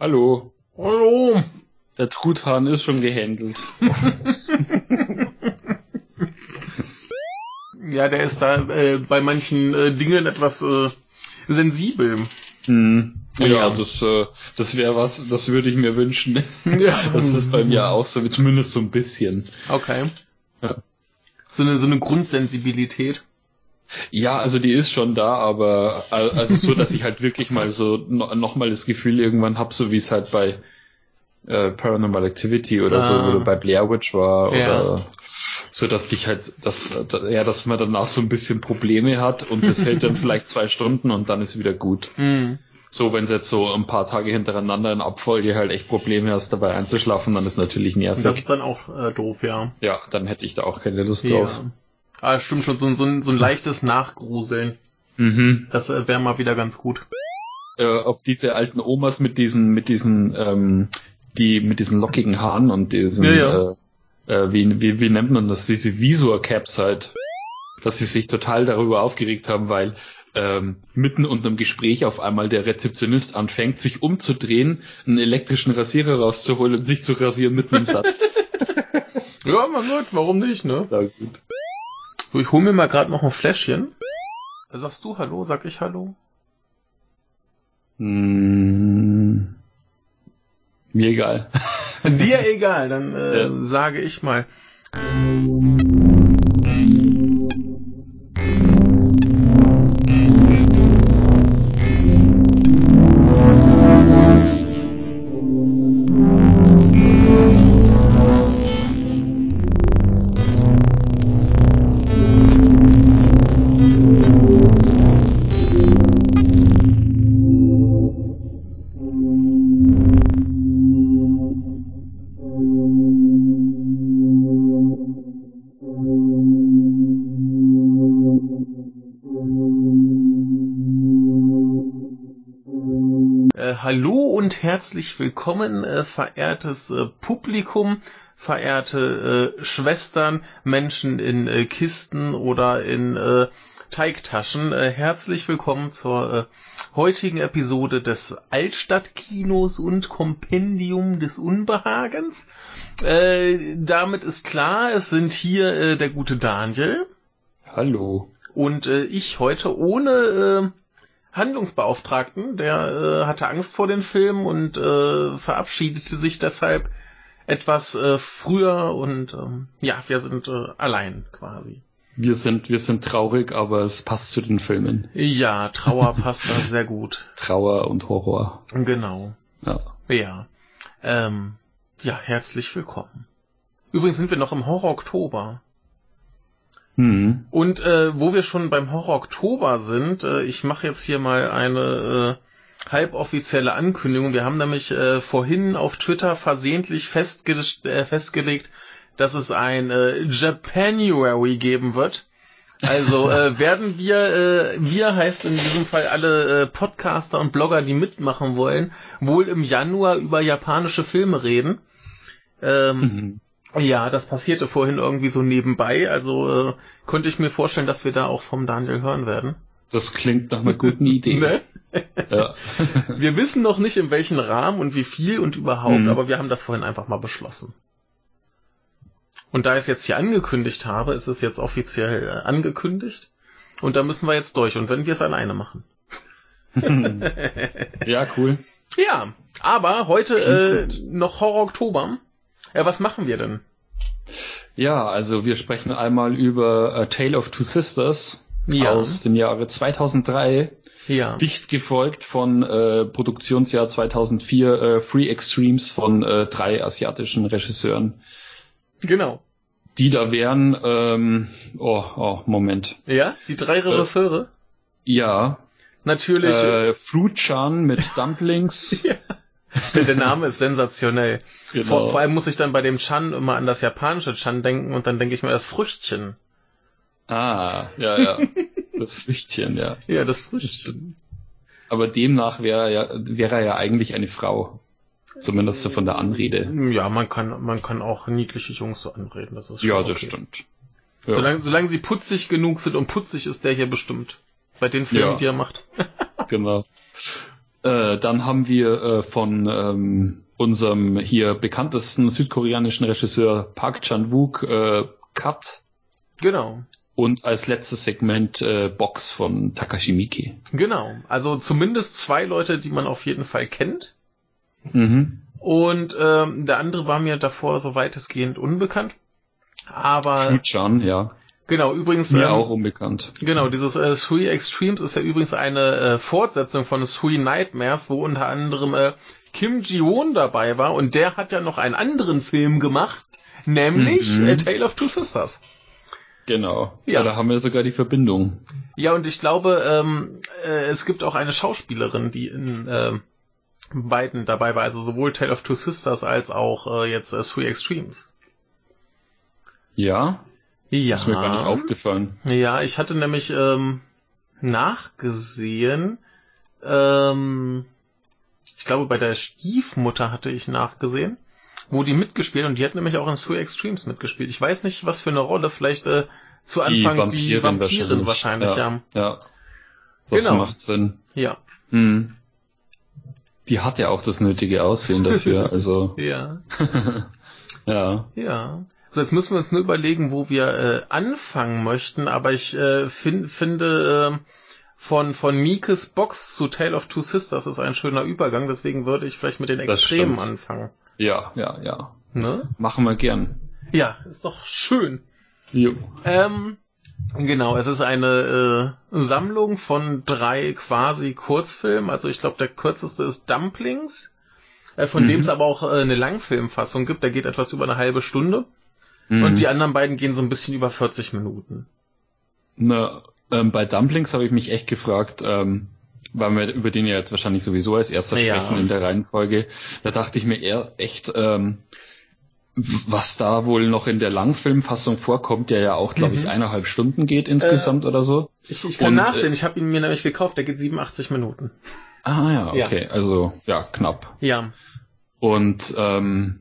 Hallo. Hallo. Der Truthahn ist schon gehandelt. ja, der ist da äh, bei manchen äh, Dingen etwas äh, sensibel. Hm. Ja, ja, das, äh, das wäre was, das würde ich mir wünschen. Ja. Das ist bei mir auch so, zumindest so ein bisschen. Okay. Ja. So eine, so eine Grundsensibilität. Ja, also die ist schon da, aber also so, dass ich halt wirklich mal so no, nochmal das Gefühl irgendwann hab, so wie es halt bei äh, Paranormal Activity oder ah. so oder bei Blair Witch war ja. oder so, dass dich halt, dass ja, dass man danach so ein bisschen Probleme hat und das hält dann vielleicht zwei Stunden und dann ist wieder gut. Mhm. So, wenn du jetzt so ein paar Tage hintereinander in Abfolge halt echt Probleme hast, dabei einzuschlafen, dann ist natürlich nervig. Das ist dann auch äh, doof, ja. Ja, dann hätte ich da auch keine Lust ja. drauf. Ah, stimmt schon, so, so, so ein leichtes Nachgruseln. Mhm. Das äh, wäre mal wieder ganz gut. Äh, auf diese alten Omas mit diesen, mit diesen, ähm, die, mit diesen lockigen Haaren und diesen, ja, ja. Äh, äh, wie, wie, wie nennt man das, diese Visor-Caps halt. Dass sie sich total darüber aufgeregt haben, weil ähm, mitten unter dem Gespräch auf einmal der Rezeptionist anfängt, sich umzudrehen, einen elektrischen Rasierer rauszuholen und sich zu rasieren mitten im Satz. ja, mein Gott, warum nicht, ne? Sehr gut. So, ich hol mir mal gerade noch ein Fläschchen. Sagst du Hallo? Sag ich Hallo? Mm, mir egal. Dir egal, dann äh, ja. sage ich mal. Herzlich willkommen, äh, verehrtes äh, Publikum, verehrte äh, Schwestern, Menschen in äh, Kisten oder in äh, Teigtaschen. Äh, herzlich willkommen zur heutigen Episode des Altstadtkinos und Kompendium des Unbehagens. Damit ist klar, es sind hier der gute Daniel. Hallo. Und ich heute ohne Handlungsbeauftragten, der äh, hatte Angst vor den Film und äh, verabschiedete sich deshalb etwas äh, früher und ähm, ja, wir sind äh, allein quasi. Wir sind, wir sind traurig, aber es passt zu den Filmen. Ja, Trauer passt da sehr gut. Trauer und Horror. Genau. Ja. Ja. Ähm, ja, herzlich willkommen. Übrigens sind wir noch im Horror Oktober. Mhm. Und äh, wo wir schon beim Horror Oktober sind, äh, ich mache jetzt hier mal eine äh, halboffizielle Ankündigung. Wir haben nämlich äh, vorhin auf Twitter versehentlich festge äh, festgelegt, dass es ein äh, Japanuary geben wird. Also äh, werden wir, äh, wir heißt in diesem Fall alle äh, Podcaster und Blogger, die mitmachen wollen, wohl im Januar über japanische Filme reden. Ähm, mhm. Ja, das passierte vorhin irgendwie so nebenbei, also äh, konnte ich mir vorstellen, dass wir da auch vom Daniel hören werden. Das klingt nach einer guten Idee. ne? ja. Wir wissen noch nicht, in welchem Rahmen und wie viel und überhaupt, mhm. aber wir haben das vorhin einfach mal beschlossen. Und da ich es jetzt hier angekündigt habe, ist es jetzt offiziell äh, angekündigt. Und da müssen wir jetzt durch. Und wenn wir es alleine machen. ja, cool. Ja, aber heute äh, noch Horror Oktober. Ja, was machen wir denn? Ja, also wir sprechen einmal über A Tale of Two Sisters ja. aus dem Jahre 2003. Ja. Dicht gefolgt von äh, Produktionsjahr 2004 äh, Free Extremes von äh, drei asiatischen Regisseuren. Genau. Die da wären, ähm, oh, oh, Moment. Ja, die drei Regisseure? Äh, ja. Natürlich. Äh, Fruit Chan mit Dumplings. ja. Der Name ist sensationell. Genau. Vor, vor, allem muss ich dann bei dem Chan immer an das japanische Chan denken und dann denke ich mir das Früchtchen. Ah, ja, ja. Das Früchtchen, ja. Ja, das Früchtchen. Aber demnach wäre er ja, wäre er ja eigentlich eine Frau. Zumindest so von der Anrede. Ja, man kann, man kann auch niedliche Jungs so anreden, das ist schon Ja, das okay. stimmt. Ja. Solange, solange sie putzig genug sind und putzig ist der hier bestimmt. Bei den Filmen, ja. die er macht. genau. Äh, dann haben wir äh, von ähm, unserem hier bekanntesten südkoreanischen Regisseur Park Chan-wook äh, Cut. Genau. Und als letztes Segment äh, Box von Takashi Miki. Genau. Also zumindest zwei Leute, die man auf jeden Fall kennt. Mhm. Und ähm, der andere war mir davor so weitestgehend unbekannt. Aber. Fuchan, ja. Genau, übrigens. Mir ähm, auch unbekannt. Genau, dieses äh, Three Extremes ist ja übrigens eine äh, Fortsetzung von Three Nightmares, wo unter anderem äh, Kim Ji-won dabei war und der hat ja noch einen anderen Film gemacht, nämlich mhm. A Tale of Two Sisters. Genau. Ja. ja. Da haben wir sogar die Verbindung. Ja, und ich glaube, ähm, äh, es gibt auch eine Schauspielerin, die in äh, beiden dabei war, also sowohl Tale of Two Sisters als auch äh, jetzt äh, Three Extremes. Ja? Ja. Ist mir gar nicht aufgefallen. Ja, ich hatte nämlich ähm, nachgesehen, ähm, ich glaube bei der Stiefmutter hatte ich nachgesehen, wo die mitgespielt und die hat nämlich auch in Three Extremes mitgespielt. Ich weiß nicht, was für eine Rolle, vielleicht äh, zu Anfang die Vampirin, die Vampirin wahrscheinlich, wahrscheinlich ja. ja. Das genau. macht Sinn. Ja. Hm. Die hat ja auch das nötige Aussehen dafür, also. ja. ja. Ja. So, jetzt müssen wir uns nur überlegen, wo wir äh, anfangen möchten, aber ich äh, find, finde äh, von, von Mikes Box zu Tale of Two Sisters ist ein schöner Übergang, deswegen würde ich vielleicht mit den Extremen anfangen. Ja, ja, ja. Ne? Machen wir gern. Ja, ist doch schön. Jo. Ähm, genau, es ist eine äh, Sammlung von drei quasi Kurzfilmen. Also ich glaube, der kürzeste ist Dumplings, äh, von mhm. dem es aber auch äh, eine Langfilmfassung gibt. Der geht etwas über eine halbe Stunde. Mhm. Und die anderen beiden gehen so ein bisschen über 40 Minuten. Na, ähm, bei Dumplings habe ich mich echt gefragt, ähm, weil wir über den ja jetzt wahrscheinlich sowieso als erster ja. sprechen in der Reihenfolge. Da dachte ich mir eher echt, ähm, was da wohl noch in der Langfilmfassung vorkommt, der ja auch, glaube ich, mhm. eineinhalb Stunden geht insgesamt äh, oder so. Ich, ich kann Und, nachsehen, äh, ich habe ihn mir nämlich gekauft, der geht 87 Minuten. Ah ja, okay, ja. also ja, knapp. Ja. Und ähm,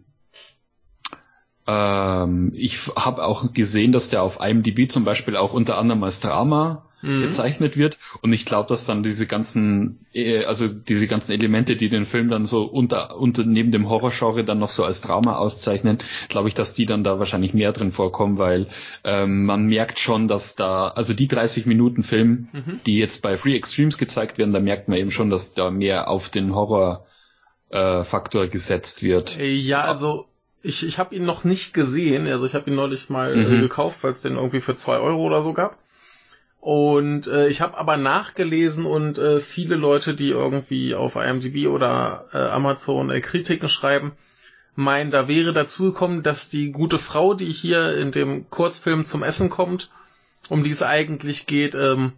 ähm, ich habe auch gesehen, dass der auf IMDb zum Beispiel auch unter anderem als Drama mhm. bezeichnet wird. Und ich glaube, dass dann diese ganzen, äh, also diese ganzen Elemente, die den Film dann so unter, unter neben dem Horrorgenre dann noch so als Drama auszeichnen, glaube ich, dass die dann da wahrscheinlich mehr drin vorkommen, weil ähm, man merkt schon, dass da, also die 30 Minuten Film, mhm. die jetzt bei Free Extremes gezeigt werden, da merkt man eben schon, dass da mehr auf den Horror äh, Faktor gesetzt wird. Ja, also ich, ich habe ihn noch nicht gesehen. Also ich habe ihn neulich mal äh, mhm. äh, gekauft, weil es den irgendwie für zwei Euro oder so gab. Und äh, ich habe aber nachgelesen und äh, viele Leute, die irgendwie auf IMDb oder äh, Amazon äh, Kritiken schreiben, meinen, da wäre dazu gekommen, dass die gute Frau, die hier in dem Kurzfilm zum Essen kommt, um die es eigentlich geht, ähm,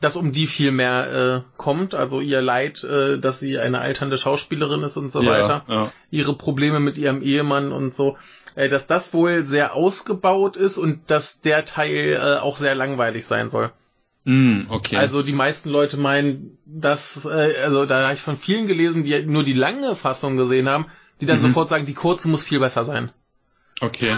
dass um die viel mehr äh, kommt, also ihr Leid, äh, dass sie eine alternde Schauspielerin ist und so ja, weiter, ja. ihre Probleme mit ihrem Ehemann und so, äh, dass das wohl sehr ausgebaut ist und dass der Teil äh, auch sehr langweilig sein soll. Mm, okay. Also die meisten Leute meinen, dass, äh, also da habe ich von vielen gelesen, die nur die lange Fassung gesehen haben, die dann mhm. sofort sagen, die kurze muss viel besser sein. Okay.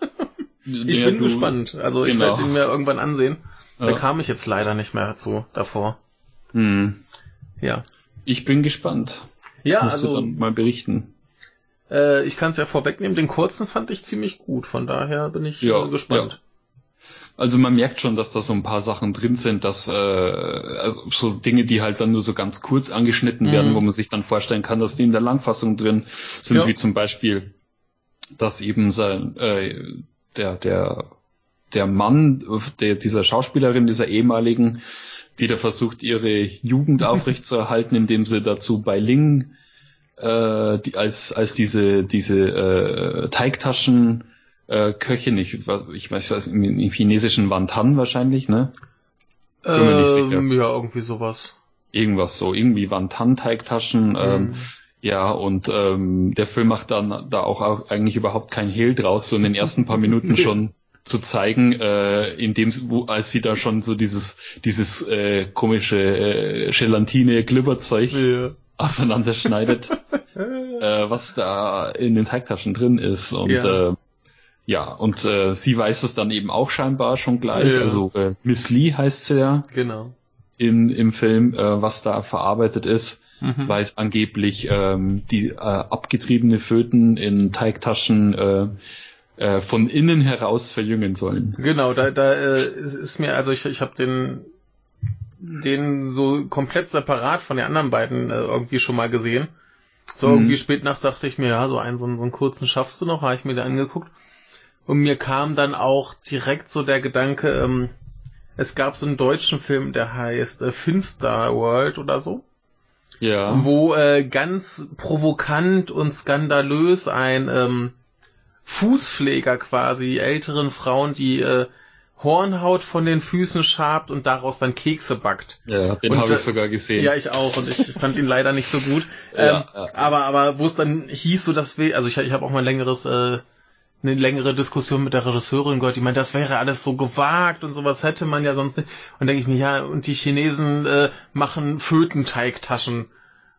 ich ja, bin du, gespannt. Also ich genau. werde ihn mir irgendwann ansehen. Da kam ich jetzt leider nicht mehr dazu davor. Hm. Ja. Ich bin gespannt. Ja, Musst also. Du dann mal berichten. Äh, ich kann es ja vorwegnehmen, den kurzen fand ich ziemlich gut, von daher bin ich ja, gespannt. Ja. Also man merkt schon, dass da so ein paar Sachen drin sind, dass äh, also so Dinge, die halt dann nur so ganz kurz angeschnitten mhm. werden, wo man sich dann vorstellen kann, dass die in der Langfassung drin sind, ja. wie zum Beispiel, dass eben sein äh, der der der Mann der, dieser Schauspielerin, dieser ehemaligen, die da versucht, ihre Jugend aufrechtzuerhalten, indem sie dazu bei Ling äh, die, als, als diese, diese äh, Teigtaschen äh, Köchin, ich, ich weiß, ich weiß im, im chinesischen Wantan wahrscheinlich, ne? Ähm, ja, irgendwie sowas. Irgendwas so, irgendwie Wantan-Teigtaschen, mhm. ähm, ja, und ähm, der Film macht dann da auch, auch eigentlich überhaupt kein Hehl draus, so in den ersten paar Minuten schon zu zeigen, äh, indem wo, als sie da schon so dieses dieses äh, komische äh, Gelatine Glibberzeug ja. auseinanderschneidet, äh, was da in den Teigtaschen drin ist und ja. äh, ja, und äh, sie weiß es dann eben auch scheinbar schon gleich. Ja. Also äh, Miss Lee heißt sie ja. Genau. Im, im Film, äh, was da verarbeitet ist. mhm. weil es angeblich ähm, die äh, abgetriebene Föten in Teigtaschen äh, äh, von innen heraus verjüngen sollen. Genau, da, da äh, ist, mir, also ich, ich habe den den so komplett separat von den anderen beiden äh, irgendwie schon mal gesehen. So mhm. irgendwie spät nachts dachte ich mir, ja, so einen, so einen, so einen kurzen schaffst du noch, habe ich mir da angeguckt. Und mir kam dann auch direkt so der Gedanke, ähm, es gab so einen deutschen Film, der heißt äh, Finster World oder so. Ja. Wo äh, ganz provokant und skandalös ein ähm, Fußpfleger quasi älteren Frauen, die äh, Hornhaut von den Füßen schabt und daraus dann Kekse backt. Ja, den habe ich sogar gesehen. Ja, ich auch und ich fand ihn leider nicht so gut. ja, ähm, ja. Aber aber wo es dann hieß so, dass wir, also ich, ich habe auch mal ein längeres äh, eine längere Diskussion mit der Regisseurin gehört, die meint, das wäre alles so gewagt und sowas hätte man ja sonst nicht. Und denke ich mir, ja, und die Chinesen äh, machen Fötenteigtaschen.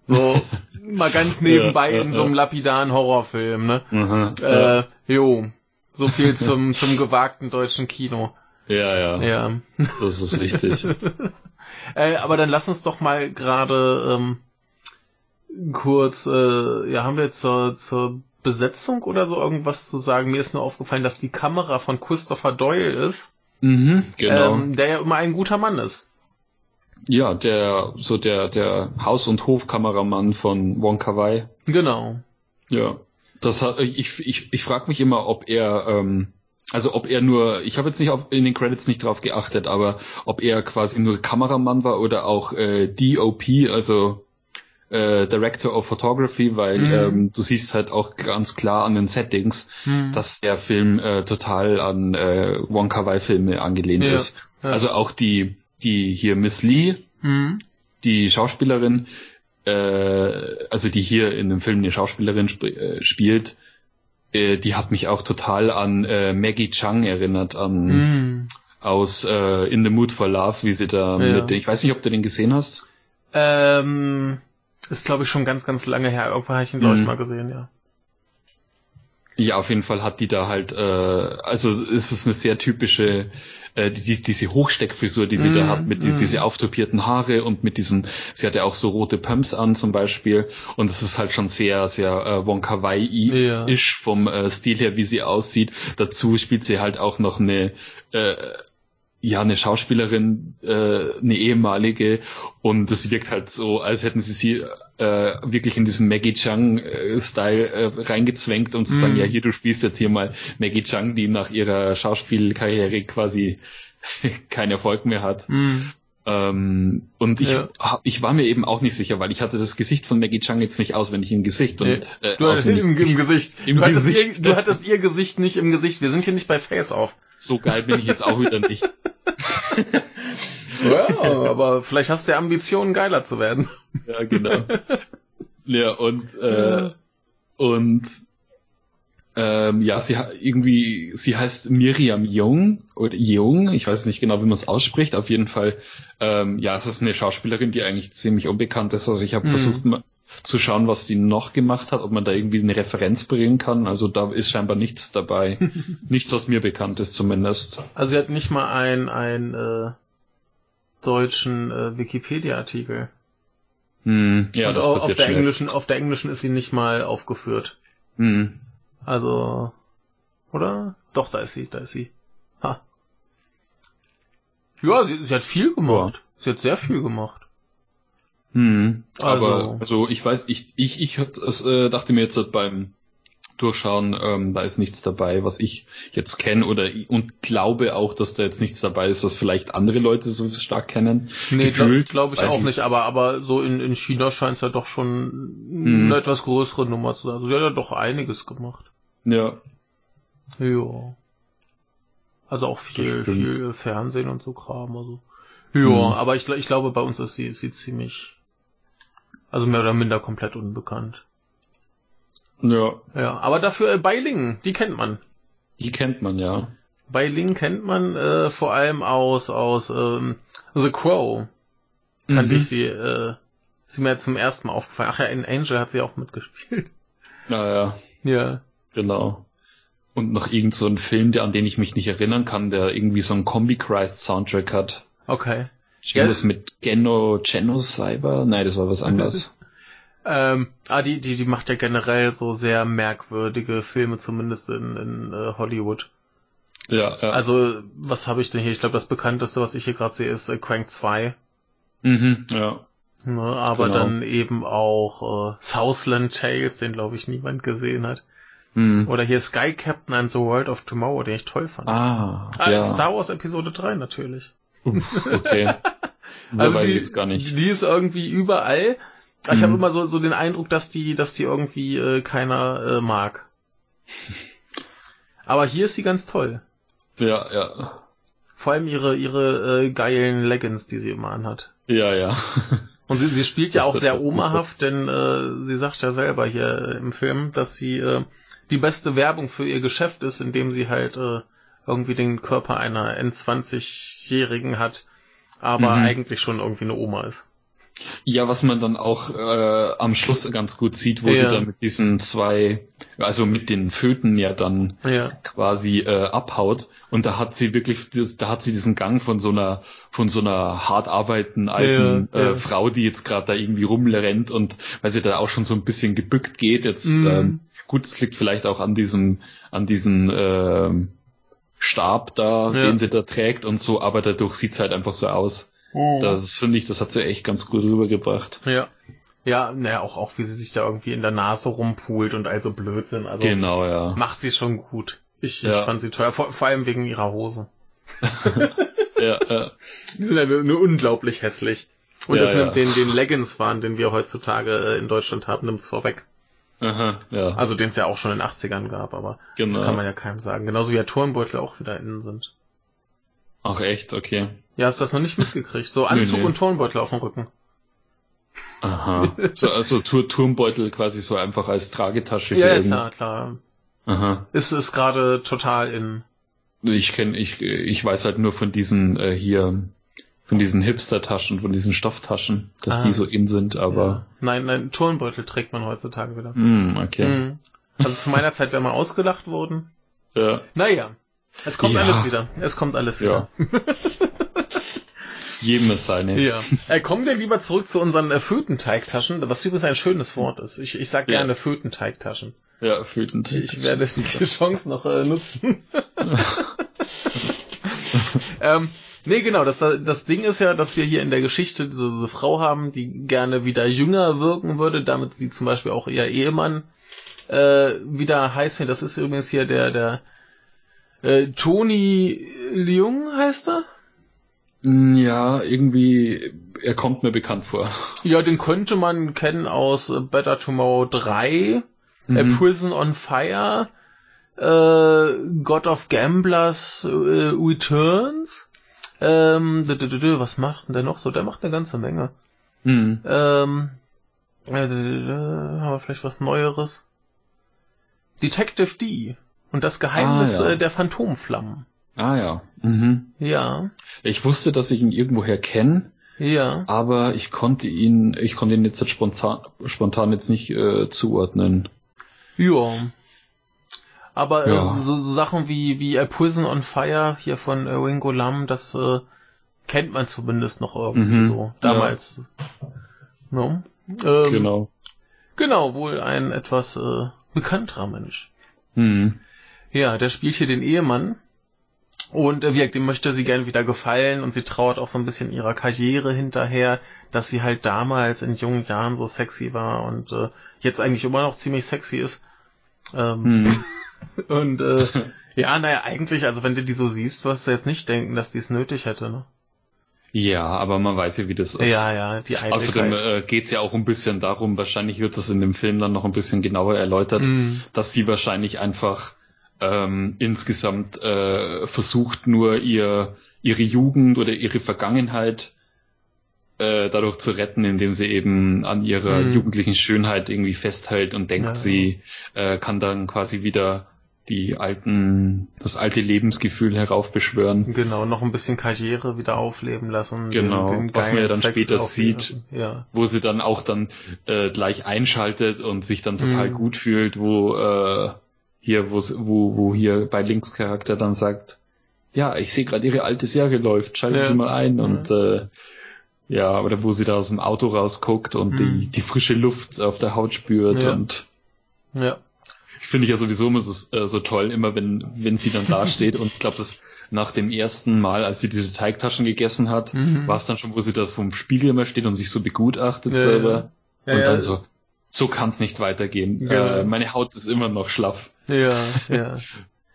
So mal ganz nebenbei ja, in so einem lapidaren Horrorfilm, ne? Mhm, äh, jo. So viel zum, zum gewagten deutschen Kino. Ja, ja. Ja. Das ist richtig. äh, aber dann lass uns doch mal gerade ähm, kurz, äh, ja, haben wir zur, zur Besetzung oder so irgendwas zu sagen? Mir ist nur aufgefallen, dass die Kamera von Christopher Doyle ist. Mhm, genau. Ähm, der ja immer ein guter Mann ist. Ja, der, so der, der Haus- und Hofkameramann von Wong Kar Wai. Genau. Ja. Das hat, ich, ich, ich frage mich immer, ob er, ähm, also ob er nur, ich habe jetzt nicht auf, in den Credits nicht drauf geachtet, aber ob er quasi nur Kameramann war oder auch äh, DOP, also äh, Director of Photography, weil mhm. ähm, du siehst halt auch ganz klar an den Settings, mhm. dass der Film äh, total an äh, Wong Kar Wai Filme angelehnt ja. ist. Also auch die die hier Miss Lee, mhm. die Schauspielerin, äh, also die hier in dem Film eine Schauspielerin sp äh, spielt, äh, die hat mich auch total an äh, Maggie Chung erinnert, an mm. aus äh, In the Mood for Love, wie sie da ja. mit, ich weiß nicht, ob du den gesehen hast. Ähm, ist glaube ich schon ganz, ganz lange her. Irgendwann habe ich ihn, glaube ich, mm. mal gesehen, ja. Ja, auf jeden Fall hat die da halt, äh, also es ist eine sehr typische äh, die, diese Hochsteckfrisur, die sie mm, da hat, mit mm. diese auftopierten Haare und mit diesen, sie hat ja auch so rote Pumps an zum Beispiel und das ist halt schon sehr, sehr äh, Wonka Wai-isch ja. vom äh, Stil her, wie sie aussieht. Dazu spielt sie halt auch noch eine äh, ja, eine Schauspielerin, äh, eine ehemalige und es wirkt halt so, als hätten sie sie äh, wirklich in diesem Maggie Chung-Style äh, reingezwängt und zu mm. sagen, ja, hier, du spielst jetzt hier mal Maggie Chung, die nach ihrer Schauspielkarriere quasi keinen Erfolg mehr hat. Mm. Ähm, und ich, ja. ich war mir eben auch nicht sicher, weil ich hatte das Gesicht von Maggie Chung jetzt nicht auswendig im Gesicht. Und, äh, du auswendig im, im Gesicht. Im du, Gesicht. Hattest ihr, du hattest ihr Gesicht nicht im Gesicht. Wir sind hier nicht bei Face Off. So geil bin ich jetzt auch wieder nicht. ja, aber vielleicht hast du ja Ambitionen, geiler zu werden. Ja, genau. Ja, und, äh, ja. und ähm, ja, sie irgendwie, sie heißt Miriam Jung oder Jung, ich weiß nicht genau, wie man es ausspricht. Auf jeden Fall, ähm, ja, es ist eine Schauspielerin, die eigentlich ziemlich unbekannt ist. Also ich habe mhm. versucht mal zu schauen, was die noch gemacht hat, ob man da irgendwie eine Referenz bringen kann. Also da ist scheinbar nichts dabei. nichts, was mir bekannt ist zumindest. Also sie hat nicht mal einen, einen äh, deutschen äh, Wikipedia-Artikel. Hm, ja, Und das passiert auf der schnell. englischen, auf der englischen ist sie nicht mal aufgeführt. Hm. Also, oder? Doch, da ist sie, da ist sie. Ha. Ja, sie, sie hat viel gemacht. Ja. Sie hat sehr viel gemacht. Hm, also. Aber, also ich weiß, ich, ich, ich es, äh, dachte mir jetzt beim Durchschauen, ähm, da ist nichts dabei, was ich jetzt kenne oder und glaube auch, dass da jetzt nichts dabei ist, das vielleicht andere Leute so stark kennen. Nee, glaube glaub ich auch ich nicht, aber aber so in, in China scheint es ja doch schon hm. eine etwas größere Nummer zu sein. Also sie hat ja doch einiges gemacht. Ja. Ja. Also auch viel, viel Fernsehen und so Kram. Also. Ja, mhm. aber ich, ich glaube, bei uns ist sie, ist sie ziemlich, also mehr oder minder komplett unbekannt. Ja. Ja, aber dafür äh, Beiling, die kennt man. Die kennt man, ja. Beiling kennt man äh, vor allem aus aus ähm, The Crow. Kannte mhm. ich sie, äh, ist mir jetzt zum ersten Mal aufgefallen. Ach ja, in Angel hat sie auch mitgespielt. Naja. Ja. Genau. Und noch irgend so ein Film, der, an den ich mich nicht erinnern kann, der irgendwie so einen Combi-Christ-Soundtrack hat. Okay. Irgendwas ja. mit Geno, Geno Cyber? Nein, das war was anderes. Ähm, ah, die, die, die macht ja generell so sehr merkwürdige Filme, zumindest in, in uh, Hollywood. Ja, ja. Also, was habe ich denn hier? Ich glaube, das bekannteste, was ich hier gerade sehe, ist äh, Crank 2. Mhm, ja. Ne, aber genau. dann eben auch äh, Southland Tales, den glaube ich niemand gesehen hat. Mhm. Oder hier Sky Captain and the World of Tomorrow, den ich toll fand. Ah, ah ja. Star Wars Episode 3 natürlich. Uff, okay. also die, jetzt gar nicht. die ist irgendwie überall. Mhm. Ich habe immer so, so den Eindruck, dass die, dass die irgendwie äh, keiner äh, mag. Aber hier ist sie ganz toll. Ja, ja. Vor allem ihre, ihre äh, geilen Leggings, die sie immer anhat. Ja, ja. Und sie, sie spielt ja auch sehr omahaft, denn äh, sie sagt ja selber hier im Film, dass sie äh, die beste Werbung für ihr Geschäft ist, indem sie halt äh, irgendwie den Körper einer N20-Jährigen hat, aber mhm. eigentlich schon irgendwie eine Oma ist. Ja, was man dann auch äh, am Schluss ganz gut sieht, wo ja. sie dann mit diesen zwei, also mit den Föten ja dann ja. quasi äh, abhaut. Und da hat sie wirklich, da hat sie diesen Gang von so einer, von so einer hart arbeitenden alten ja, äh, Frau, die jetzt gerade da irgendwie rumrennt und weil sie da auch schon so ein bisschen gebückt geht. Jetzt mhm. ähm, gut, es liegt vielleicht auch an diesem, an diesen äh, Stab da, den sie da trägt und so, aber dadurch sieht's halt einfach so aus Mhm. Das finde ich, das hat sie echt ganz gut rübergebracht. Ja. Ja, naja, auch, auch wie sie sich da irgendwie in der Nase rumpult und also Blödsinn. Also genau, ja. Macht sie schon gut. Ich, ja. ich fand sie teuer, vor, vor allem wegen ihrer Hose. ja, ja. Die sind ja nur, nur unglaublich hässlich. Und ja, das nimmt ja. den, den Leggings-Wahn, den wir heutzutage äh, in Deutschland haben, nimmt's vorweg. Aha, ja. Also den es ja auch schon in den 80ern gab, aber genau. das kann man ja keinem sagen. Genauso wie ja Turnbeutel auch wieder innen sind. Ach echt, okay. Ja, hast du das noch nicht mitgekriegt? So Anzug nee, nee. und Turnbeutel auf dem Rücken. Aha. So, also Turmbeutel quasi so einfach als Tragetasche. ja, ja klar, klar. Aha. Ist es gerade total in. Ich kenne, ich, ich weiß halt nur von diesen äh, hier, von diesen Hipster-Taschen, von diesen Stofftaschen, dass ah. die so in sind, aber. Ja. Nein, nein, Turnbeutel trägt man heutzutage wieder. Mm, okay. Mm. Also zu meiner Zeit wäre mal ausgelacht worden. Ja. Naja. Es kommt ja. alles wieder. Es kommt alles wieder. Jedem ist seine. Ja. Äh, kommen wir lieber zurück zu unseren äh, Fötenteigtaschen, was übrigens ein schönes Wort ist. Ich, ich sag gerne ja. Fötenteigtaschen. Ja, Fötenteigtaschen. Ich werde diese Chance noch äh, nutzen. ähm, nee, genau, das, das Ding ist ja, dass wir hier in der Geschichte diese, diese Frau haben, die gerne wieder jünger wirken würde, damit sie zum Beispiel auch ihr Ehemann äh, wieder heiß findet. Das ist übrigens hier der, der äh, Tony Leung heißt er? Ja, irgendwie, er kommt mir bekannt vor. Ja, den könnte man kennen aus Better Tomorrow 3, mhm. äh, Prison on Fire, äh, God of Gamblers äh, Returns. Ähm, was macht denn der noch so? Der macht eine ganze Menge. Mhm. Ähm, äh, haben wir vielleicht was Neueres? Detective D und das Geheimnis ah, ja. Äh, der Phantomflammen. Ah ja. Mhm. Ja. Ich wusste, dass ich ihn irgendwoher kenne. Ja. Aber ich konnte ihn, ich konnte ihn jetzt spontan, spontan jetzt nicht äh, zuordnen. Ja. Aber äh, ja. Äh, so, so Sachen wie wie A Prison on Fire hier von äh, Ringo Lam, das äh, kennt man zumindest noch irgendwie mhm. so damals. Ja. No? Ähm, genau. Genau, wohl ein etwas äh, bekannterer Mensch. Mhm. Ja, der spielt hier den Ehemann und äh, wie dem möchte sie gern wieder gefallen und sie trauert auch so ein bisschen ihrer Karriere hinterher, dass sie halt damals in jungen Jahren so sexy war und äh, jetzt eigentlich immer noch ziemlich sexy ist. Ähm, hm. und äh, ja, naja, eigentlich, also wenn du die so siehst, wirst du jetzt nicht denken, dass die es nötig hätte, ne? Ja, aber man weiß ja, wie das ist. Ja, ja, die Eitelkeit. Außerdem äh, geht's ja auch ein bisschen darum, wahrscheinlich wird das in dem Film dann noch ein bisschen genauer erläutert, mm. dass sie wahrscheinlich einfach ähm, insgesamt äh, versucht nur ihr ihre Jugend oder ihre Vergangenheit äh, dadurch zu retten, indem sie eben an ihrer mhm. jugendlichen Schönheit irgendwie festhält und denkt, ja. sie äh, kann dann quasi wieder die alten, das alte Lebensgefühl heraufbeschwören. Genau, noch ein bisschen Karriere wieder aufleben lassen. Genau, den, den was man ja dann Sex später sieht, ja. wo sie dann auch dann äh, gleich einschaltet und sich dann total mhm. gut fühlt, wo äh, hier, wo, wo, wo hier bei Linkscharakter dann sagt, ja, ich sehe gerade ihre alte Serie läuft, schalten ja. Sie mal ein und äh, Ja, oder wo sie da aus dem Auto rausguckt und mhm. die, die frische Luft auf der Haut spürt ja. und ja. Ich finde ja sowieso immer so, äh, so toll, immer wenn, wenn sie dann da steht und ich glaube, das nach dem ersten Mal, als sie diese Teigtaschen gegessen hat, mhm. war es dann schon, wo sie da vom Spiegel immer steht und sich so begutachtet ja, selber. Ja. und dann so, so kann es nicht weitergehen. Äh, meine Haut ist immer noch schlaff. Ja, ja.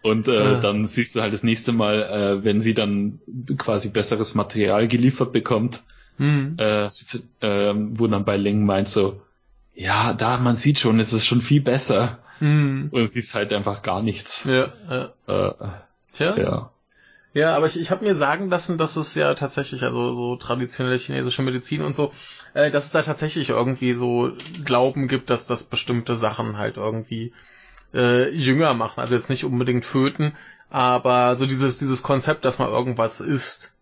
Und äh, ah. dann siehst du halt das nächste Mal, äh, wenn sie dann quasi besseres Material geliefert bekommt, mhm. äh, äh, wo dann bei Ling meint so, ja, da man sieht schon, es ist schon viel besser. Mhm. Und es ist halt einfach gar nichts. Ja, ja. Äh, Tja. Ja. Ja, aber ich, ich habe mir sagen lassen, dass es ja tatsächlich, also so traditionelle chinesische Medizin und so, äh, dass es da tatsächlich irgendwie so Glauben gibt, dass das bestimmte Sachen halt irgendwie äh, jünger machen. Also jetzt nicht unbedingt föten, aber so dieses, dieses Konzept, dass man irgendwas isst,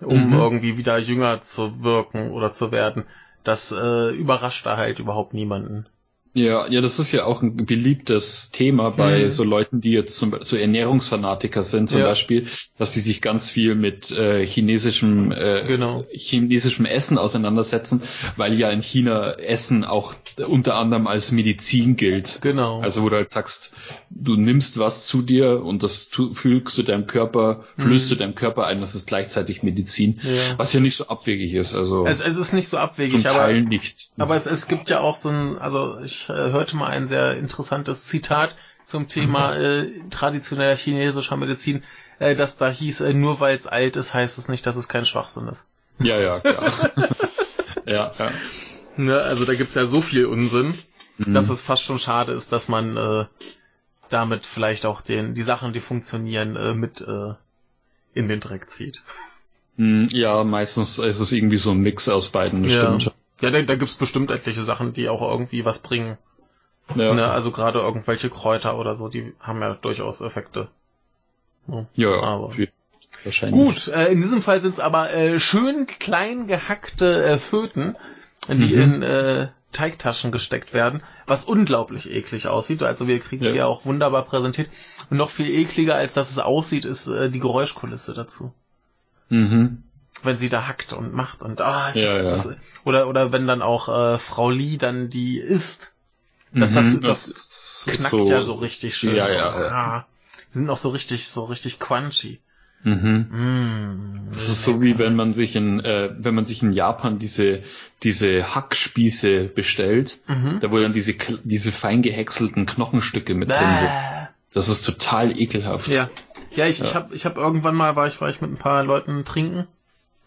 um mhm. irgendwie wieder jünger zu wirken oder zu werden, das äh, überrascht da halt überhaupt niemanden. Ja, ja, das ist ja auch ein beliebtes Thema bei mhm. so Leuten, die jetzt zum, so Ernährungsfanatiker sind, zum ja. Beispiel, dass die sich ganz viel mit äh, chinesischem, äh, genau. chinesischem Essen auseinandersetzen, weil ja in China Essen auch unter anderem als Medizin gilt. Genau. Also wo du halt sagst, du nimmst was zu dir und das tu, fügst du deinem Körper, flößt mhm. du deinem Körper ein, das ist gleichzeitig Medizin, ja. was ja nicht so abwegig ist. Also es, es ist nicht so abwegig, aber, nicht. aber es, es gibt ja auch so ein, also ich ich äh, hörte mal ein sehr interessantes Zitat zum Thema äh, traditioneller chinesischer Medizin, äh, dass da hieß, äh, nur weil es alt ist, heißt es nicht, dass es kein Schwachsinn ist. Ja, ja, klar. ja, ja. Ne, also da gibt's ja so viel Unsinn, mhm. dass es fast schon schade ist, dass man äh, damit vielleicht auch den die Sachen, die funktionieren, äh, mit äh, in den Dreck zieht. Mhm, ja, meistens ist es irgendwie so ein Mix aus beiden, ja. stimmt. Ja, da, da gibt's bestimmt etliche Sachen, die auch irgendwie was bringen. Ja. Ne, also gerade irgendwelche Kräuter oder so, die haben ja durchaus Effekte. Ja, ja aber. Wahrscheinlich. Gut, äh, in diesem Fall sind's aber äh, schön klein gehackte äh, Föten, die mhm. in äh, Teigtaschen gesteckt werden, was unglaublich eklig aussieht. Also wir kriegen es ja. ja auch wunderbar präsentiert. Und noch viel ekliger, als dass es aussieht, ist äh, die Geräuschkulisse dazu. Mhm wenn sie da hackt und macht und ah, ja, ist, ja. Das, oder oder wenn dann auch äh, Frau Lee dann die isst, dass mhm, das, das, das knackt so, ja so richtig schön. Ja, ja, ja. Ah, die sind auch so richtig so richtig crunchy. Mhm. Mm, das ist so wie wenn man sich in äh, wenn man sich in Japan diese diese Hackspieße bestellt, mhm. da wo dann diese diese fein gehäckselten Knochenstücke mit drin sind. Das ist total ekelhaft. Ja, ja, ich, ja. ich habe ich hab irgendwann mal war ich war ich mit ein paar Leuten trinken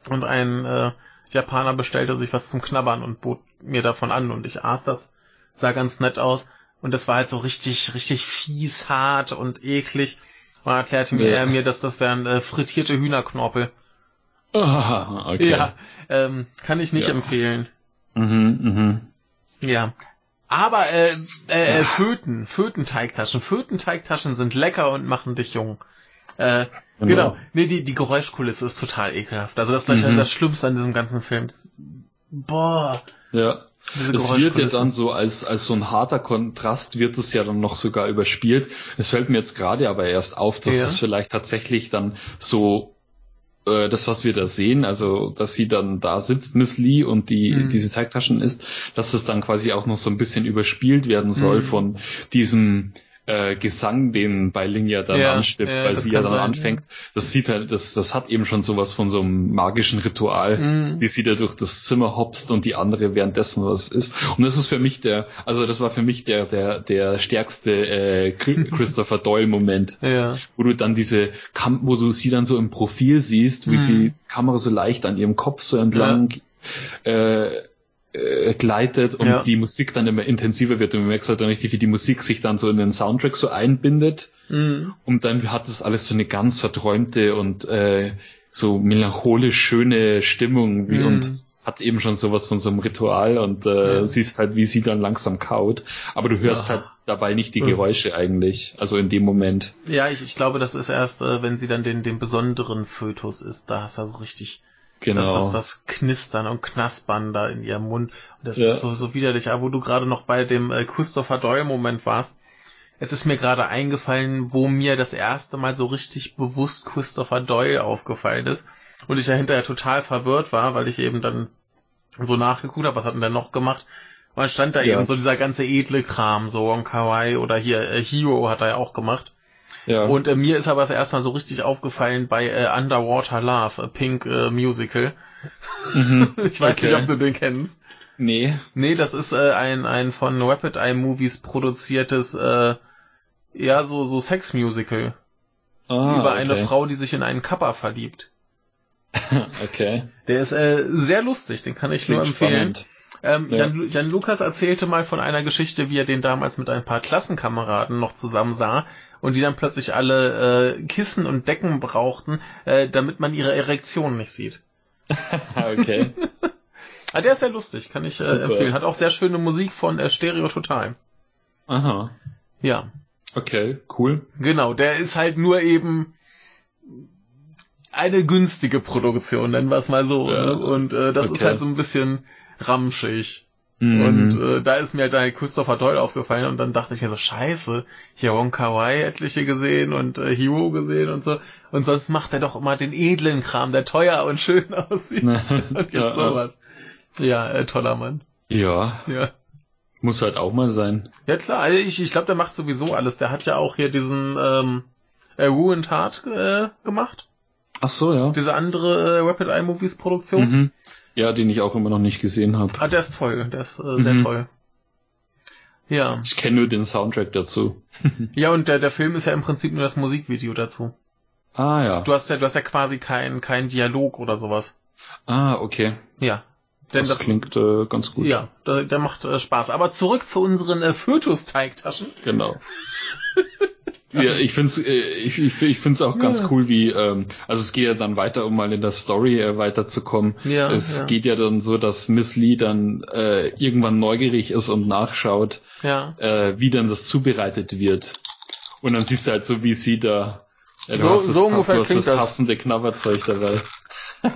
und ein äh, Japaner bestellte sich was zum Knabbern und bot mir davon an und ich aß das. Sah ganz nett aus. Und das war halt so richtig, richtig fies, hart und eklig. Und erklärte mir ja. er mir, dass das wären äh, frittierte Hühnerknorpel. Ah, okay. Ja, ähm, kann ich nicht ja. empfehlen. Mhm, mhm. Ja. Aber äh, äh, äh Föten, Fötenteigtaschen. Fötenteigtaschen sind lecker und machen dich jung. Äh, genau. genau. Nee, die, die Geräuschkulisse ist total ekelhaft. Also das ist mhm. das Schlimmste an diesem ganzen Film. Boah. Ja. Es wird ja dann so als, als so ein harter Kontrast wird es ja dann noch sogar überspielt. Es fällt mir jetzt gerade aber erst auf, dass ja. es vielleicht tatsächlich dann so äh, das, was wir da sehen, also dass sie dann da sitzt, Miss Lee, und die mhm. diese Teigtaschen isst, dass es dann quasi auch noch so ein bisschen überspielt werden soll mhm. von diesem äh, Gesang, den bei Ling ja dann ja, anstimmt, ja, weil sie ja dann sein, anfängt. Ja. Das sieht halt, das, das hat eben schon sowas von so einem magischen Ritual, mhm. wie sie da durch das Zimmer hopst und die andere währenddessen was ist. Und das ist für mich der, also das war für mich der, der, der stärkste äh, Christopher Doyle Moment, ja. wo du dann diese, Kam wo du sie dann so im Profil siehst, wie mhm. sie die Kamera so leicht an ihrem Kopf so entlang äh, äh, gleitet und ja. die Musik dann immer intensiver wird und man merkt halt dann richtig, wie die Musik sich dann so in den Soundtrack so einbindet mhm. und dann hat das alles so eine ganz verträumte und äh, so melancholisch schöne Stimmung wie, mhm. und hat eben schon sowas von so einem Ritual und äh, ja. siehst halt, wie sie dann langsam kaut, aber du hörst ja. halt dabei nicht die Geräusche eigentlich, also in dem Moment. Ja, ich, ich glaube, das ist erst, äh, wenn sie dann den, den besonderen Fötus ist, da hast du so richtig Genau. Das, das, das Knistern und Knaspern da in ihrem Mund. Und das ja. ist so, so widerlich. Aber wo du gerade noch bei dem äh, Christopher Doyle-Moment warst, es ist mir gerade eingefallen, wo mir das erste Mal so richtig bewusst Christopher Doyle aufgefallen ist. Und ich ja hinterher total verwirrt war, weil ich eben dann so nachgeguckt habe, was hat denn der noch gemacht? Und dann stand da ja. eben so dieser ganze edle Kram, so Wong Kawai oder hier äh, Hero hat er ja auch gemacht. Ja. Und äh, mir ist aber das erste Mal so richtig aufgefallen bei äh, Underwater Love, a Pink äh, Musical. Mhm. ich weiß okay. nicht, ob du den kennst. Nee. Nee, das ist äh, ein, ein von Rapid Eye Movies produziertes, äh, ja, so, so Sex-Musical. Ah, über okay. eine Frau, die sich in einen Kappa verliebt. okay. Der ist äh, sehr lustig, den kann ich Klingt nur empfehlen. Ähm, ja. Jan, Jan Lukas erzählte mal von einer Geschichte, wie er den damals mit ein paar Klassenkameraden noch zusammen sah und die dann plötzlich alle äh, Kissen und Decken brauchten, äh, damit man ihre Erektion nicht sieht. okay. ah, der ist sehr lustig, kann ich äh, empfehlen. Hat auch sehr schöne Musik von äh, Stereo Total. Aha. Ja. Okay, cool. Genau, der ist halt nur eben eine günstige Produktion, nennen wir es mal so. Ja. Und äh, das okay. ist halt so ein bisschen ramschig. Mhm. Und äh, da ist mir halt dann Christopher Doyle aufgefallen und dann dachte ich mir so, scheiße, hier Wong Kawai etliche gesehen und äh, Hero gesehen und so. Und sonst macht er doch immer den edlen Kram, der teuer und schön aussieht. und jetzt ja, sowas. Ja, äh, toller Mann. Ja. Ja. Muss halt auch mal sein. Ja klar, also ich, ich glaube, der macht sowieso alles. Der hat ja auch hier diesen ähm, äh, Ruined Heart äh, gemacht. Ach so, ja. Diese andere äh, Rapid Eye Movies Produktion. Mhm. Ja, den ich auch immer noch nicht gesehen habe. Ah, der ist toll, der ist äh, sehr mhm. toll. Ja. Ich kenne nur den Soundtrack dazu. ja, und der, der Film ist ja im Prinzip nur das Musikvideo dazu. Ah ja. Du hast ja, du hast ja quasi keinen kein Dialog oder sowas. Ah, okay. Ja. Denn das, das klingt äh, ganz gut. Ja, der, der macht äh, Spaß. Aber zurück zu unseren äh, Fötus-Teigtaschen. Genau. ja, ich find's, äh, ich, ich, ich find's auch ganz ja. cool, wie, ähm, also es geht ja dann weiter, um mal in der Story äh, weiterzukommen. Ja, es ja. geht ja dann so, dass Miss Lee dann äh, irgendwann neugierig ist und nachschaut, ja. äh, wie dann das zubereitet wird. Und dann siehst du halt so, wie sie da, äh, du so, hast das, so pass, du hast das passende Knabberzeug dabei.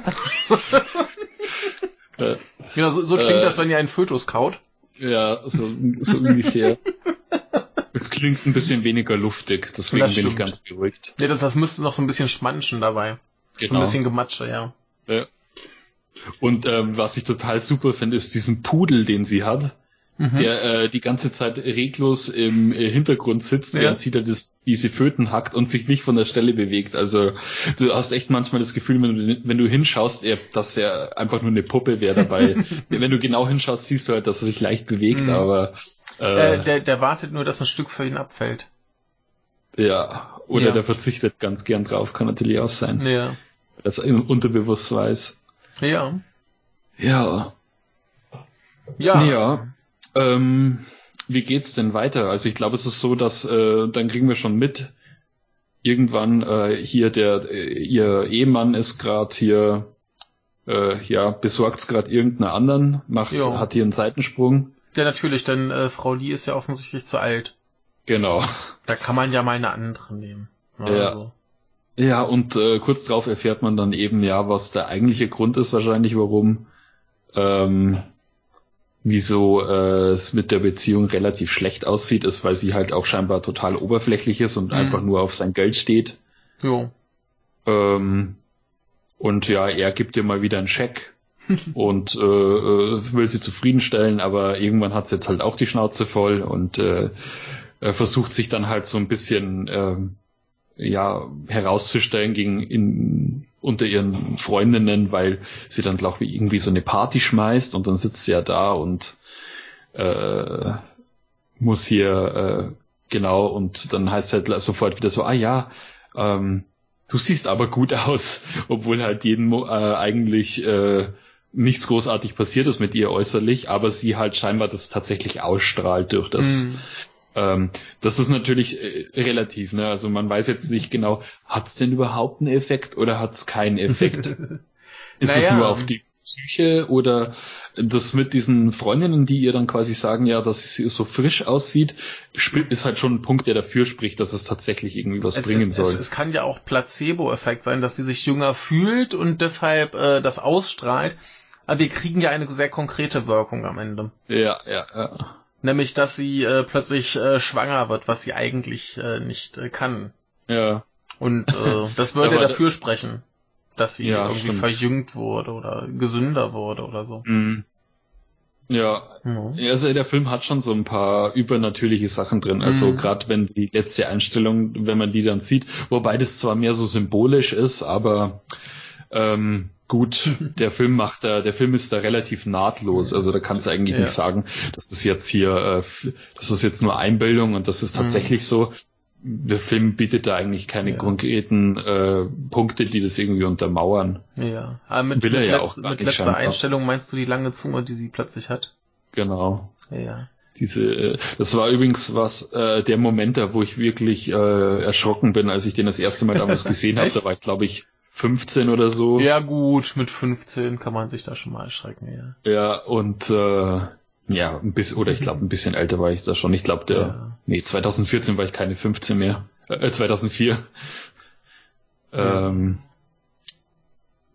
Ja. Genau, so, so klingt äh, das, wenn ihr einen Fötus kaut. Ja, so, so ungefähr. es klingt ein bisschen weniger luftig, deswegen bin ich ganz beruhigt. Ja, das, das müsste noch so ein bisschen schmanschen dabei. Genau. So ein genau. bisschen Gematsche, ja. ja. Und ähm, was ich total super finde, ist diesen Pudel, den sie hat mhm. der äh, die ganze Zeit reglos im äh, Hintergrund sitzt, ja. während sie da das, diese Föten hackt und sich nicht von der Stelle bewegt. Also du hast echt manchmal das Gefühl, wenn du, wenn du hinschaust, er, dass er einfach nur eine Puppe wäre dabei. wenn du genau hinschaust, siehst du halt, dass er sich leicht bewegt, mhm. aber äh, äh, der, der wartet nur, dass ein Stück für ihn abfällt. Ja, oder ja. der verzichtet ganz gern drauf, kann natürlich auch sein. Ja. Das unterbewusst weiß. Ja. Ja. Ja. Ja. Ähm, wie geht's denn weiter? Also ich glaube, es ist so, dass äh, dann kriegen wir schon mit. Irgendwann äh, hier der äh, ihr Ehemann ist gerade hier äh, ja besorgt's gerade irgendeiner anderen, macht jo. hat hier einen Seitensprung. Ja natürlich, denn äh, Frau Lee ist ja offensichtlich zu alt. Genau. Da kann man ja mal eine andere nehmen. Also. Ja. Ja, und äh, kurz darauf erfährt man dann eben ja, was der eigentliche Grund ist wahrscheinlich, warum ähm, wieso äh, es mit der Beziehung relativ schlecht aussieht, ist, weil sie halt auch scheinbar total oberflächlich ist und mhm. einfach nur auf sein Geld steht. Jo. Ähm, und ja, er gibt ihr mal wieder einen Scheck und äh, äh, will sie zufriedenstellen, aber irgendwann hat sie jetzt halt auch die Schnauze voll und äh, er versucht sich dann halt so ein bisschen äh, ja herauszustellen gegen in unter ihren Freundinnen, weil sie dann, glaube ich, irgendwie so eine Party schmeißt und dann sitzt sie ja da und äh, muss hier äh, genau und dann heißt halt sofort wieder so, ah ja, ähm, du siehst aber gut aus, obwohl halt jeden äh, eigentlich äh, nichts großartig passiert ist mit ihr äußerlich, aber sie halt scheinbar das tatsächlich ausstrahlt durch das, mm. Ähm, das ist natürlich äh, relativ, ne? Also man weiß jetzt nicht genau, hat es denn überhaupt einen Effekt oder hat es keinen Effekt? ist naja. es nur auf die Psyche oder das mit diesen Freundinnen, die ihr dann quasi sagen, ja, dass sie so frisch aussieht, ist halt schon ein Punkt, der dafür spricht, dass es tatsächlich irgendwie was es, bringen soll. Es, es, kann ja auch Placebo-Effekt sein, dass sie sich jünger fühlt und deshalb äh, das ausstrahlt. Aber wir kriegen ja eine sehr konkrete Wirkung am Ende. Ja, ja, ja. Nämlich, dass sie äh, plötzlich äh, schwanger wird, was sie eigentlich äh, nicht äh, kann. Ja. Und äh, das würde dafür sprechen. dass sie ja, irgendwie stimmt. verjüngt wurde oder gesünder wurde oder so. Mhm. Ja, mhm. also der Film hat schon so ein paar übernatürliche Sachen drin. Also mhm. gerade wenn die letzte Einstellung, wenn man die dann sieht, wobei das zwar mehr so symbolisch ist, aber ähm, gut, der Film macht da, der Film ist da relativ nahtlos. Also da kannst du eigentlich ja. nicht sagen, das ist jetzt hier, äh, das ist jetzt nur Einbildung und das ist mhm. tatsächlich mhm. so. Der Film bietet da eigentlich keine ja. konkreten äh, Punkte, die das irgendwie untermauern. Ja, aber mit, Will mit, ja letzt, mit letzter scheinbar. Einstellung meinst du die lange Zunge, die sie plötzlich hat? Genau. Ja. Diese, äh, das war übrigens was, äh, der Moment da, wo ich wirklich äh, erschrocken bin, als ich den das erste Mal damals gesehen habe. Da war ich, glaube ich, 15 oder so. Ja gut, mit 15 kann man sich da schon mal erschrecken, ja. Ja, und äh, ja, ein bisschen, oder ich glaube, ein bisschen älter war ich da schon. Ich glaube, der, ja. nee, 2014 war ich keine 15 mehr. Äh, 2004. Ja. Ähm,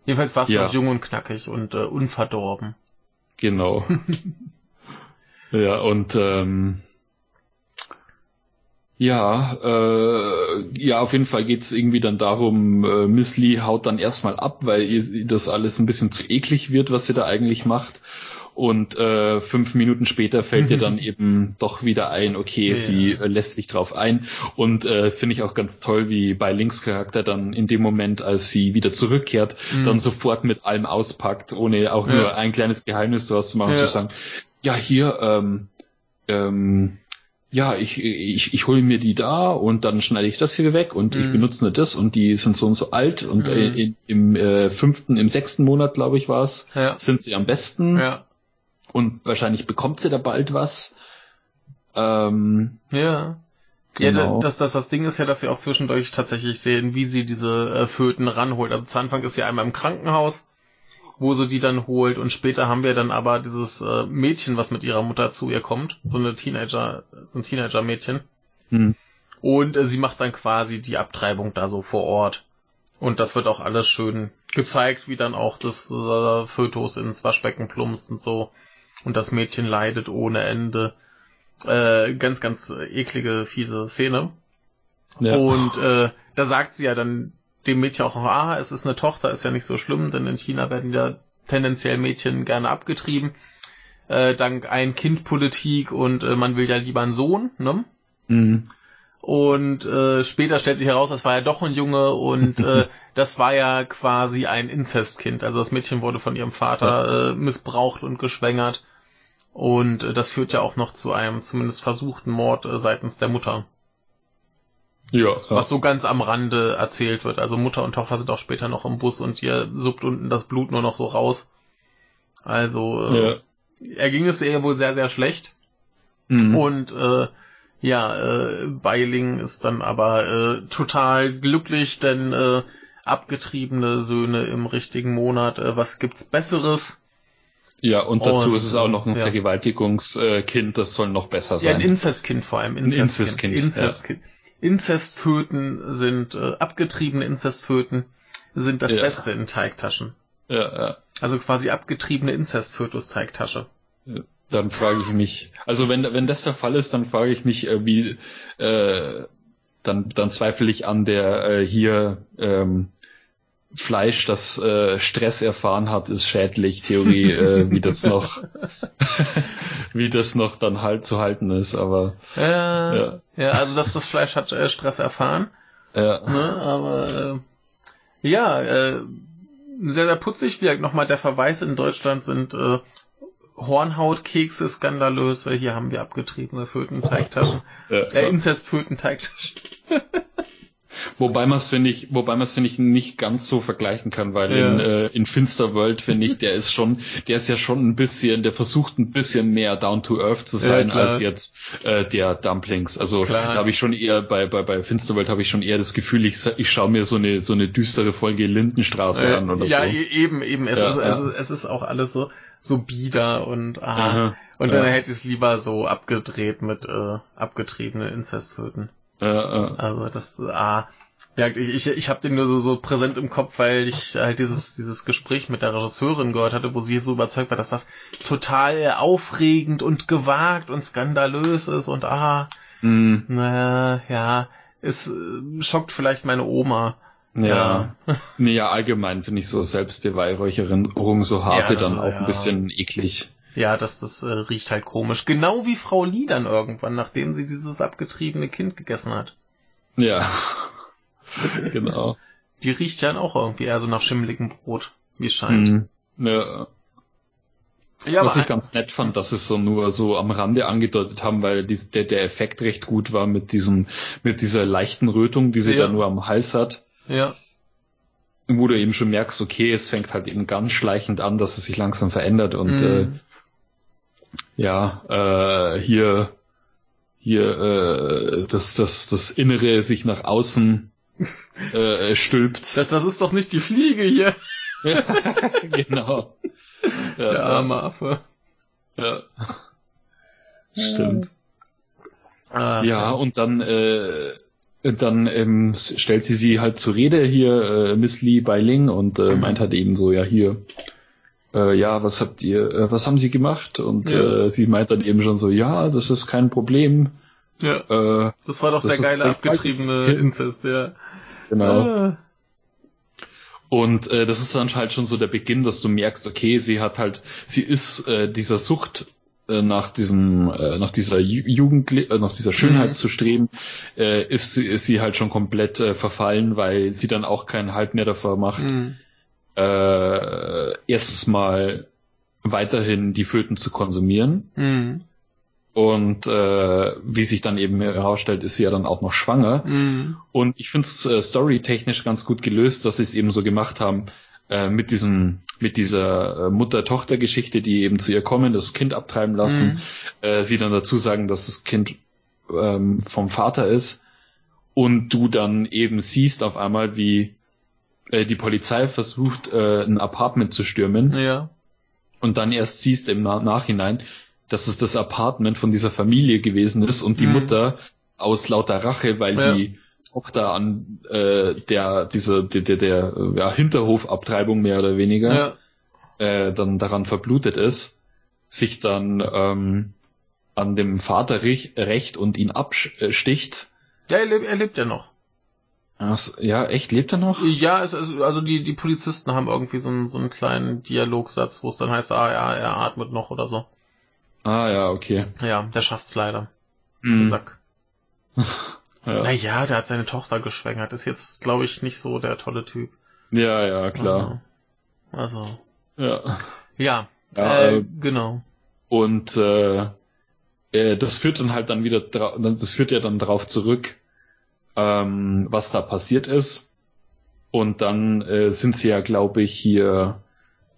Jedenfalls warst ja. du jung und knackig und äh, unverdorben. Genau. ja, und ähm, ja, äh, ja, auf jeden Fall geht's irgendwie dann darum, äh, Miss Lee haut dann erstmal ab, weil ihr das alles ein bisschen zu eklig wird, was sie da eigentlich macht. Und äh, fünf Minuten später fällt ihr dann eben doch wieder ein, okay, ja. sie äh, lässt sich drauf ein. Und äh, finde ich auch ganz toll, wie bei Links Charakter dann in dem Moment, als sie wieder zurückkehrt, mhm. dann sofort mit allem auspackt, ohne auch ja. nur ein kleines Geheimnis draus zu machen, ja. zu sagen, ja, hier, ähm, ähm, ja, ich, ich, ich hole mir die da und dann schneide ich das hier weg und mhm. ich benutze nur das und die sind so und so alt und mhm. äh, in, im äh, fünften, im sechsten Monat, glaube ich, war es, ja. sind sie am besten. Ja. Und wahrscheinlich bekommt sie da bald was. Ähm, ja. Genau. Ja, das, das, das Ding ist ja, dass wir auch zwischendurch tatsächlich sehen, wie sie diese äh, Föten ranholt. Also zu Anfang ist sie einmal im Krankenhaus wo sie die dann holt. Und später haben wir dann aber dieses äh, Mädchen, was mit ihrer Mutter zu ihr kommt. So eine Teenager, so ein Teenager-Mädchen. Hm. Und äh, sie macht dann quasi die Abtreibung da so vor Ort. Und das wird auch alles schön gezeigt, wie dann auch das äh, Fötus ins Waschbecken plumpst und so. Und das Mädchen leidet ohne Ende. Äh, ganz, ganz eklige, fiese Szene. Ja. Und äh, da sagt sie ja dann dem Mädchen auch, ah, es ist eine Tochter, ist ja nicht so schlimm, denn in China werden ja tendenziell Mädchen gerne abgetrieben, äh, dank Ein-Kind-Politik und äh, man will ja lieber einen Sohn, ne? Mhm. Und äh, später stellt sich heraus, das war ja doch ein Junge und äh, das war ja quasi ein Inzestkind. Also das Mädchen wurde von ihrem Vater äh, missbraucht und geschwängert. Und äh, das führt ja auch noch zu einem zumindest versuchten Mord äh, seitens der Mutter. Ja, Was so ganz am Rande erzählt wird. Also Mutter und Tochter sind auch später noch im Bus und ihr suppt unten das Blut nur noch so raus. Also äh, ja. er ging es ihr wohl sehr, sehr schlecht. Mhm. Und äh, ja, äh, Beiling ist dann aber äh, total glücklich, denn äh, abgetriebene Söhne im richtigen Monat, äh, was gibt's Besseres? Ja, und dazu und, ist es auch noch ein ja. Vergewaltigungskind, das soll noch besser sein. Ja, ein Inzestkind vor allem. Inzestkind. Inzestkind. Inzestkind. Ja. Inzestföten sind äh, abgetriebene Inzestföten sind das ja. Beste in Teigtaschen. Ja, ja. Also quasi abgetriebene Inzestfötus-Teigtasche. Dann frage ich mich, also wenn wenn das der Fall ist, dann frage ich mich, äh, wie äh, dann dann zweifle ich an der äh, hier ähm, Fleisch, das äh, Stress erfahren hat, ist schädlich Theorie, äh, wie das noch, wie das noch dann halt zu halten ist. Aber ja, ja. ja also dass das Fleisch hat äh, Stress erfahren. Ja. Ne, aber äh, ja, äh, sehr sehr putzig. Wie nochmal der Verweis in Deutschland sind äh, Hornhautkekse skandalös. Hier haben wir abgetriebene Fötenteigtaschen. Ja, äh, Inzestfötenteigtaschen. Wobei man es finde ich, wobei man es finde ich nicht ganz so vergleichen kann, weil ja. in, äh, in Finsterworld finde ich, der ist schon, der ist ja schon ein bisschen, der versucht ein bisschen mehr down to earth zu sein ja, als jetzt äh, der Dumplings. Also klar. da habe ich schon eher bei bei bei Finsterworld habe ich schon eher das Gefühl, ich ich schaue mir so eine so eine düstere Folge Lindenstraße äh, an oder ja, so. Ja, e-, eben eben. Es, ja, ist, es, ist, es ist auch alles so so bieder und ah, Aha, und dann hätte ich es lieber so abgedreht mit äh, abgetriebene Inzestföten. Äh, äh. Also das, ah, ja, ich, ich, ich habe den nur so, so präsent im Kopf, weil ich halt dieses, dieses Gespräch mit der Regisseurin gehört hatte, wo sie so überzeugt war, dass das total aufregend und gewagt und skandalös ist und ah, mm. naja, ja, es äh, schockt vielleicht meine Oma. Ja. ja. nee, ja, allgemein finde ich so Selbstbeweihräucherung, so harte ja, dann auch ja. ein bisschen eklig. Ja, das, das äh, riecht halt komisch. Genau wie Frau Lee dann irgendwann, nachdem sie dieses abgetriebene Kind gegessen hat. Ja. genau. Die riecht ja auch irgendwie eher so nach schimmeligem Brot, wie es scheint. Mhm. Ja. Ja, Was ich ganz nett fand, dass es so nur so am Rande angedeutet haben, weil die, der, der Effekt recht gut war mit diesem, mit dieser leichten Rötung, die sie ja. da nur am Hals hat. Ja. Wo du eben schon merkst, okay, es fängt halt eben ganz schleichend an, dass es sich langsam verändert und mhm. äh, ja, äh, hier, hier äh, das, das, das Innere sich nach außen äh, stülpt. Das, das ist doch nicht die Fliege hier. genau. Ja, Der arme Affe. Ja. Stimmt. Ah, ja, und dann, äh, dann ähm, stellt sie sie halt zur Rede hier, äh, Miss Lee bei Ling und äh, meint halt eben so, ja hier, äh, ja, was habt ihr, äh, was haben sie gemacht? Und ja. äh, sie meint dann eben schon so, ja, das ist kein Problem. Ja. Äh, das war doch das der geile abgetriebene Inzest, ja. Genau. Ah. Und äh, das ist dann halt schon so der Beginn, dass du merkst, okay, sie hat halt, sie ist äh, dieser Sucht äh, nach diesem, äh, nach dieser Jugend, äh, nach dieser Schönheit mhm. zu streben, äh, ist, sie, ist sie halt schon komplett äh, verfallen, weil sie dann auch keinen Halt mehr davor macht. Mhm. Äh, erstens mal weiterhin die Föten zu konsumieren. Mhm. Und äh, wie sich dann eben herausstellt, ist sie ja dann auch noch schwanger. Mhm. Und ich finde es äh, storytechnisch ganz gut gelöst, dass sie es eben so gemacht haben äh, mit diesem mit dieser äh, Mutter-Tochter-Geschichte, die eben zu ihr kommen, das Kind abtreiben lassen, mhm. äh, sie dann dazu sagen, dass das Kind ähm, vom Vater ist und du dann eben siehst auf einmal, wie äh, die Polizei versucht, äh, ein Apartment zu stürmen. Ja. Und dann erst siehst im Nachhinein, dass es das Apartment von dieser Familie gewesen ist und die mhm. Mutter aus lauter Rache, weil ja. die Tochter an äh, der diese der, der, der ja, Hinterhofabtreibung mehr oder weniger ja. äh, dann daran verblutet ist, sich dann ähm, an dem Vater recht und ihn absticht. Ja, er lebt, er lebt ja noch. Ja, echt, lebt er noch? Ja, es, es, also die, die Polizisten haben irgendwie so einen, so einen kleinen Dialogsatz, wo es dann heißt, ah ja, er atmet noch oder so. Ah ja, okay. Ja, der schafft's leider. Mm. Sack. ja. Naja, der hat seine Tochter geschwängert. Ist jetzt, glaube ich, nicht so der tolle Typ. Ja, ja, klar. Also. Ja. Ja, ja äh, äh, genau. Und äh, äh, das führt dann halt dann wieder, das führt ja dann darauf zurück, ähm, was da passiert ist. Und dann äh, sind sie ja, glaube ich, hier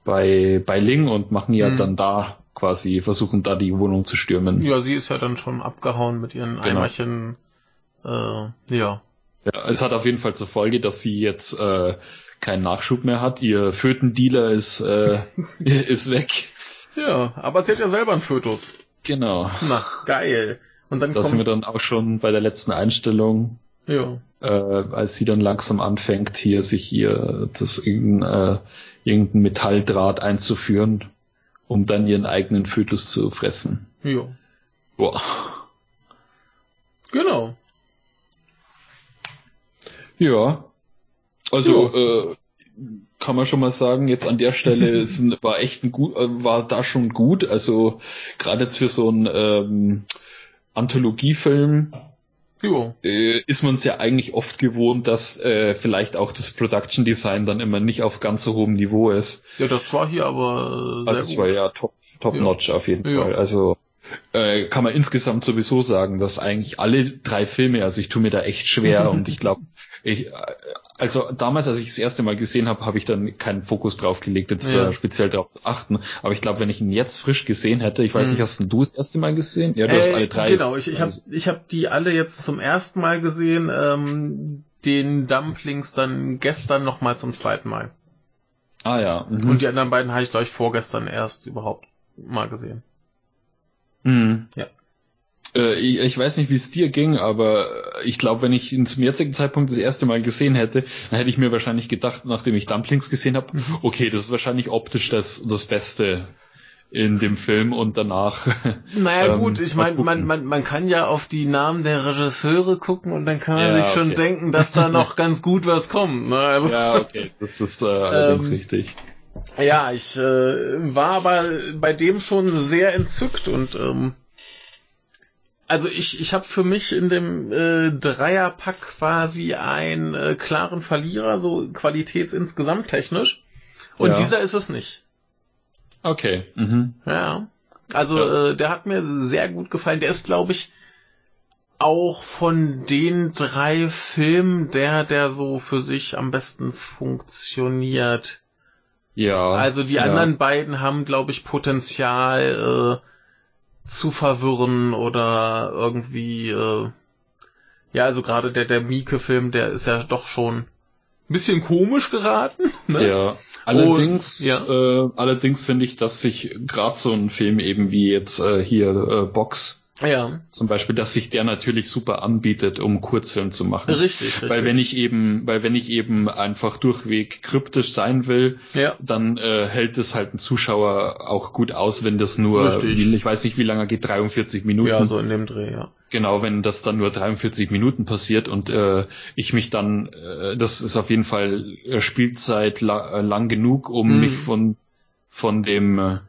bei, bei Ling und machen ja hm. dann da quasi versuchen, da die Wohnung zu stürmen. Ja, sie ist ja dann schon abgehauen mit ihren genau. Eimerchen. Äh, ja. Ja, es hat auf jeden Fall zur Folge, dass sie jetzt äh, keinen Nachschub mehr hat. Ihr Fötendealer ist, äh, ist weg. Ja, aber sie hat ja selber einen Fötus. Genau. Na, geil. Und dann da sind wir dann auch schon bei der letzten Einstellung. Ja. Äh, als sie dann langsam anfängt, hier sich hier das irgendein, äh, irgendein Metalldraht einzuführen um dann ihren eigenen Fötus zu fressen. Ja. Boah. Genau. Ja. Also äh, kann man schon mal sagen, jetzt an der Stelle ist, war echt ein gut, äh, war da schon gut. Also gerade für so einen ähm, Anthologiefilm äh, ist man es ja eigentlich oft gewohnt, dass äh, vielleicht auch das Production Design dann immer nicht auf ganz so hohem Niveau ist. Ja, das war hier aber sehr Also es war ja top, top ja. notch auf jeden ja. Fall. Also äh, kann man insgesamt sowieso sagen, dass eigentlich alle drei Filme, also ich tue mir da echt schwer und ich glaube, ich, also damals, als ich das erste Mal gesehen habe, habe ich dann keinen Fokus drauf gelegt, jetzt ja. äh, speziell darauf zu achten. Aber ich glaube, wenn ich ihn jetzt frisch gesehen hätte, ich weiß mhm. nicht, hast du das erste Mal gesehen? Ja, du äh, hast alle drei. Genau, ich, ich habe ich hab die alle jetzt zum ersten Mal gesehen, ähm, den Dumplings dann gestern nochmal zum zweiten Mal. Ah ja. Mhm. Und die anderen beiden habe ich, glaube ich, vorgestern erst überhaupt mal gesehen. Mhm. Ja. Äh, ich, ich, weiß nicht, wie es dir ging, aber ich glaube, wenn ich ihn zum jetzigen Zeitpunkt das erste Mal gesehen hätte, dann hätte ich mir wahrscheinlich gedacht, nachdem ich Dumplings gesehen habe, mhm. okay, das ist wahrscheinlich optisch das, das Beste in dem Film und danach. Naja ähm, gut, ich meine, man, man, man kann ja auf die Namen der Regisseure gucken und dann kann man ja, sich schon okay. denken, dass da noch ganz gut was kommt. Ne? Also, ja, okay, das ist äh, allerdings ähm, richtig. Ja, ich äh, war aber bei dem schon sehr entzückt und ähm, also ich, ich habe für mich in dem äh, Dreierpack quasi einen äh, klaren Verlierer, so qualitäts insgesamt technisch. Und ja. dieser ist es nicht. Okay. Mhm. Ja. Also ja. Äh, der hat mir sehr gut gefallen. Der ist, glaube ich, auch von den drei Filmen der, der so für sich am besten funktioniert. Ja. Also die ja. anderen beiden haben, glaube ich, Potenzial äh, zu verwirren oder irgendwie. Äh, ja, also gerade der der Mieke-Film, der ist ja doch schon ein bisschen komisch geraten. Ne? Ja. Allerdings, oh, ja. Äh, allerdings finde ich, dass sich gerade so ein Film eben wie jetzt äh, hier äh, Box ja. Zum Beispiel, dass sich der natürlich super anbietet, um Kurzfilm zu machen. Richtig, richtig. Weil wenn ich eben, weil wenn ich eben einfach durchweg kryptisch sein will, ja. dann äh, hält es halt ein Zuschauer auch gut aus, wenn das nur, wie, ich weiß nicht, wie lange geht, 43 Minuten. Ja, so in dem Dreh, ja. Genau, wenn das dann nur 43 Minuten passiert und äh, ich mich dann, äh, das ist auf jeden Fall äh, Spielzeit la äh, lang genug, um mhm. mich von von dem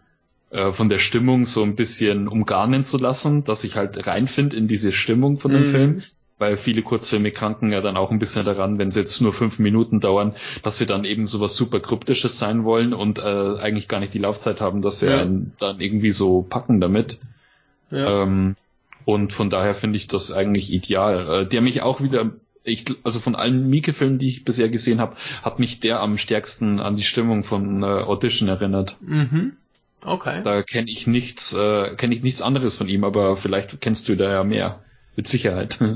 äh, von der Stimmung so ein bisschen umgarnen zu lassen, dass ich halt reinfinde in diese Stimmung von dem mhm. Film. Weil viele Kurzfilme kranken ja dann auch ein bisschen daran, wenn sie jetzt nur fünf Minuten dauern, dass sie dann eben sowas super Kryptisches sein wollen und äh, eigentlich gar nicht die Laufzeit haben, dass sie ja. einen dann irgendwie so packen damit. Ja. Ähm, und von daher finde ich das eigentlich ideal. Äh, der mich auch wieder ich, also von allen Mieke-Filmen, die ich bisher gesehen habe, hat mich der am stärksten an die Stimmung von äh, Audition erinnert. Mhm. Okay. Da kenne ich nichts, äh, kenne ich nichts anderes von ihm, aber vielleicht kennst du da ja mehr. Mit Sicherheit.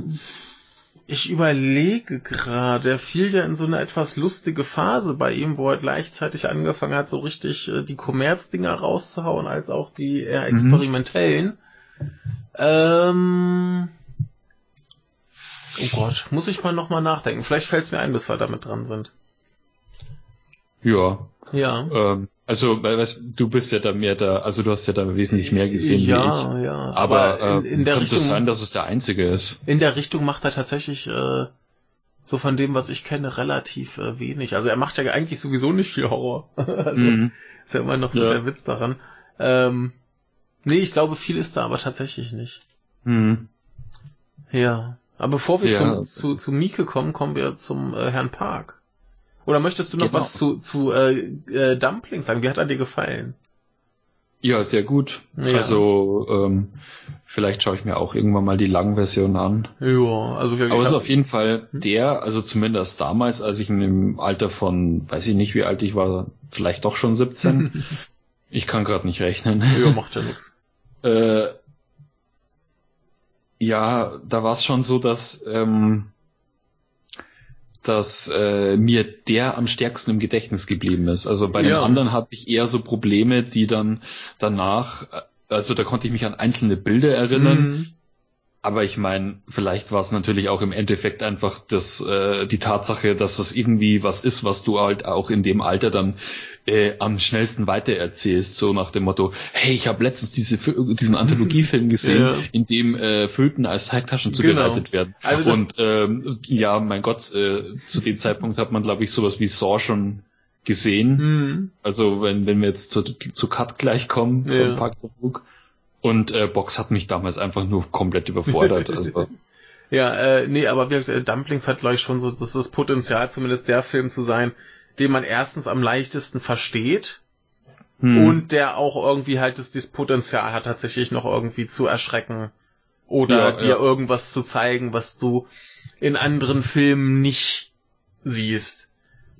Ich überlege gerade, er fiel ja in so eine etwas lustige Phase bei ihm, wo er gleichzeitig angefangen hat, so richtig äh, die Kommerzdinger rauszuhauen, als auch die eher mhm. experimentellen. Mhm. Ähm, oh Gott, muss ich mal nochmal nachdenken. Vielleicht fällt es mir ein, bis wir damit dran sind. Ja. Ja. Ähm, also, weißt, du bist ja da mehr da, also du hast ja da wesentlich mehr gesehen ja, wie ich. Ja, ja. Aber, aber in, in äh, der Richtung, es sein, dass es der einzige ist. In der Richtung macht er tatsächlich äh, so von dem, was ich kenne, relativ äh, wenig. Also er macht ja eigentlich sowieso nicht viel Horror. also mhm. ist ja immer noch so ja. der Witz daran. Ähm, nee, ich glaube, viel ist da aber tatsächlich nicht. Mhm. Ja. Aber bevor wir ja. zum, zu, zu Mieke kommen, kommen wir zum äh, Herrn Park. Oder möchtest du noch genau. was zu, zu äh, äh, Dumplings sagen? Wie hat er dir gefallen? Ja, sehr gut. Ja. Also ähm, vielleicht schaue ich mir auch irgendwann mal die Langversion an. Ja, also Aber es ist auf jeden Fall hm? der, also zumindest damals, als ich in dem Alter von, weiß ich nicht, wie alt ich war, vielleicht doch schon 17. ich kann gerade nicht rechnen. Ja, macht ja nichts. Äh, ja, da war es schon so, dass ähm, dass äh, mir der am stärksten im Gedächtnis geblieben ist. Also bei ja. dem anderen hatte ich eher so Probleme, die dann danach, äh, also da konnte ich mich an einzelne Bilder erinnern, mhm. Aber ich meine, vielleicht war es natürlich auch im Endeffekt einfach das, äh, die Tatsache, dass das irgendwie was ist, was du halt auch in dem Alter dann äh, am schnellsten weitererzählst, so nach dem Motto, hey, ich habe letztens diese, diesen Anthologiefilm gesehen, ja. in dem äh, Föten als Zeigtaschen zubereitet genau. werden. Also Und ähm, ja, mein Gott, äh, zu dem Zeitpunkt hat man, glaube ich, sowas wie Saw schon gesehen. Mhm. Also wenn, wenn wir jetzt zu, zu Cut gleich kommen ja. von Park Brook, und äh, Box hat mich damals einfach nur komplett überfordert. Also. ja, äh, nee, aber wir, äh, Dumplings hat gleich schon so das, ist das Potenzial, zumindest der Film zu sein, den man erstens am leichtesten versteht hm. und der auch irgendwie halt das, das Potenzial hat, tatsächlich noch irgendwie zu erschrecken oder ja, dir ja. irgendwas zu zeigen, was du in anderen Filmen nicht siehst.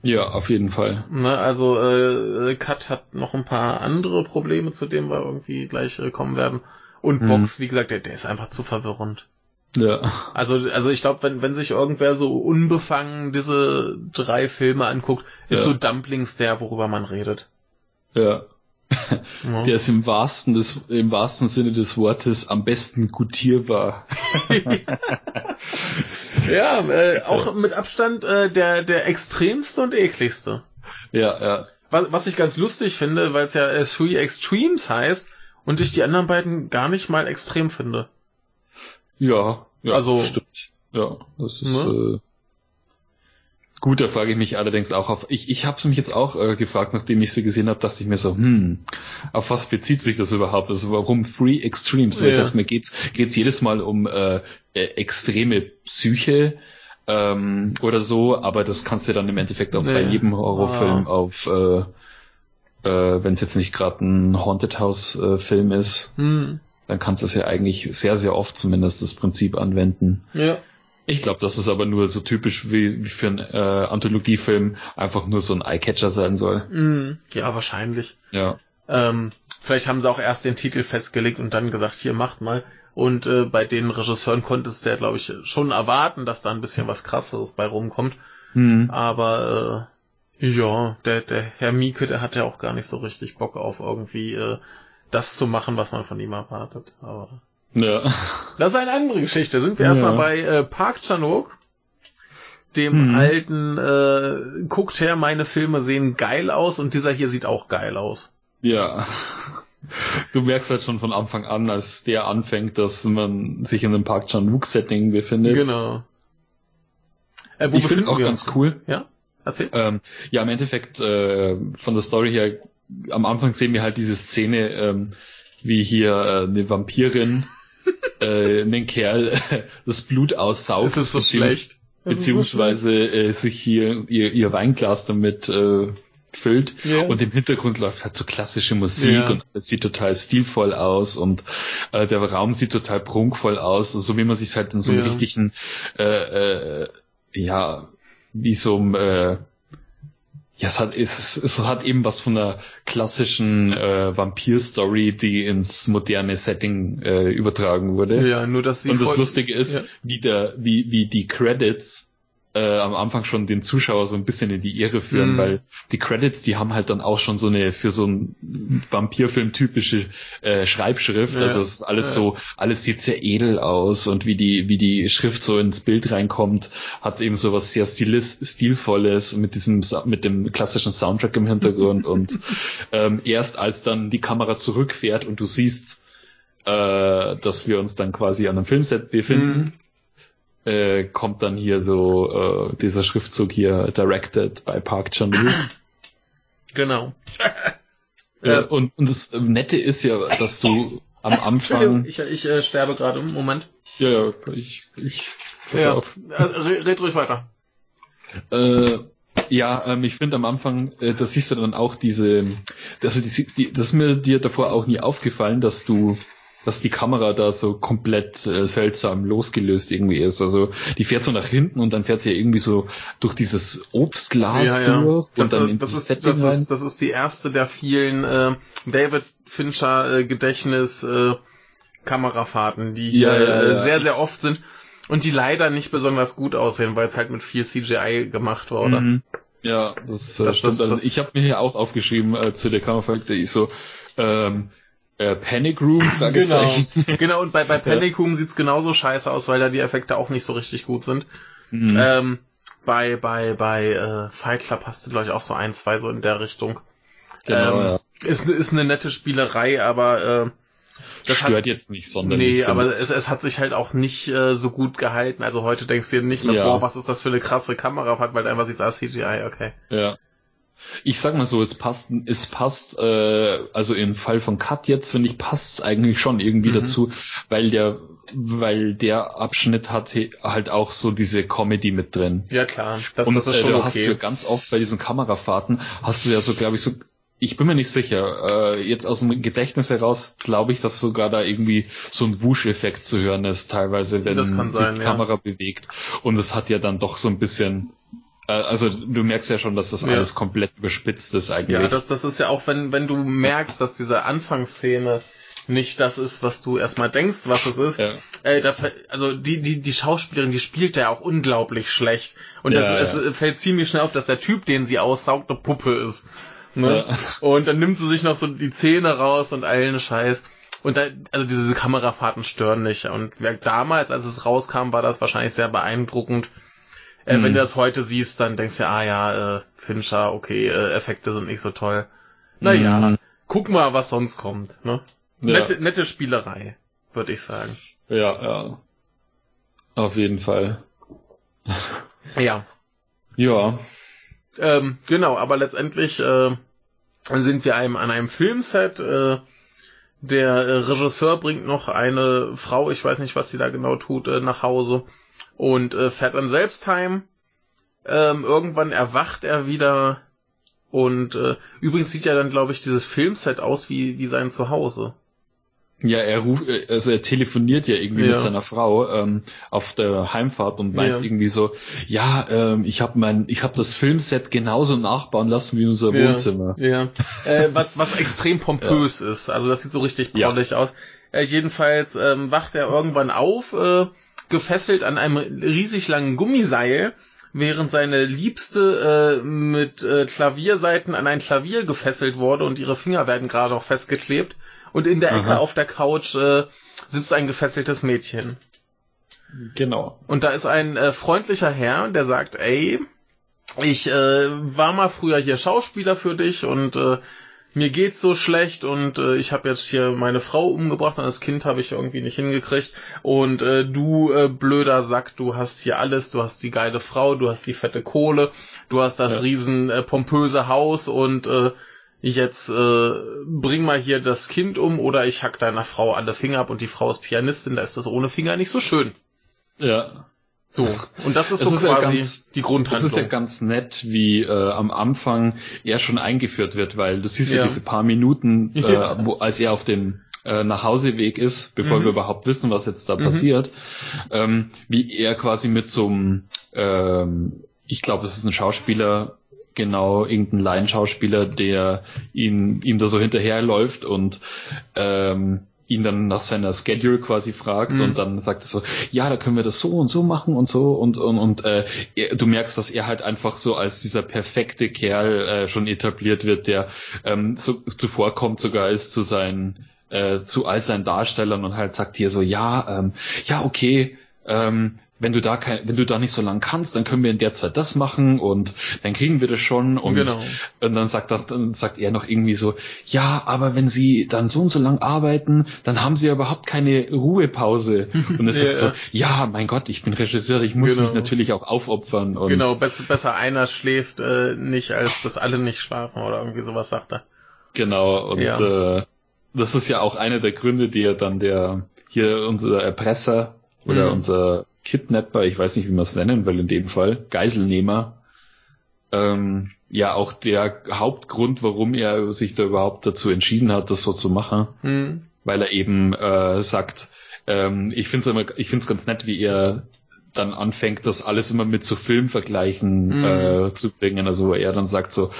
Ja, auf jeden Fall. Ne, also äh, Cut hat noch ein paar andere Probleme, zu denen wir irgendwie gleich äh, kommen werden. Und hm. Box, wie gesagt, der, der ist einfach zu verwirrend. Ja. Also, also ich glaube, wenn, wenn sich irgendwer so unbefangen diese drei Filme anguckt, ist ja. so Dumplings der, worüber man redet. Ja. Ja. Der ist im wahrsten, des, im wahrsten Sinne des Wortes am besten gutierbar. ja, äh, auch mit Abstand äh, der, der extremste und ekligste. Ja, ja. was, was ich ganz lustig finde, weil es ja äh, Three Extremes heißt und ich die anderen beiden gar nicht mal extrem finde. Ja, ja, also, stimmt. Ja, das ist ne? äh, gut. Da frage ich mich allerdings auch auf. Ich, ich habe mich jetzt auch äh, gefragt, nachdem ich sie gesehen habe, dachte ich mir so, hm, auf was bezieht sich das überhaupt? Also warum Three Extremes? Ja. Ich dachte mir, geht's geht's jedes Mal um äh, äh, extreme Psyche? ähm, oder so, aber das kannst du dann im Endeffekt auch nee. bei jedem Horrorfilm ah. auf, äh, äh, wenn es jetzt nicht gerade ein Haunted House äh, Film ist, hm. dann kannst du es ja eigentlich sehr, sehr oft zumindest das Prinzip anwenden. Ja. Ich glaube, dass es aber nur so typisch wie, wie für einen äh, Anthologiefilm einfach nur so ein Eyecatcher sein soll. Mm, ja, wahrscheinlich. Ja. Ähm, vielleicht haben sie auch erst den Titel festgelegt und dann gesagt, hier macht mal. Und äh, bei den Regisseuren konntest du ja, glaube ich, schon erwarten, dass da ein bisschen was krasseres bei rumkommt. Mhm. Aber äh, ja, der, der Herr Mieke, der hat ja auch gar nicht so richtig Bock auf irgendwie äh, das zu machen, was man von ihm erwartet. Aber ja. das ist eine andere Geschichte. Sind wir ja. erstmal bei äh, Park Chanok, dem mhm. alten äh, guckt her, meine Filme sehen geil aus und dieser hier sieht auch geil aus. Ja. Du merkst halt schon von Anfang an, als der anfängt, dass man sich in einem Park Chan-wook-Setting befindet. Genau. Äh, ich finde es auch ganz cool. Ja, erzähl. Ähm, ja, im Endeffekt äh, von der Story her, am Anfang sehen wir halt diese Szene, ähm, wie hier äh, eine Vampirin äh, einen Kerl äh, das Blut aussaugt. Das ist so schlecht. Beziehungsweise so äh, sich hier ihr, ihr Weinglas damit äh, füllt yeah. und im Hintergrund läuft halt so klassische Musik yeah. und es sieht total stilvoll aus und äh, der Raum sieht total prunkvoll aus, so wie man sich halt in so einem yeah. richtigen äh, äh, ja wie so einem äh, ja, es hat, es, es hat eben was von einer klassischen äh, Vampir-Story, die ins moderne Setting äh, übertragen wurde. Ja, nur dass sie Und das Lustige ist, ja. wie der, wie, wie die Credits äh, am Anfang schon den Zuschauer so ein bisschen in die Irre führen, mm. weil die Credits, die haben halt dann auch schon so eine für so einen Vampirfilm typische äh, Schreibschrift. Ja. Also es ist alles ja. so, alles sieht sehr edel aus und wie die, wie die Schrift so ins Bild reinkommt, hat eben so was sehr stilis, stilvolles mit diesem, mit dem klassischen Soundtrack im Hintergrund und ähm, erst als dann die Kamera zurückfährt und du siehst, äh, dass wir uns dann quasi an einem Filmset befinden. Mm äh, kommt dann hier so äh, dieser Schriftzug hier directed by Park Chan-wook. Genau. äh, und, und das Nette ist ja, dass du am Anfang. Ich, ich äh, sterbe gerade. Moment. Ja, ja, ich, ich ja, auf. Äh, red ruhig weiter. Äh, ja, ähm, ich finde am Anfang, äh, da siehst du dann auch diese, also die, die, das ist mir dir davor auch nie aufgefallen, dass du dass die Kamera da so komplett äh, seltsam losgelöst irgendwie ist. Also die fährt so nach hinten und dann fährt sie ja irgendwie so durch dieses Obstglas ja, ja. durch das, und dann das, ist, Setting das, rein. ist, das ist die erste der vielen äh, David Fincher äh, Gedächtnis äh, Kamerafahrten, die hier ja, äh, sehr, sehr oft sind und die leider nicht besonders gut aussehen, weil es halt mit viel CGI gemacht wurde. Mhm. Ja, das, äh, das stimmt. Das, also ich habe mir hier auch aufgeschrieben äh, zu der Kamerafahrt, ich so ähm, äh, Panic Room? Genau. genau, und bei, bei Panic Room sieht's genauso scheiße aus, weil da die Effekte auch nicht so richtig gut sind. Mhm. Ähm, bei bei bei äh, Fight Club hast du, glaube ich, auch so ein, zwei so in der Richtung. Genau, ähm, ja. Ist, ist eine nette Spielerei, aber äh, das stört hat, jetzt nicht sonderlich. Nee, aber es, es hat sich halt auch nicht äh, so gut gehalten. Also heute denkst du dir nicht mehr, ja. boah, was ist das für eine krasse Kamera, weil einfach siehst, ah, CGI, okay. Ja. Ich sag mal so, es passt, es passt, äh, also im Fall von Cut jetzt, finde ich, passt es eigentlich schon irgendwie mhm. dazu, weil der, weil der Abschnitt hat halt auch so diese Comedy mit drin. Ja klar, das, Und das ist äh, schon du okay. hast du ganz oft bei diesen Kamerafahrten, hast du ja so, glaube ich, so ich bin mir nicht sicher. Äh, jetzt aus dem Gedächtnis heraus glaube ich, dass sogar da irgendwie so ein Wusch-Effekt zu hören ist, teilweise, wenn sich sein, die ja. Kamera bewegt. Und es hat ja dann doch so ein bisschen also du merkst ja schon, dass das ja. alles komplett überspitzt ist eigentlich. Ja, das, das ist ja auch, wenn, wenn du merkst, dass diese Anfangsszene nicht das ist, was du erstmal denkst, was es ist. Ja. Äh, da, also die, die, die Schauspielerin, die spielt ja auch unglaublich schlecht. Und das, ja, es fällt ziemlich schnell auf, dass der Typ, den sie aussaugt, eine Puppe ist. Ne? Ja. Und dann nimmt sie sich noch so die Zähne raus und allen Scheiß. Und da, also diese Kamerafahrten stören nicht. Und damals, als es rauskam, war das wahrscheinlich sehr beeindruckend Äh, hm. Wenn du das heute siehst, dann denkst du, ah ja, äh, Fincher, okay, äh, Effekte sind nicht so toll. Naja, hm. guck mal, was sonst kommt. Ne? Ja. Nette, nette Spielerei, würde ich sagen. Ja, ja. Auf jeden Fall. ja. Ja. Ähm, genau, aber letztendlich äh, sind wir einem, an einem Filmset. Äh, der äh, Regisseur bringt noch eine Frau, ich weiß nicht, was sie da genau tut, äh, nach Hause und äh, fährt dann selbst heim. Ähm, irgendwann erwacht er wieder und äh, übrigens sieht ja dann, glaube ich, dieses Filmset aus wie, wie sein Zuhause. Ja, er ruft, also er telefoniert ja irgendwie ja. mit seiner Frau ähm, auf der Heimfahrt und meint ja. irgendwie so, ja, ähm, ich habe mein, ich habe das Filmset genauso nachbauen lassen wie unser ja. Wohnzimmer. Ja. äh, was was extrem pompös ist, also das sieht so richtig prollig aus. Äh, jedenfalls ähm, wacht er irgendwann auf, äh, gefesselt an einem riesig langen Gummiseil während seine Liebste äh, mit äh, Klavierseiten an ein Klavier gefesselt wurde und ihre Finger werden gerade noch festgeklebt und in der Ecke Aha. auf der Couch äh, sitzt ein gefesseltes Mädchen. Genau. Und da ist ein äh, freundlicher Herr, der sagt, ey, ich äh, war mal früher hier Schauspieler für dich und äh, mir geht's so schlecht und äh, ich habe jetzt hier meine Frau umgebracht und das Kind habe ich irgendwie nicht hingekriegt und äh, du äh, blöder Sack, du hast hier alles, du hast die geile Frau, du hast die fette Kohle, du hast das ja. riesen äh, pompöse Haus und äh, jetzt äh, bring mal hier das Kind um oder ich hack deiner Frau alle Finger ab und die Frau ist Pianistin, da ist das ohne Finger nicht so schön. Ja. So, und das ist so ist quasi ja ganz, die Grundhandlung. Das ist ja ganz nett, wie äh, am Anfang er schon eingeführt wird, weil du siehst ja, ja diese paar Minuten, äh, wo, als er auf dem äh, Nachhauseweg ist, bevor mhm. wir überhaupt wissen, was jetzt da mhm. passiert, ähm, wie er quasi mit so einem, ähm, ich glaube, es ist ein Schauspieler, genau irgendein Laienschauspieler, der ihn, ihm da so hinterherläuft und ähm, ihn dann nach seiner Schedule quasi fragt mhm. und dann sagt er so, ja, da können wir das so und so machen und so und und und äh, er, du merkst, dass er halt einfach so als dieser perfekte Kerl äh, schon etabliert wird, der ähm, so, zuvorkommt sogar ist zu seinen äh, zu all seinen Darstellern und halt sagt hier so, ja, ähm, ja, okay, ähm, wenn du da kein, wenn du da nicht so lang kannst, dann können wir in der Zeit das machen und dann kriegen wir das schon und, genau. und dann sagt er, dann sagt er noch irgendwie so, ja, aber wenn sie dann so und so lang arbeiten, dann haben sie ja überhaupt keine Ruhepause. Und er sagt ja, so, ja, mein Gott, ich bin Regisseur, ich muss genau. mich natürlich auch aufopfern. Und genau, besser, besser einer schläft äh, nicht, als dass alle nicht schlafen oder irgendwie sowas sagt er. Genau, und ja. äh, das ist ja auch einer der Gründe, die er dann der hier unser Erpresser oder mhm. unser Kidnapper, ich weiß nicht, wie man es nennen will in dem Fall, Geiselnehmer, ähm, ja auch der Hauptgrund, warum er sich da überhaupt dazu entschieden hat, das so zu machen, mhm. weil er eben äh, sagt, ähm, ich finde es immer, ich finde es ganz nett, wie er dann anfängt, das alles immer mit so Filmvergleichen mhm. äh, zu bringen. Also er dann sagt so,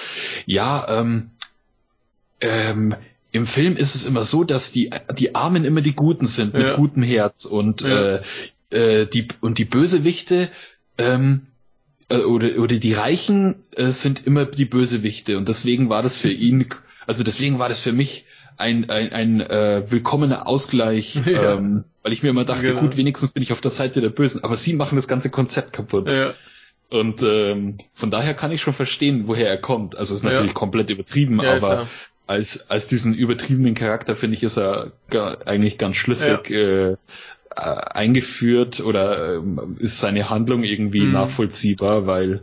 ja, ähm, ähm, im Film ist es immer so, dass die, die Armen immer die Guten sind, mit ja. gutem Herz und ja. äh, äh, die und die Bösewichte ähm, äh, oder oder die Reichen äh, sind immer die Bösewichte und deswegen war das für ihn, also deswegen war das für mich ein ein, ein äh, willkommener Ausgleich, ja. ähm, weil ich mir immer dachte, genau. gut, wenigstens bin ich auf der Seite der Bösen, aber sie machen das ganze Konzept kaputt. Ja. Und ähm, von daher kann ich schon verstehen, woher er kommt. Also es ist natürlich ja. komplett übertrieben, ja, aber klar. als als diesen übertriebenen Charakter finde ich ist er gar, eigentlich ganz schlüssig. Ja. Äh, äh, eingeführt oder äh, ist seine Handlung irgendwie mhm. nachvollziehbar, weil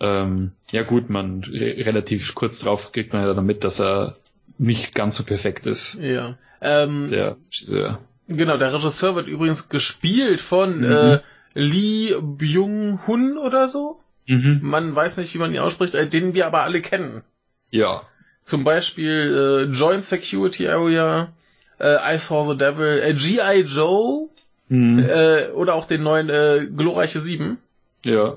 ähm, ja gut, man re relativ kurz drauf kriegt man ja dann mit, dass er nicht ganz so perfekt ist. Ja. Ähm, der Regisseur. Genau, der Regisseur wird übrigens gespielt von mhm. äh, Lee Byung-hun oder so. Mhm. Man weiß nicht, wie man ihn ausspricht, äh, den wir aber alle kennen. Ja. Zum Beispiel äh, Joint Security Area, äh, I Saw the Devil, äh, G.I. Joe mhm. äh, oder auch den neuen äh, Glorreiche 7. Ja.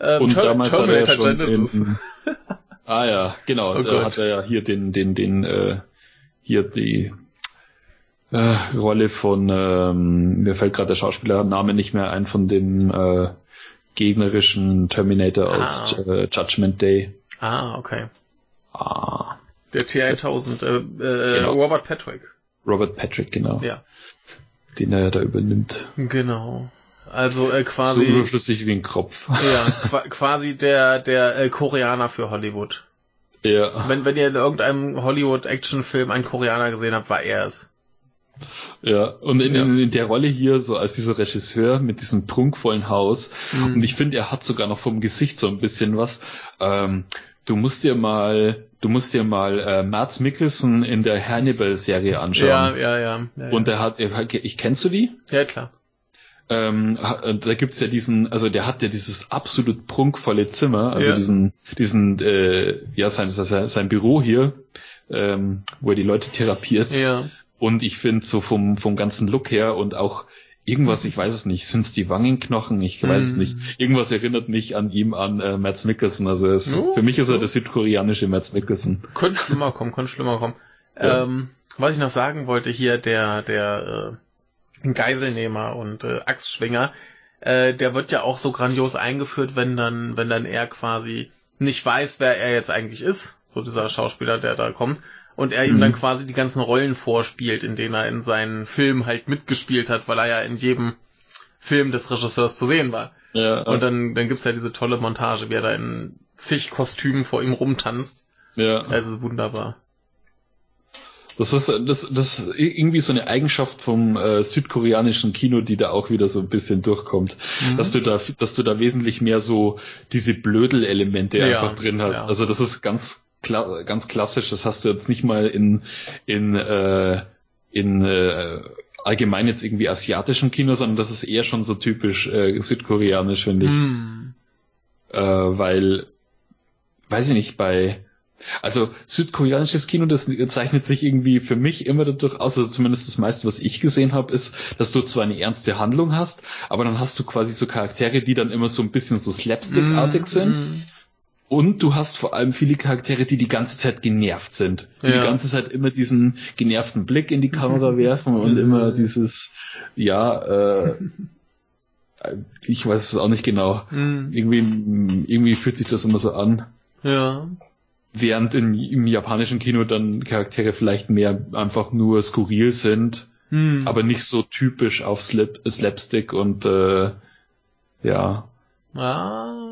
Ähm, Und Ter damals Terminator hat er ja schon in, Ah ja, genau. Oh da hat er ja hier den, den, den, äh, hier die äh, Rolle von, ähm, mir fällt gerade der Schauspielername nicht mehr ein, von dem äh, gegnerischen Terminator ah. aus äh, Judgment Day. Ah, okay. Ah. Der T1000, äh, äh, genau. Robert Patrick. Robert Patrick, genau. Ja. Den er ja da übernimmt. Genau. Also äh, quasi. So überflüssig wie ein Kropf. Ja, quasi der, der äh, Koreaner für Hollywood. Ja. Wenn, wenn ihr in irgendeinem Hollywood-Action-Film einen Koreaner gesehen habt, war er es. Ja, und in, ja. in, der Rolle hier, so als dieser Regisseur mit diesem prunkvollen Haus, mhm. und ich finde, er hat sogar noch vom Gesicht so ein bisschen was. Ähm, du musst dir mal, du musst dir mal äh, Mads Mikkelsen in der Hannibal-Serie anschauen. Ja, ja, ja. ja, und er hat, ich kennst du die? Ja, klar. Ähm, da gibt's ja diesen, also der hat ja dieses absolut prunkvolle Zimmer, also ja. diesen, diesen, äh, ja sein, sein, sein Büro hier, ähm, wo er die Leute therapiert. Ja. Und ich finde so vom, vom ganzen Look her und auch irgendwas, ich weiß es nicht, sind's die Wangenknochen? Ich weiß mm. es nicht. Irgendwas erinnert mich an ihm an äh, Mads Mikkelsen. Also es, oh, für mich ist er der südkoreanische Mads Mikkelsen. Könnte schlimmer kommen, könnte schlimmer kommen. Ja. Ähm, was ich noch sagen wollte hier, der, der äh, Geiselnehmer und äh, Axtschwinger, äh, der wird ja auch so grandios eingeführt, wenn dann, wenn dann er quasi nicht weiß, wer er jetzt eigentlich ist, so dieser Schauspieler, der da kommt, und er ihm dann mhm. quasi die ganzen Rollen vorspielt, in denen er in seinen Filmen halt mitgespielt hat, weil er ja in jedem Film des Regisseurs zu sehen war. Ja, und dann, dann gibt's ja diese tolle Montage, wie er da in zig Kostümen vor ihm rumtanzt. Ja. Das ist wunderbar. Das ist, das, das ist irgendwie so eine Eigenschaft vom äh, südkoreanischen Kino, die da auch wieder so ein bisschen durchkommt. Mhm. Dass du da, dass du da wesentlich mehr so diese Blödel-Elemente ja, einfach drin hast. Ja. Also das ist ganz kla ganz klassisch, das hast du jetzt nicht mal in, in, äh, in äh, allgemein jetzt irgendwie asiatischen Kino, sondern das ist eher schon so typisch äh, südkoreanisch, finde ich. Mm. Äh, weil, weiß ich nicht, bei also südkoreanisches Kino, das zeichnet sich irgendwie für mich immer dadurch aus, also zumindest das meiste, was ich gesehen habe, ist, dass du zwar eine ernste Handlung hast, aber dann hast du quasi so Charaktere, die dann immer so ein bisschen so slapstickartig mm, sind. Mm. Und du hast vor allem viele Charaktere, die die ganze Zeit genervt sind. Die ja. die ganze Zeit immer diesen genervten Blick in die Kamera werfen und immer dieses, ja, äh, ich weiß es auch nicht genau. Mhm. Irgendwie, irgendwie fühlt sich das immer so an. Ja. Während in, im japanischen Kino dann Charaktere vielleicht mehr einfach nur skurril sind, mhm. aber nicht so typisch auf Slap, Slapstick und äh, ja. Ah,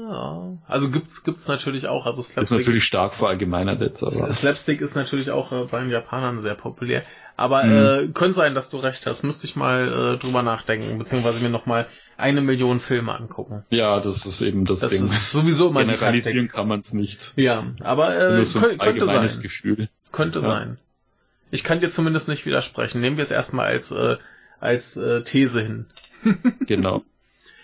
also gibt's gibt's natürlich auch. Also Slapstick ist natürlich stark verallgemeinert jetzt. Aber. Slapstick ist natürlich auch äh, bei den Japanern sehr populär. Aber mhm. äh, könnte sein, dass du recht hast. Müsste ich mal äh, drüber nachdenken, beziehungsweise mir noch mal eine Million Filme angucken. Ja, das ist eben das, das Ding. Ist sowieso immer Generalisieren kann man es nicht. Ja, aber äh, so könnte, könnte sein. Gefühl. Könnte ja. sein. Ich kann dir zumindest nicht widersprechen. Nehmen wir es erstmal als äh, als äh, These hin. genau.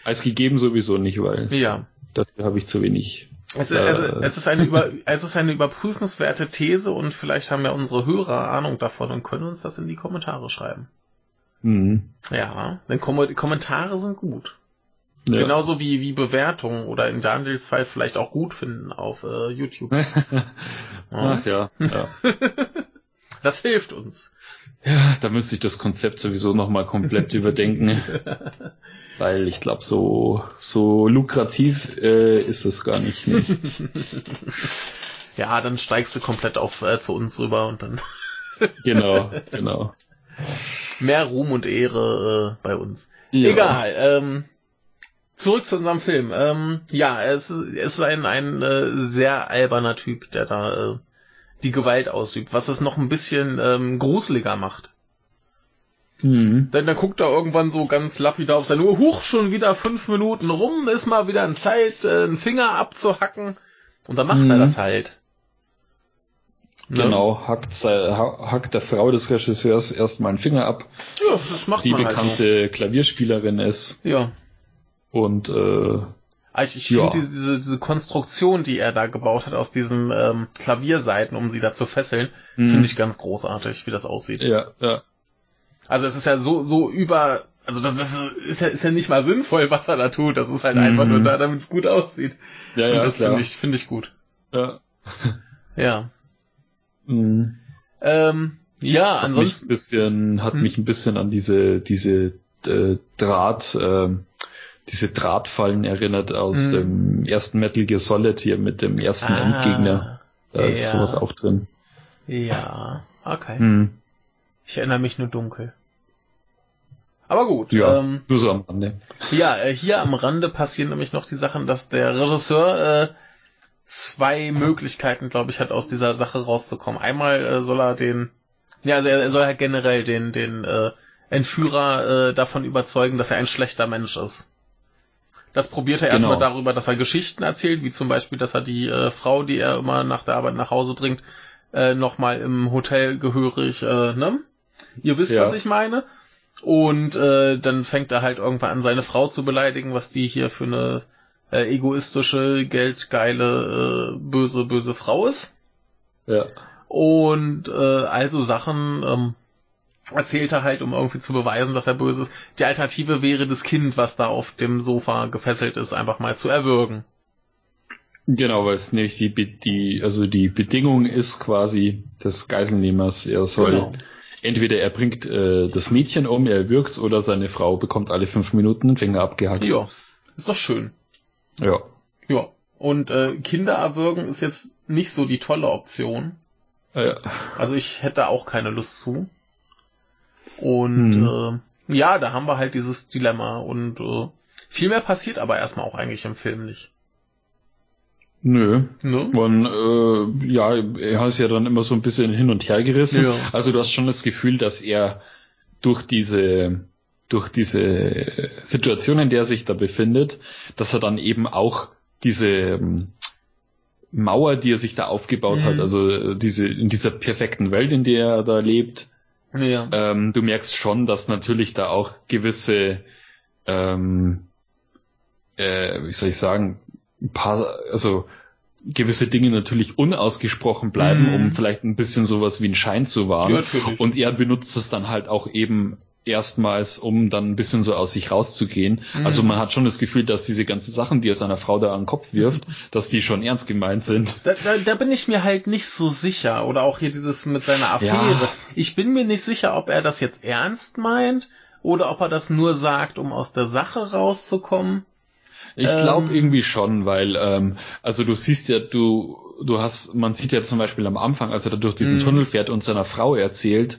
Als gegeben sowieso nicht, weil ja. Dafür habe ich zu wenig. Es, äh, es, es, ist eine über, es ist eine überprüfenswerte These und vielleicht haben ja unsere Hörer Ahnung davon und können uns das in die Kommentare schreiben. Mhm. Ja, denn Kom Kommentare sind gut. Ja. Genauso wie, wie Bewertungen oder in Daniels Fall vielleicht auch gut finden auf äh, YouTube. Ach ja. ja. das hilft uns. Ja, da müsste ich das Konzept sowieso nochmal komplett überdenken. Weil ich glaube, so, so lukrativ äh, ist es gar nicht. Ne? ja, dann steigst du komplett auf äh, zu uns rüber und dann. genau, genau. Mehr Ruhm und Ehre äh, bei uns. Ja. Egal. Ähm, zurück zu unserem Film. Ähm, ja, es ist, es ist ein, ein äh, sehr alberner Typ, der da äh, die Gewalt ausübt, was es noch ein bisschen ähm, gruseliger macht. Mhm. Denn dann guckt er irgendwann so ganz lapidar auf seine Uhr, huch, schon wieder fünf Minuten rum, ist mal wieder an Zeit, äh, einen Finger abzuhacken. Und dann macht mhm. er das halt. Ne? Genau, hackt, hackt der Frau des Regisseurs erstmal einen Finger ab. Ja, das macht die man bekannte halt so. Klavierspielerin ist. Ja. Und äh, also ich ja. finde diese, diese, diese Konstruktion, die er da gebaut hat aus diesen ähm, Klavierseiten, um sie da zu fesseln, mhm. finde ich ganz großartig, wie das aussieht. Ja, ja. Also es ist ja so, so über, also das, das ist ja, ist ja nicht mal sinnvoll, was er da tut. Das ist halt mhm. einfach nur da, damit es gut aussieht. Ja, ja, Und das finde ich, finde ich gut. Ja. ja. Mhm. Ähm, ja, hat ansonsten. Mich ein bisschen, hat hm. mich ein bisschen an diese, diese äh, Draht, äh, diese Drahtfallen erinnert aus hm. dem ersten Metal Gear Solid hier mit dem ersten ah, Endgegner. Da ist ja. sowas auch drin. Ja, okay. Hm. Ich erinnere mich nur dunkel. Aber gut. Ja, ähm, nur so am Rande. Ja, äh, hier am Rande passieren nämlich noch die Sachen, dass der Regisseur äh, zwei Möglichkeiten, glaube ich, hat, aus dieser Sache rauszukommen. Einmal äh, soll er den, ja, also er, er soll halt generell den, den äh, Entführer äh, davon überzeugen, dass er ein schlechter Mensch ist. Das probiert er genau. erstmal darüber, dass er Geschichten erzählt, wie zum Beispiel, dass er die äh, Frau, die er immer nach der Arbeit nach Hause bringt, äh, nochmal im Hotel gehörig, äh, ne? Ihr wisst, ja. was ich meine. Und äh, dann fängt er halt irgendwann an, seine Frau zu beleidigen, was die hier für eine äh, egoistische, geldgeile, äh, böse, böse Frau ist. Ja. Und äh, also Sachen ähm, erzählt er halt, um irgendwie zu beweisen, dass er böse ist. Die Alternative wäre das Kind, was da auf dem Sofa gefesselt ist, einfach mal zu erwürgen. Genau, weil es nämlich die, die, also die Bedingung ist quasi des Geiselnehmers, er soll genau. Entweder er bringt äh, das Mädchen um, er wirkt oder seine Frau bekommt alle fünf Minuten den Finger abgehackt. Ja, ist doch schön. Ja. Ja. Und äh, Kinder erwürgen ist jetzt nicht so die tolle Option. Ja. Also ich hätte auch keine Lust zu. Und hm. äh, ja, da haben wir halt dieses Dilemma und äh, viel mehr passiert aber erstmal auch eigentlich im Film nicht. Nö. Ne? Man, äh, ja, er hat ja dann immer so ein bisschen hin und her gerissen. Ja. Also du hast schon das Gefühl, dass er durch diese durch diese Situation, in der er sich da befindet, dass er dann eben auch diese ähm, Mauer, die er sich da aufgebaut mhm. hat, also diese in dieser perfekten Welt, in der er da lebt, ja. ähm, du merkst schon, dass natürlich da auch gewisse, ähm, äh, wie soll ich sagen, ein paar, also gewisse Dinge natürlich unausgesprochen bleiben, mhm. um vielleicht ein bisschen sowas wie ein Schein zu wahren. Ja, und er benutzt es dann halt auch eben erstmals, um dann ein bisschen so aus sich rauszugehen. Mhm. Also man hat schon das Gefühl, dass diese ganzen Sachen, die er seiner Frau da an den Kopf wirft, mhm. dass die schon ernst gemeint sind. Da, da, da bin ich mir halt nicht so sicher. Oder auch hier dieses mit seiner Affäre. Ja. Ich bin mir nicht sicher, ob er das jetzt ernst meint oder ob er das nur sagt, um aus der Sache rauszukommen. Ich glaube ähm, irgendwie schon, weil ähm, also du siehst ja, du du hast, man sieht ja zum Beispiel am Anfang, als er da durch diesen mhm. Tunnel fährt und seiner Frau erzählt,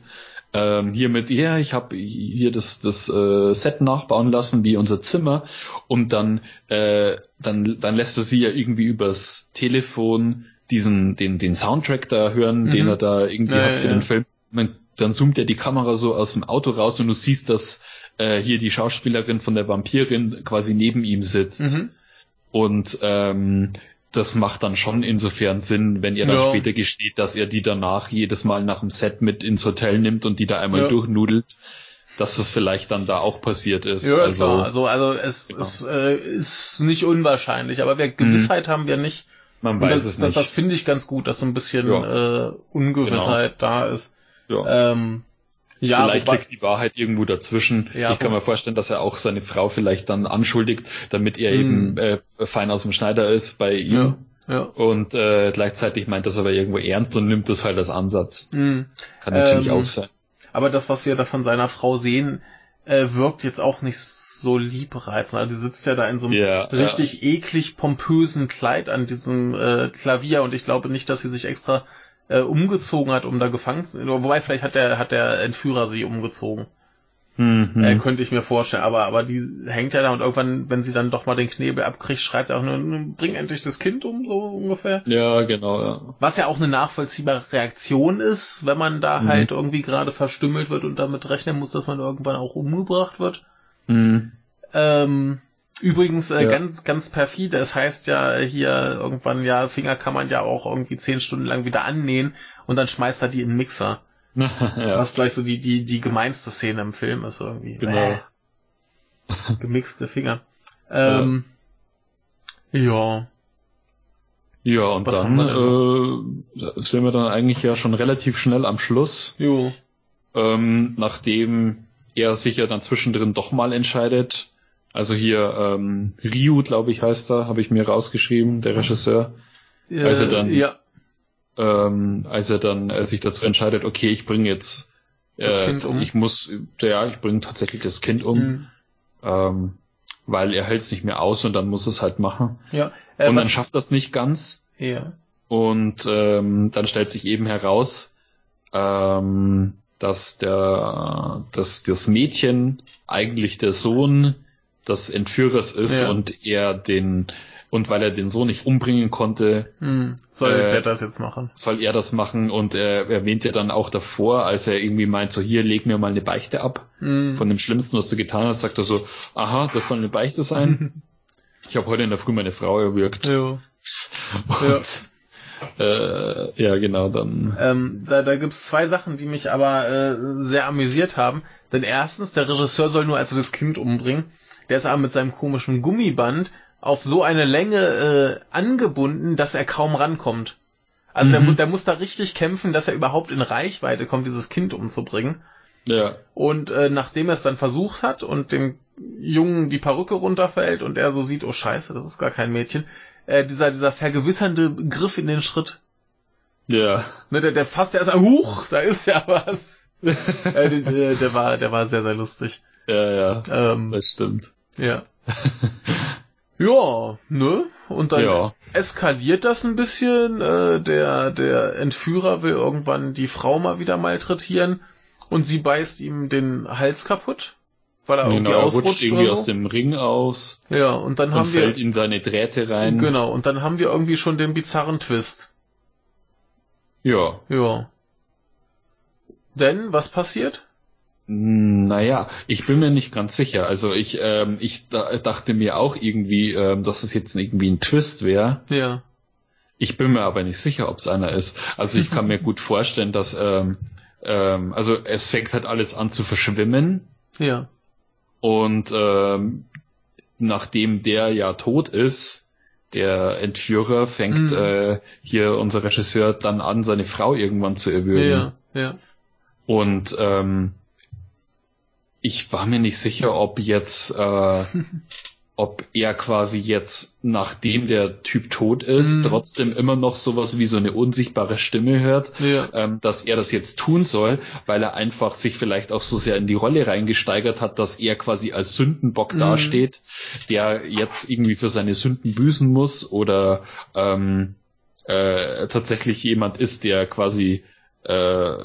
ähm, hier mit, ja, ich habe hier das, das äh, Set nachbauen lassen, wie unser Zimmer. Und dann, äh, dann, dann lässt er sie ja irgendwie übers Telefon diesen, den, den Soundtrack da hören, mhm. den er da irgendwie ja, hat für ja. den Film. Man, dann zoomt er die Kamera so aus dem Auto raus und du siehst, dass äh, hier die Schauspielerin von der Vampirin quasi neben ihm sitzt. Mhm. Und ähm, das macht dann schon insofern Sinn, wenn er dann ja. später gesteht, dass er die danach jedes Mal nach dem Set mit ins Hotel nimmt und die da einmal ja. durchnudelt, dass das vielleicht dann da auch passiert ist. Ja, also, klar. also, also es, genau. es äh, ist nicht unwahrscheinlich, aber wir Gewissheit mhm. haben wir nicht. Man weiß das, es nicht. Das, das finde ich ganz gut, dass so ein bisschen ja. äh, Ungewissheit genau. da ist. Ja. Ähm, ja, vielleicht wobei, liegt die Wahrheit irgendwo dazwischen. Ja, ich kann mir vorstellen, dass er auch seine Frau vielleicht dann anschuldigt, damit er eben hm. äh, fein aus dem Schneider ist bei ihm. Ja, ja. Und äh, gleichzeitig meint das aber irgendwo ernst und nimmt das halt als Ansatz. Mhm. Kann natürlich ähm, auch sein. Aber das, was wir da von seiner Frau sehen, äh, wirkt jetzt auch nicht so liebreizend. Also die sitzt ja da in so einem yeah, richtig ja. eklig pompösen Kleid an diesem äh, Klavier und ich glaube nicht, dass sie sich extra äh, umgezogen hat, um da gefangen zu Wobei, vielleicht hat der, hat der Entführer sie umgezogen. Mhm. Äh, könnte ich mir vorstellen. Aber, aber die hängt ja da und irgendwann, wenn sie dann doch mal den Knebel abkriegt, schreit sie auch nur, bring endlich das Kind um, so ungefähr. Ja, genau, ja. Was ja auch eine nachvollziehbare Reaktion ist, wenn man da mhm. halt irgendwie gerade verstümmelt wird und damit rechnen muss, dass man irgendwann auch umgebracht wird. Mhm. Ähm, Übrigens äh, ja. ganz, ganz perfide. Es heißt ja hier irgendwann, ja, Finger kann man ja auch irgendwie zehn Stunden lang wieder annähen und dann schmeißt er die in den Mixer. ja. Was gleich so die, die, die gemeinste Szene im Film ist irgendwie. Genau. Äh, gemixte Finger. Ähm, ja. Ja, und Was dann äh, sind wir dann eigentlich ja schon relativ schnell am Schluss. Jo. Ähm, nachdem er sich ja dann zwischendrin doch mal entscheidet, also hier ähm, Ryu, glaube ich, heißt er, habe ich mir rausgeschrieben, der Regisseur. Äh, als er dann, ja. ähm, als er dann äh, sich dazu entscheidet, okay, ich bringe jetzt, äh, um. ich muss, ja, ich bringe tatsächlich das Kind um, mhm. ähm, weil er hält es nicht mehr aus und dann muss es halt machen. Ja. Äh, und dann schafft das nicht ganz. Ja. Und ähm, dann stellt sich eben heraus, ähm, dass der, dass das Mädchen eigentlich der Sohn des Entführers ist ja. und er den und weil er den Sohn nicht umbringen konnte, hm, soll äh, er das jetzt machen? Soll er das machen und er erwähnt ja dann auch davor, als er irgendwie meint, so hier leg mir mal eine Beichte ab hm. von dem Schlimmsten, was du getan hast, sagt er so, aha, das soll eine Beichte sein. ich habe heute in der Früh meine Frau erwürgt. Ja. Und, ja. Äh, ja, genau, dann. Ähm, da da gibt's zwei Sachen, die mich aber äh, sehr amüsiert haben. Denn erstens, der Regisseur soll nur also das Kind umbringen. Der ist aber mit seinem komischen Gummiband auf so eine Länge äh, angebunden, dass er kaum rankommt. Also mhm. der, der muss da richtig kämpfen, dass er überhaupt in Reichweite kommt, dieses Kind umzubringen. Ja. Und äh, nachdem er es dann versucht hat und dem Jungen die Perücke runterfällt und er so sieht, oh scheiße, das ist gar kein Mädchen, äh, dieser, dieser vergewissernde Griff in den Schritt. Ja. Ne, der, der fasst ja, huch, da ist ja was. äh, der, der, war, der war sehr, sehr lustig. Ja, ja. Ähm, das stimmt. Ja. ja, ne? Und dann ja. eskaliert das ein bisschen. Äh, der, der Entführer will irgendwann die Frau mal wieder malträtieren und sie beißt ihm den Hals kaputt weil er irgendwie genau, er rutscht irgendwie so. aus dem Ring aus. Ja, und dann haben und wir fällt in seine Drähte rein. Genau, und dann haben wir irgendwie schon den bizarren Twist. Ja. Ja. Denn was passiert? Naja, ich bin mir nicht ganz sicher. Also ich, ähm, ich dachte mir auch irgendwie, ähm, dass es jetzt irgendwie ein Twist wäre. Ja. Ich bin mir aber nicht sicher, ob es einer ist. Also ich kann mir gut vorstellen, dass ähm, ähm, also es fängt halt alles an zu verschwimmen. Ja. Und ähm, nachdem der ja tot ist, der Entführer fängt mhm. äh, hier unser Regisseur dann an, seine Frau irgendwann zu erwürgen. Ja, ja. Und ähm, ich war mir nicht sicher, ob jetzt äh, ob er quasi jetzt, nachdem der Typ tot ist, mhm. trotzdem immer noch sowas wie so eine unsichtbare Stimme hört, ja. ähm, dass er das jetzt tun soll, weil er einfach sich vielleicht auch so sehr in die Rolle reingesteigert hat, dass er quasi als Sündenbock mhm. dasteht, der jetzt irgendwie für seine Sünden büßen muss oder ähm, äh, tatsächlich jemand ist, der quasi äh,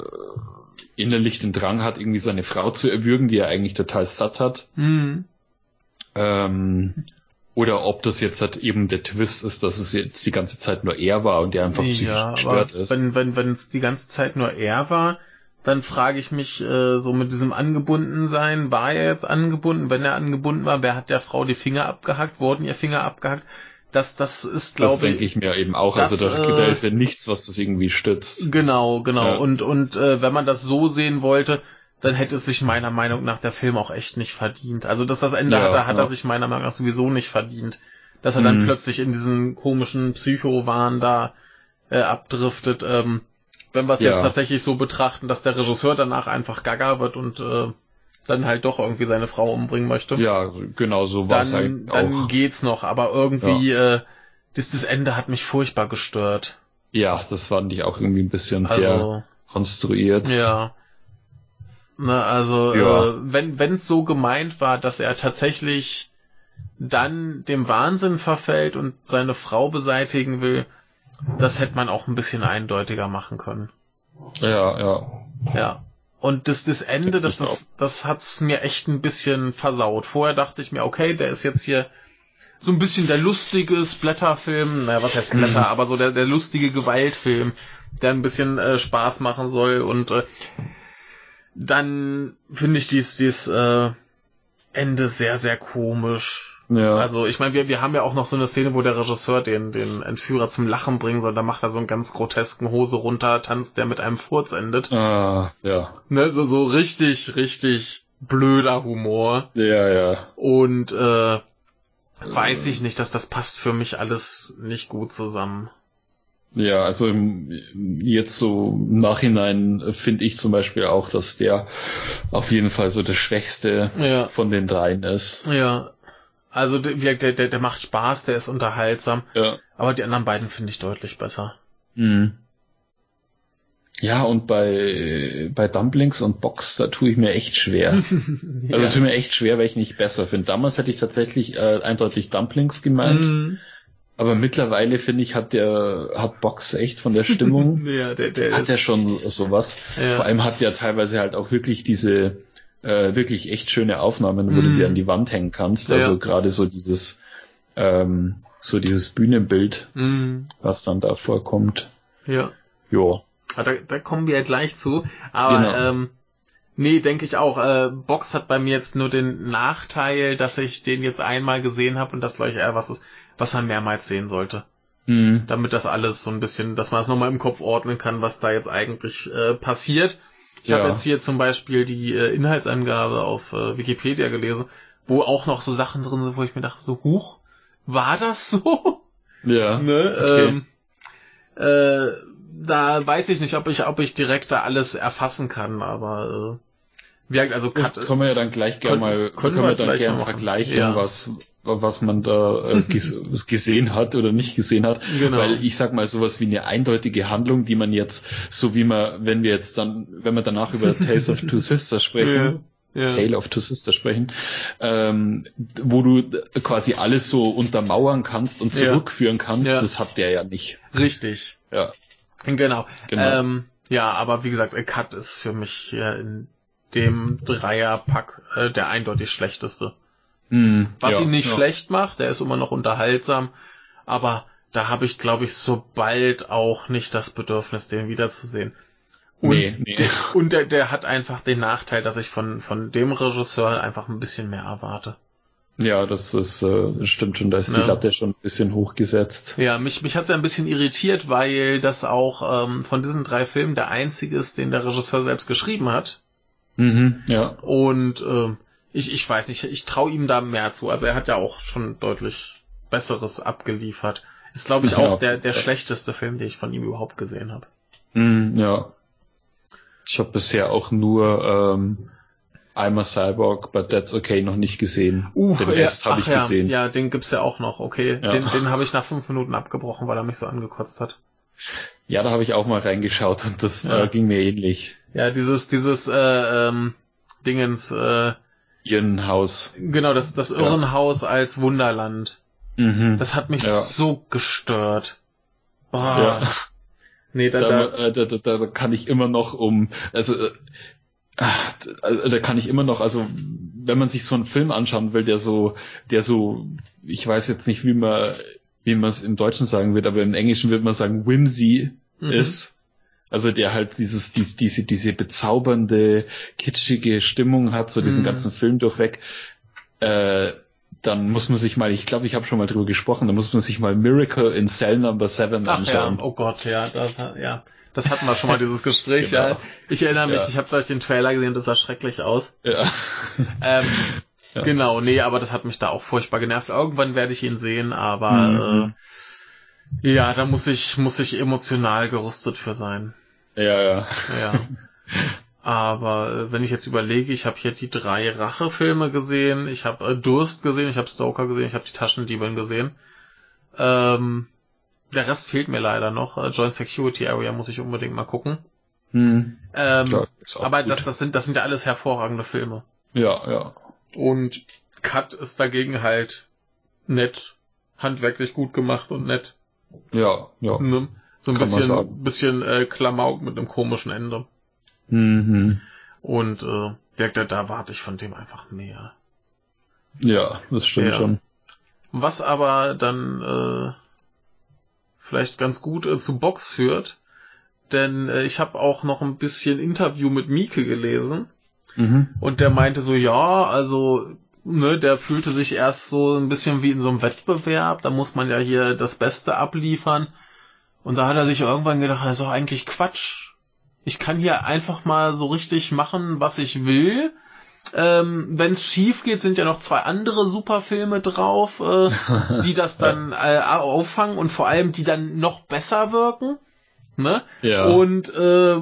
innerlich den Drang hat, irgendwie seine Frau zu erwürgen, die er eigentlich total satt hat. Mhm. Ähm, oder ob das jetzt halt eben der Twist ist, dass es jetzt die ganze Zeit nur er war und der einfach psychisch ja, gestört ist. Wenn, wenn, wenn es die ganze Zeit nur er war, dann frage ich mich äh, so mit diesem Angebundensein, war er jetzt angebunden? Wenn er angebunden war, wer hat der Frau die Finger abgehackt? Wurden ihr Finger abgehackt? Das, das ist, glaube ich. Das denke ich mir eben auch. Das, also da, äh, da ist ja nichts, was das irgendwie stützt. Genau, genau. Ja. Und, und äh, wenn man das so sehen wollte, dann hätte es sich meiner Meinung nach der Film auch echt nicht verdient. Also, dass das Ende ja, hat, hat ja. er sich meiner Meinung nach sowieso nicht verdient. Dass er dann mhm. plötzlich in diesen komischen Psycho-Wahn da äh, abdriftet. Ähm, wenn wir es ja. jetzt tatsächlich so betrachten, dass der Regisseur danach einfach gaga wird und äh, dann halt doch irgendwie seine Frau umbringen möchte. Ja, genau so war es halt Dann auch. geht's noch, aber irgendwie ja. äh, das, das Ende hat mich furchtbar gestört. Ja, das fand ich auch irgendwie ein bisschen also, sehr konstruiert. Ja. Na, also ja. äh, wenn wenn es so gemeint war, dass er tatsächlich dann dem Wahnsinn verfällt und seine Frau beseitigen will, das hätte man auch ein bisschen eindeutiger machen können. Ja, ja. Ja. Und das, das Ende, das, das, das hat's mir echt ein bisschen versaut. Vorher dachte ich mir, okay, der ist jetzt hier so ein bisschen der lustige Splatterfilm, naja, was heißt Splatter, mhm. aber so der, der lustige Gewaltfilm, der ein bisschen äh, Spaß machen soll und äh, dann finde ich dies, dies äh, Ende sehr, sehr komisch. Ja. Also ich meine, wir, wir haben ja auch noch so eine Szene, wo der Regisseur den, den Entführer zum Lachen bringen soll. Da macht er so einen ganz grotesken Hose runter, tanzt der mit einem Furz endet. Ah, ja. Ne, so, so richtig, richtig blöder Humor. Ja, ja. Und äh, weiß ich nicht, dass das passt für mich alles nicht gut zusammen. Ja, also im, jetzt so im Nachhinein finde ich zum Beispiel auch, dass der auf jeden Fall so der Schwächste ja. von den dreien ist. Ja. Also der, der, der, macht Spaß, der ist unterhaltsam. Ja. Aber die anderen beiden finde ich deutlich besser. Mhm. Ja, und bei, bei Dumplings und Box, da tue ich mir echt schwer. ja. Also tue mir echt schwer, weil ich nicht besser finde. Damals hätte ich tatsächlich äh, eindeutig Dumplings gemeint. Mhm. Aber mittlerweile finde ich, hat der, hat Box echt von der Stimmung, ja, der, der hat er schon sowas. Ja. Vor allem hat der teilweise halt auch wirklich diese, äh, wirklich echt schöne Aufnahmen, wo mm. du dir an die Wand hängen kannst. Also ja. gerade so dieses, ähm, so dieses Bühnenbild, mm. was dann da vorkommt. Ja. Jo. Ah, da, da kommen wir ja gleich zu. Aber genau. ähm, Nee, denke ich auch. Äh, Box hat bei mir jetzt nur den Nachteil, dass ich den jetzt einmal gesehen habe und das glaube ich eher was ist, was man mehrmals sehen sollte. Mhm. Damit das alles so ein bisschen, dass man es nochmal im Kopf ordnen kann, was da jetzt eigentlich äh, passiert. Ich ja. habe jetzt hier zum Beispiel die äh, Inhaltsangabe auf äh, Wikipedia gelesen, wo auch noch so Sachen drin sind, wo ich mir dachte, so, huch, war das so? Ja. ne? Okay. Ähm, äh, da weiß ich nicht, ob ich, ob ich direkt da alles erfassen kann, aber äh, wie, also Cut, können wir ja dann gleich gerne mal, können, können wir, dann gerne vergleichen, ja. was, was man da äh, ges gesehen hat oder nicht gesehen hat. Genau. Weil ich sag mal sowas wie eine eindeutige Handlung, die man jetzt, so wie man, wenn wir jetzt dann, wenn wir danach über Tales of Two Sisters sprechen, ja. Ja. Tale of Two Sisters sprechen, ähm, wo du quasi alles so untermauern kannst und zurückführen kannst, ja. das hat der ja nicht. Richtig. Ja. Genau. genau. Ähm, ja, aber wie gesagt, Cut ist für mich in dem Dreierpack äh, der eindeutig schlechteste. Mm, Was ja, ihn nicht ja. schlecht macht, der ist immer noch unterhaltsam, aber da habe ich, glaube ich, so bald auch nicht das Bedürfnis, den wiederzusehen. Und, nee, nee. Der, und der, der hat einfach den Nachteil, dass ich von, von dem Regisseur einfach ein bisschen mehr erwarte. Ja, das ist äh, stimmt schon, da ist ja. die Latte schon ein bisschen hochgesetzt. Ja, mich, mich hat's ja ein bisschen irritiert, weil das auch ähm, von diesen drei Filmen der einzige ist, den der Regisseur selbst geschrieben hat. Mhm, ja. Und äh, ich, ich weiß nicht, ich traue ihm da mehr zu. Also er hat ja auch schon deutlich Besseres abgeliefert. Ist, glaube ich, auch ja. der, der schlechteste Film, den ich von ihm überhaupt gesehen habe. Mhm, ja. Ich habe bisher auch nur ähm, I'm a Cyborg, but that's okay noch nicht gesehen. Uh, den Rest ja, habe ich ja, gesehen. Ja, den gibt's ja auch noch, okay. Ja. Den, den habe ich nach fünf Minuten abgebrochen, weil er mich so angekotzt hat. Ja, da habe ich auch mal reingeschaut und das ja. äh, ging mir ähnlich. Ja, dieses, dieses äh, ähm, Dingens, äh, Irrenhaus. Genau, das, das Irrenhaus ja. als Wunderland. Mhm. Das hat mich ja. so gestört. Oh. Ja. Nee, da, da, da, äh, da, da, da kann ich immer noch um, also äh, äh, da kann ich immer noch, also wenn man sich so einen Film anschauen will, der so, der so, ich weiß jetzt nicht, wie man, wie man es im Deutschen sagen wird, aber im Englischen wird man sagen, whimsy mhm. ist. Also der halt dieses, dies, diese, diese bezaubernde, kitschige Stimmung hat, so diesen mhm. ganzen Film durchweg. Äh, dann muss man sich mal, ich glaube, ich habe schon mal drüber gesprochen, da muss man sich mal Miracle in Cell Number 7 anschauen. Ach ja, oh Gott, ja, das, ja. Das hatten wir schon mal, dieses Gespräch, genau. ja. Ich erinnere mich, ja. ich habe gleich den Trailer gesehen, das sah schrecklich aus. Ja. Ähm, ja. Genau, nee, aber das hat mich da auch furchtbar genervt. Irgendwann werde ich ihn sehen, aber mhm. äh, ja, da muss ich, muss ich emotional gerüstet für sein. Ja, ja. Ja. Aber äh, wenn ich jetzt überlege, ich habe hier die drei Rachefilme gesehen, ich habe äh, Durst gesehen, ich habe Stoker gesehen, ich habe die Taschendiebin gesehen. Ähm, der Rest fehlt mir leider noch. Äh, Joint Security Area muss ich unbedingt mal gucken. Hm. Ähm, ja, aber das, das, sind, das sind ja alles hervorragende Filme. Ja, ja. Und Cut ist dagegen halt nett, handwerklich gut gemacht und nett. Ja, ja. Ne? So ein bisschen, bisschen äh, Klamauk mit einem komischen Ende. Mhm. Und äh, ja, da, da warte ich von dem einfach mehr. Ja, das stimmt ja. schon. Was aber dann äh, vielleicht ganz gut äh, zu Box führt. Denn äh, ich habe auch noch ein bisschen Interview mit Mieke gelesen. Mhm. Und der meinte so, ja, also, ne, der fühlte sich erst so ein bisschen wie in so einem Wettbewerb. Da muss man ja hier das Beste abliefern. Und da hat er sich irgendwann gedacht, das ist doch eigentlich Quatsch. Ich kann hier einfach mal so richtig machen, was ich will. Ähm, Wenn es schief geht, sind ja noch zwei andere Superfilme drauf, äh, die das dann äh, auffangen und vor allem die dann noch besser wirken. Ne? Ja. Und äh,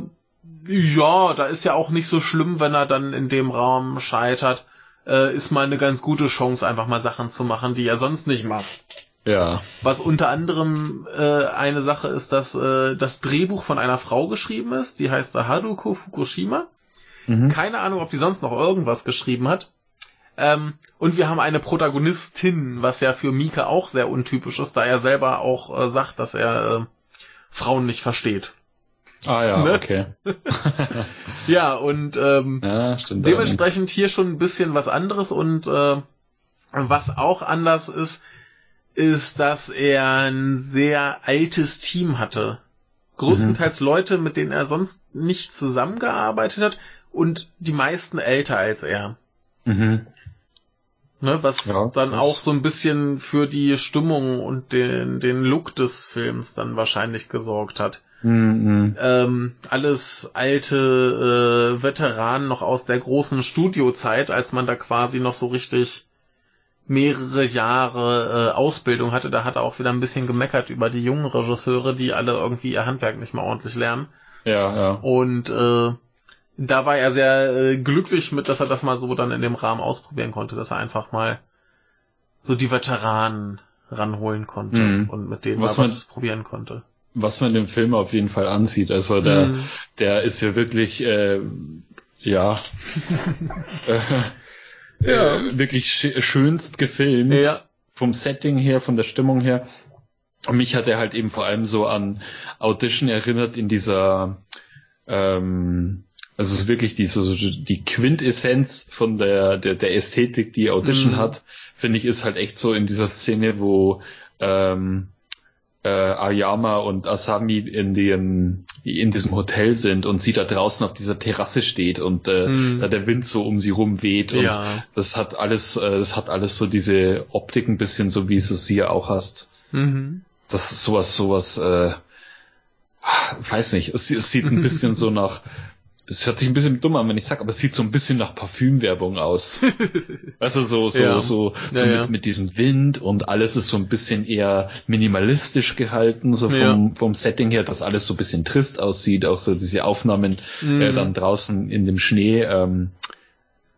ja, da ist ja auch nicht so schlimm, wenn er dann in dem Raum scheitert. Äh, ist mal eine ganz gute Chance, einfach mal Sachen zu machen, die er sonst nicht macht. Ja. Was unter anderem äh, eine Sache ist, dass äh, das Drehbuch von einer Frau geschrieben ist, die heißt Haruko Fukushima. Mhm. Keine Ahnung, ob die sonst noch irgendwas geschrieben hat. Ähm, und wir haben eine Protagonistin, was ja für Mika auch sehr untypisch ist, da er selber auch äh, sagt, dass er äh, Frauen nicht versteht. Ah ja, ne? okay. ja, und ähm, ja, dementsprechend hier schon ein bisschen was anderes und äh, was auch anders ist, ist, dass er ein sehr altes Team hatte. Größtenteils mhm. Leute, mit denen er sonst nicht zusammengearbeitet hat und die meisten älter als er. Mhm. Ne, was ja, dann auch so ein bisschen für die Stimmung und den, den Look des Films dann wahrscheinlich gesorgt hat. Mhm. Ähm, alles alte äh, Veteranen noch aus der großen Studiozeit, als man da quasi noch so richtig mehrere Jahre äh, Ausbildung hatte. Da hat er auch wieder ein bisschen gemeckert über die jungen Regisseure, die alle irgendwie ihr Handwerk nicht mehr ordentlich lernen. Ja, ja. Und äh, da war er sehr äh, glücklich mit, dass er das mal so dann in dem Rahmen ausprobieren konnte, dass er einfach mal so die Veteranen ranholen konnte mhm. und mit denen was, mal was probieren konnte was man dem Film auf jeden Fall ansieht. Also der, mhm. der ist ja wirklich, äh, ja, äh, ja. Äh, wirklich sch schönst gefilmt. Ja. Vom Setting her, von der Stimmung her. Und mich hat er halt eben vor allem so an Audition erinnert in dieser, ähm, also wirklich die, so, die Quintessenz von der, der, der Ästhetik, die Audition mhm. hat, finde ich, ist halt echt so in dieser Szene, wo ähm, äh, Ayama und Asami in dem in diesem Hotel sind und sie da draußen auf dieser Terrasse steht und äh, mm. da der Wind so um sie rum weht und ja. das hat alles äh, das hat alles so diese Optik ein bisschen so wie du es hier auch hast. Mhm. Das ist sowas sowas äh, weiß nicht, es, es sieht ein bisschen so nach es hört sich ein bisschen dumm an, wenn ich sag, aber es sieht so ein bisschen nach Parfümwerbung aus. also so, so, ja. so, so ja, mit, mit diesem Wind und alles ist so ein bisschen eher minimalistisch gehalten, so vom, vom Setting her, dass alles so ein bisschen trist aussieht, auch so diese Aufnahmen mhm. äh, dann draußen in dem Schnee, ähm,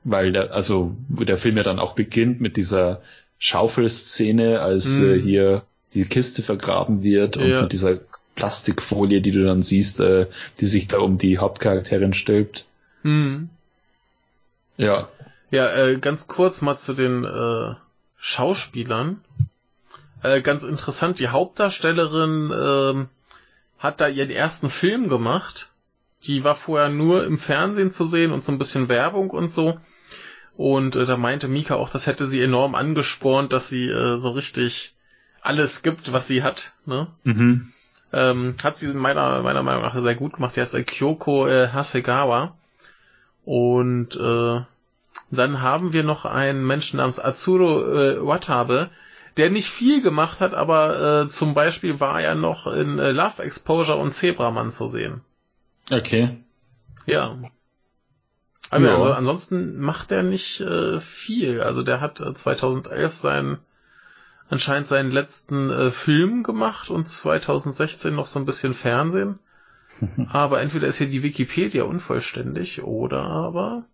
weil der, also der Film ja dann auch beginnt mit dieser Schaufelszene, als mhm. äh, hier die Kiste vergraben wird und mit dieser Plastikfolie, die du dann siehst, äh, die sich da um die Hauptcharakterin stülpt. Hm. Ja. Ja, äh, ganz kurz mal zu den äh, Schauspielern. Äh, ganz interessant, die Hauptdarstellerin äh, hat da ihren ersten Film gemacht. Die war vorher nur im Fernsehen zu sehen und so ein bisschen Werbung und so. Und äh, da meinte Mika auch, das hätte sie enorm angespornt, dass sie äh, so richtig alles gibt, was sie hat. Ne? Mhm. Ähm, hat sie meiner, meiner Meinung nach sehr gut gemacht. Die heißt äh, Kyoko äh, Hasegawa. Und äh, dann haben wir noch einen Menschen namens Atsuro äh, Watabe, der nicht viel gemacht hat, aber äh, zum Beispiel war er noch in äh, Love Exposure und Zebraman zu sehen. Okay. Ja. Aber ja. also, ansonsten macht er nicht äh, viel. Also der hat äh, 2011 seinen anscheinend seinen letzten äh, Film gemacht und 2016 noch so ein bisschen Fernsehen. aber entweder ist hier die Wikipedia unvollständig oder aber.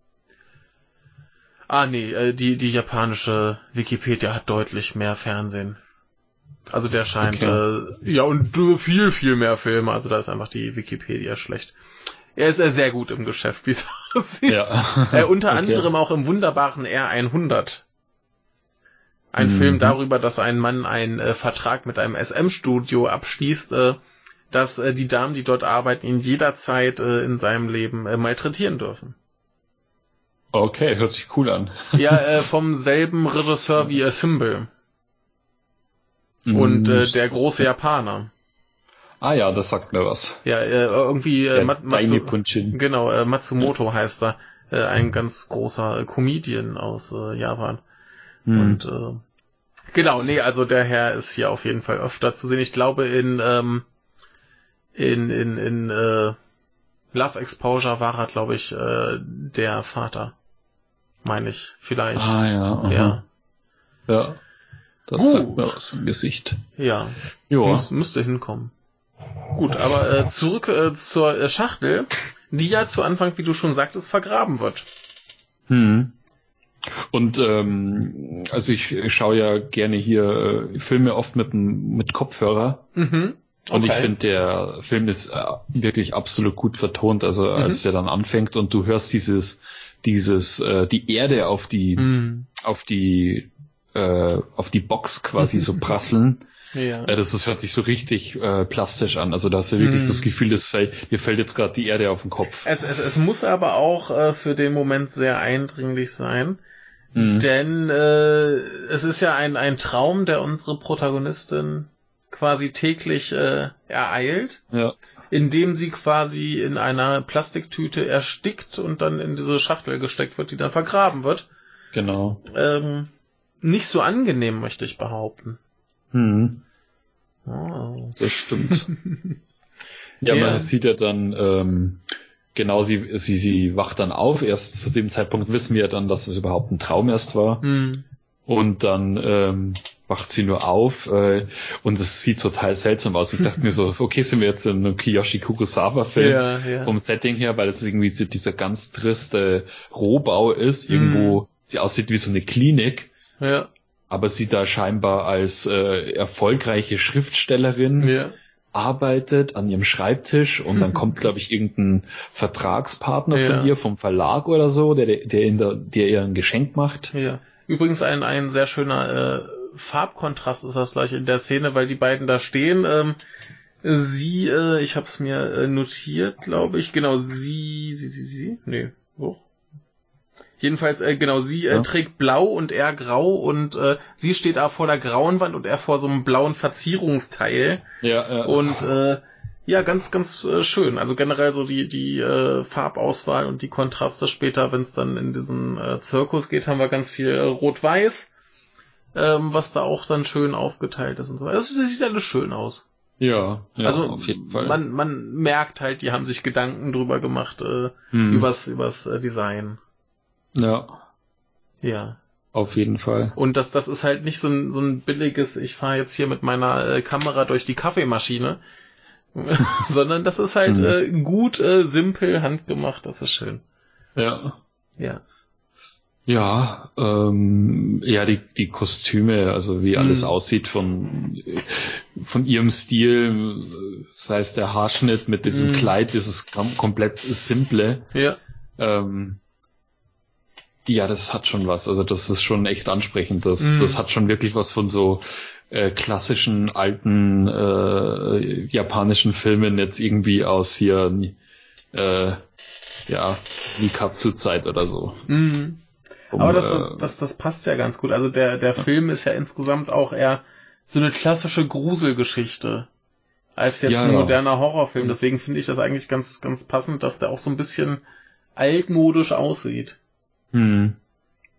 Ah nee, äh, die, die japanische Wikipedia hat deutlich mehr Fernsehen. Also der scheint, okay. äh, ja, und viel, viel mehr Filme, also da ist einfach die Wikipedia schlecht. Er ist äh, sehr gut im Geschäft, wie es aussieht. Ja. äh, unter okay. anderem auch im wunderbaren R100. Ein mhm. Film darüber, dass ein Mann einen äh, Vertrag mit einem SM-Studio abschließt, äh, dass äh, die Damen, die dort arbeiten, ihn jederzeit äh, in seinem Leben äh, malträtieren dürfen. Okay, hört sich cool an. ja, äh, vom selben Regisseur wie Symbol. Und äh, der große Japaner. Ah ja, das sagt mir was. Ja, äh, irgendwie äh, Mat Matsu genau, äh, Matsumoto heißt er, ein ganz großer Comedian aus Japan. Hm. Und äh, genau, nee, also der Herr ist hier auf jeden Fall öfter zu sehen. Ich glaube in ähm, in in in äh, Love Exposure war er, glaube ich, äh, der Vater. Meine ich, vielleicht. Ah ja. Aha. Ja. Ja. Das Gut. sagt mir was im Gesicht. Ja. Jo. Muss, müsste hinkommen. Gut, aber äh, zurück äh, zur äh, Schachtel, die ja zu Anfang, wie du schon sagtest, vergraben wird. Hm. Und ähm, also ich, ich schaue ja gerne hier äh, Filme oft mit mit Kopfhörer. Mhm. Okay. Und ich finde, der Film ist äh, wirklich absolut gut vertont. Also mhm. als er dann anfängt und du hörst dieses dieses, äh, die Erde auf die, mm. auf die, äh, auf die Box quasi so prasseln. Ja. Äh, das, das hört sich so richtig äh, plastisch an. Also da hast du wirklich mm. das Gefühl, das fällt, dir fällt jetzt gerade die Erde auf den Kopf. Es, es, es muss aber auch äh, für den Moment sehr eindringlich sein. Mm. Denn äh, es ist ja ein, ein Traum, der unsere Protagonistin quasi täglich äh, ereilt. Ja. Indem sie quasi in einer Plastiktüte erstickt und dann in diese Schachtel gesteckt wird, die dann vergraben wird. Genau. Ähm, nicht so angenehm, möchte ich behaupten. Hm. Oh. Das stimmt. ja, ja, man sieht ja dann, ähm, genau, sie, sie, sie wacht dann auf. Erst zu dem Zeitpunkt wissen wir dann, dass es überhaupt ein Traum erst war. Hm. Und dann ähm, wacht sie nur auf äh, und es sieht total seltsam aus. Ich dachte mir so, okay, sind wir jetzt in einem Kiyoshi Kurosawa-Film ja, ja. vom Setting her, weil es irgendwie so dieser ganz triste Rohbau ist, irgendwo mm. sie aussieht wie so eine Klinik. Ja aber sie da scheinbar als äh, erfolgreiche Schriftstellerin ja. Arbeitet an ihrem Schreibtisch und dann kommt, glaube ich, irgendein Vertragspartner ja. von ihr vom Verlag oder so, der, der, in der, der ihr ein Geschenk macht. Ja. Übrigens ein, ein sehr schöner äh, Farbkontrast ist das gleich in der Szene, weil die beiden da stehen. Ähm, sie, äh, ich habe es mir äh, notiert, glaube ich, genau, sie, sie, sie, sie, nee? Jedenfalls, äh, genau, sie äh, ja. trägt blau und er grau und äh, sie steht da vor der grauen Wand und er vor so einem blauen Verzierungsteil. Ja, ja. Und äh, ja, ganz, ganz äh, schön. Also generell so die, die äh, Farbauswahl und die Kontraste später, wenn es dann in diesen äh, Zirkus geht, haben wir ganz viel äh, Rot-Weiß, ähm, was da auch dann schön aufgeteilt ist und so. Das, das sieht alles schön aus. Ja, ja, also auf jeden Fall. Man, man merkt halt, die haben sich Gedanken drüber gemacht, äh, hm. übers, übers äh, Design. Ja. Ja. Auf jeden Fall. Und das, das ist halt nicht so ein, so ein billiges, ich fahre jetzt hier mit meiner äh, Kamera durch die Kaffeemaschine, sondern das ist halt mhm. äh, gut, äh, simpel, handgemacht, das ist schön. Ja. Ja. Ja, ähm, ja, die, die Kostüme, also wie alles mhm. aussieht von, von ihrem Stil, sei es der Haarschnitt mit diesem mhm. Kleid, dieses komplett simple. Ja. Ähm, ja, das hat schon was. Also das ist schon echt ansprechend. Das, mm. das hat schon wirklich was von so äh, klassischen alten äh, japanischen Filmen jetzt irgendwie aus hier äh, ja Nikatsu-Zeit oder so. Mm. Um, Aber das, äh, das, das passt ja ganz gut. Also der, der. Film ist ja insgesamt auch eher so eine klassische Gruselgeschichte als jetzt ja, ein moderner Horrorfilm. Deswegen finde ich das eigentlich ganz, ganz passend, dass der auch so ein bisschen altmodisch aussieht. Hm.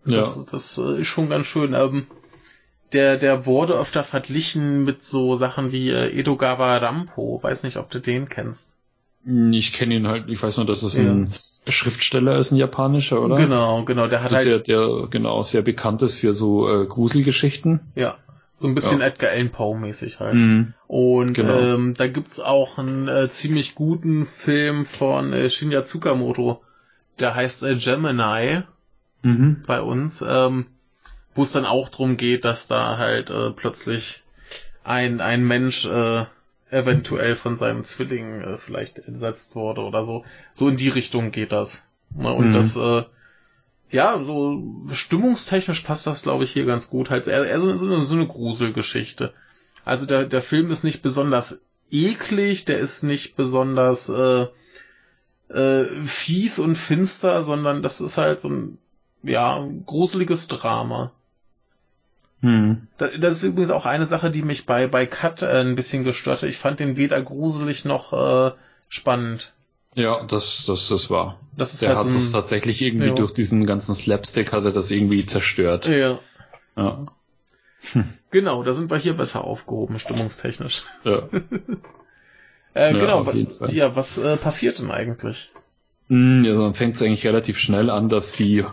Ja. Das, das äh, ist schon ganz schön. Ähm, der, der wurde öfter verglichen mit so Sachen wie äh, Edogawa Rampo. Weiß nicht, ob du den kennst. Hm, ich kenne ihn halt, ich weiß nur, dass es ja. ein Schriftsteller ist, ein japanischer, oder? Genau, genau. Der hat halt. Der, der genau sehr bekannt ist für so äh, Gruselgeschichten. Ja. So ein bisschen ja. Edgar Allan Poe mäßig halt. Mhm. Und genau. ähm, da gibt's auch einen äh, ziemlich guten Film von äh, Shinya Tsukamoto. Der heißt äh, Gemini mhm. bei uns, ähm, wo es dann auch drum geht, dass da halt äh, plötzlich ein, ein Mensch äh, eventuell von seinem Zwilling äh, vielleicht entsetzt wurde oder so. So in die Richtung geht das. Ne? Und mhm. das, äh, ja, so stimmungstechnisch passt das, glaube ich, hier ganz gut. Halt eher, eher so, so, eine, so eine Gruselgeschichte. Also der, der Film ist nicht besonders eklig, der ist nicht besonders äh, äh, fies und finster, sondern das ist halt so ein ja, gruseliges Drama. Hm. Das ist übrigens auch eine Sache, die mich bei, bei Cut äh, ein bisschen gestört hat. Ich fand den weder gruselig noch äh, spannend. Ja, das, das, das war. Das ist Der halt hat so es tatsächlich irgendwie ja. durch diesen ganzen Slapstick hat er das irgendwie zerstört. Ja. Ja. Genau, da sind wir hier besser aufgehoben, stimmungstechnisch. Ja. äh, ja, genau, ja, was äh, passiert denn eigentlich? Hm, ja, dann fängt es eigentlich relativ schnell an, dass sie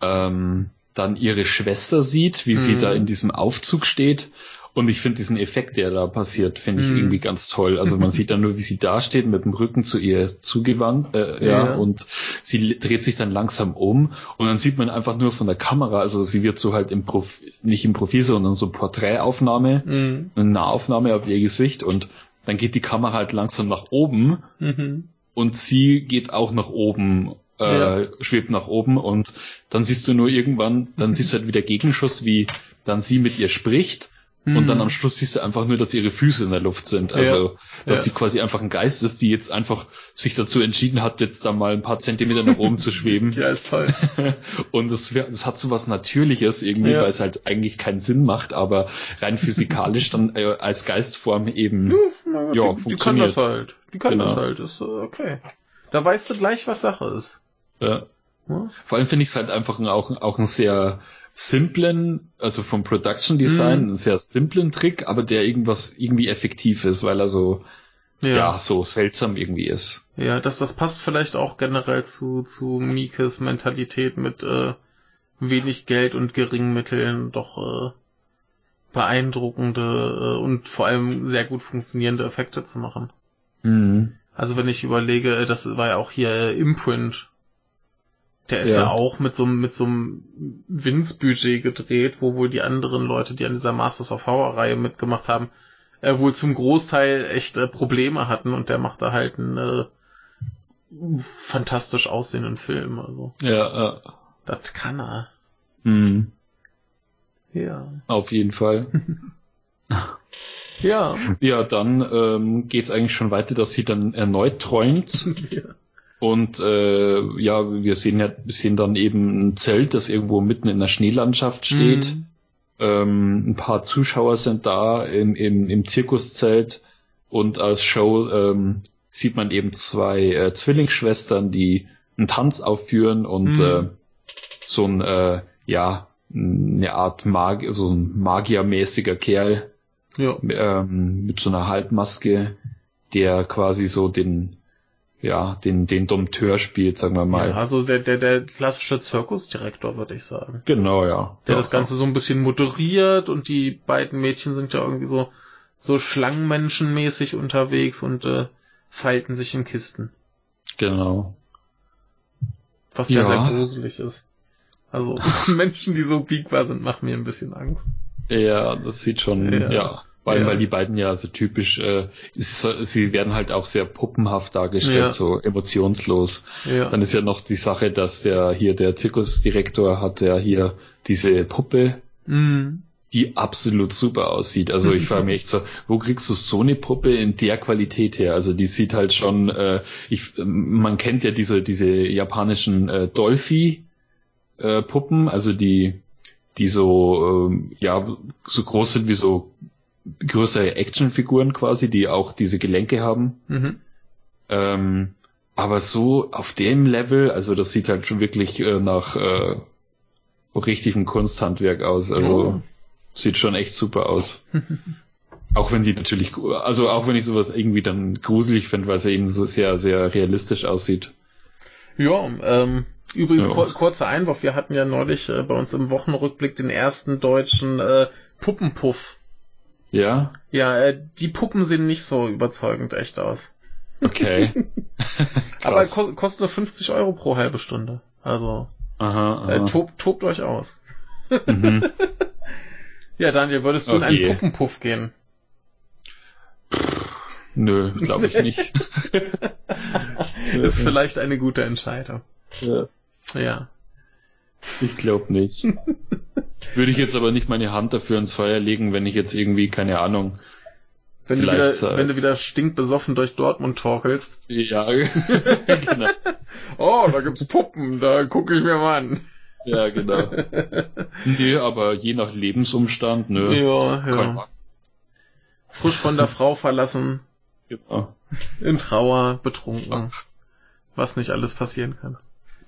ähm, dann ihre Schwester sieht, wie mhm. sie da in diesem Aufzug steht. Und ich finde diesen Effekt, der da passiert, finde ich mhm. irgendwie ganz toll. Also man sieht dann nur, wie sie da steht mit dem Rücken zu ihr zugewandt, äh, ja, ja, und sie dreht sich dann langsam um und dann sieht man einfach nur von der Kamera, also sie wird so halt im Prof nicht im Profil, sondern so Porträtaufnahme, mhm. eine Nahaufnahme auf ihr Gesicht und dann geht die Kamera halt langsam nach oben mhm. und sie geht auch nach oben äh, ja. schwebt nach oben und dann siehst du nur irgendwann, dann siehst du halt wieder Gegenschuss, wie dann sie mit ihr spricht und dann mhm. am Schluss siehst du einfach nur, dass ihre Füße in der Luft sind. Also, ja. dass ja. sie quasi einfach ein Geist ist, die jetzt einfach sich dazu entschieden hat, jetzt da mal ein paar Zentimeter nach oben zu schweben. Ja, ist toll. und das, das hat so was Natürliches irgendwie, weil es halt eigentlich keinen Sinn macht, aber rein physikalisch dann äh, als Geistform eben, ja, ja die, funktioniert. Die kann das halt. Die kann genau. das halt. Ist okay. Da weißt du gleich, was Sache ist. Ja. Vor allem finde ich es halt einfach auch, auch ein sehr simplen, also vom Production Design, mhm. einen sehr simplen Trick, aber der irgendwas irgendwie effektiv ist, weil er so, ja. ja, so seltsam irgendwie ist. Ja, das, das passt vielleicht auch generell zu, zu Mikes Mentalität mit äh, wenig Geld und geringen Mitteln doch äh, beeindruckende äh, und vor allem sehr gut funktionierende Effekte zu machen. Mhm. Also wenn ich überlege, das war ja auch hier äh, Imprint, der ist ja, ja auch mit so, mit so einem Winz-Budget gedreht, wo wohl die anderen Leute, die an dieser Masters of Horror-Reihe mitgemacht haben, äh, wohl zum Großteil echt äh, Probleme hatten und der macht da halt einen äh, fantastisch aussehenden Film. Also. Ja, ja. Das kann er. Mhm. Ja. Auf jeden Fall. ja. Ja, dann ähm, geht's eigentlich schon weiter, dass sie dann erneut träumt. ja. Und äh, ja, wir sehen ja, sehen dann eben ein Zelt, das irgendwo mitten in der Schneelandschaft steht. Mhm. Ähm, ein paar Zuschauer sind da im, im, im Zirkuszelt und als Show ähm, sieht man eben zwei äh, Zwillingsschwestern, die einen Tanz aufführen und mhm. äh, so ein äh, ja eine Art Mag so ein magiermäßiger Kerl ja. ähm, mit so einer Halbmaske, der quasi so den ja, den, den Dompteur spielt, sagen wir mal. Ja, also der, der, der klassische Zirkusdirektor, würde ich sagen. Genau, ja. Der ja, das Ganze ja. so ein bisschen moderiert und die beiden Mädchen sind ja irgendwie so, so Schlangenmenschenmäßig unterwegs und äh, falten sich in Kisten. Genau. Was ja, sehr gruselig ist. Also Menschen, die so biegbar sind, machen mir ein bisschen Angst. Ja, das sieht schon, ja. Weil, ja. weil die beiden ja so typisch, äh, ist, sie werden halt auch sehr puppenhaft dargestellt, ja. so emotionslos. Ja. Dann ist ja noch die Sache, dass der hier der Zirkusdirektor hat ja hier diese Puppe, mhm. die absolut super aussieht. Also ich frage mich echt so, wo kriegst du so eine Puppe in der Qualität her? Also die sieht halt schon, äh, ich, man kennt ja diese diese japanischen äh, Dolphy äh, Puppen, also die die so äh, ja so groß sind wie so größere Actionfiguren quasi, die auch diese Gelenke haben. Mhm. Ähm, aber so auf dem Level, also das sieht halt schon wirklich äh, nach äh, richtigem Kunsthandwerk aus. Also oh. sieht schon echt super aus. auch wenn die natürlich, also auch wenn ich sowas irgendwie dann gruselig finde, weil es ja eben so sehr, sehr realistisch aussieht. Ja, ähm, übrigens ja. Kur kurzer Einwurf, wir hatten ja neulich äh, bei uns im Wochenrückblick den ersten deutschen äh, Puppenpuff ja? Ja, äh, die Puppen sehen nicht so überzeugend echt aus. Okay. Aber ko kostet nur 50 Euro pro halbe Stunde. Also aha, aha. Äh, tobt, tobt euch aus. mhm. Ja, Daniel, würdest du okay. in einen Puppenpuff gehen? Nö, glaube ich nicht. Ist vielleicht eine gute Entscheidung. Ja. Ja. Ich glaube nicht. Würde ich jetzt aber nicht meine Hand dafür ins Feuer legen, wenn ich jetzt irgendwie, keine Ahnung, wenn, du wieder, wenn du wieder stinkbesoffen durch Dortmund torkelst. Ja, genau. oh, da gibt's Puppen, da gucke ich mir mal an. Ja, genau. nee, aber je nach Lebensumstand, ne? Ja, ja. Frisch von der Frau verlassen. Genau. In Trauer, betrunken. Ach. Was nicht alles passieren kann.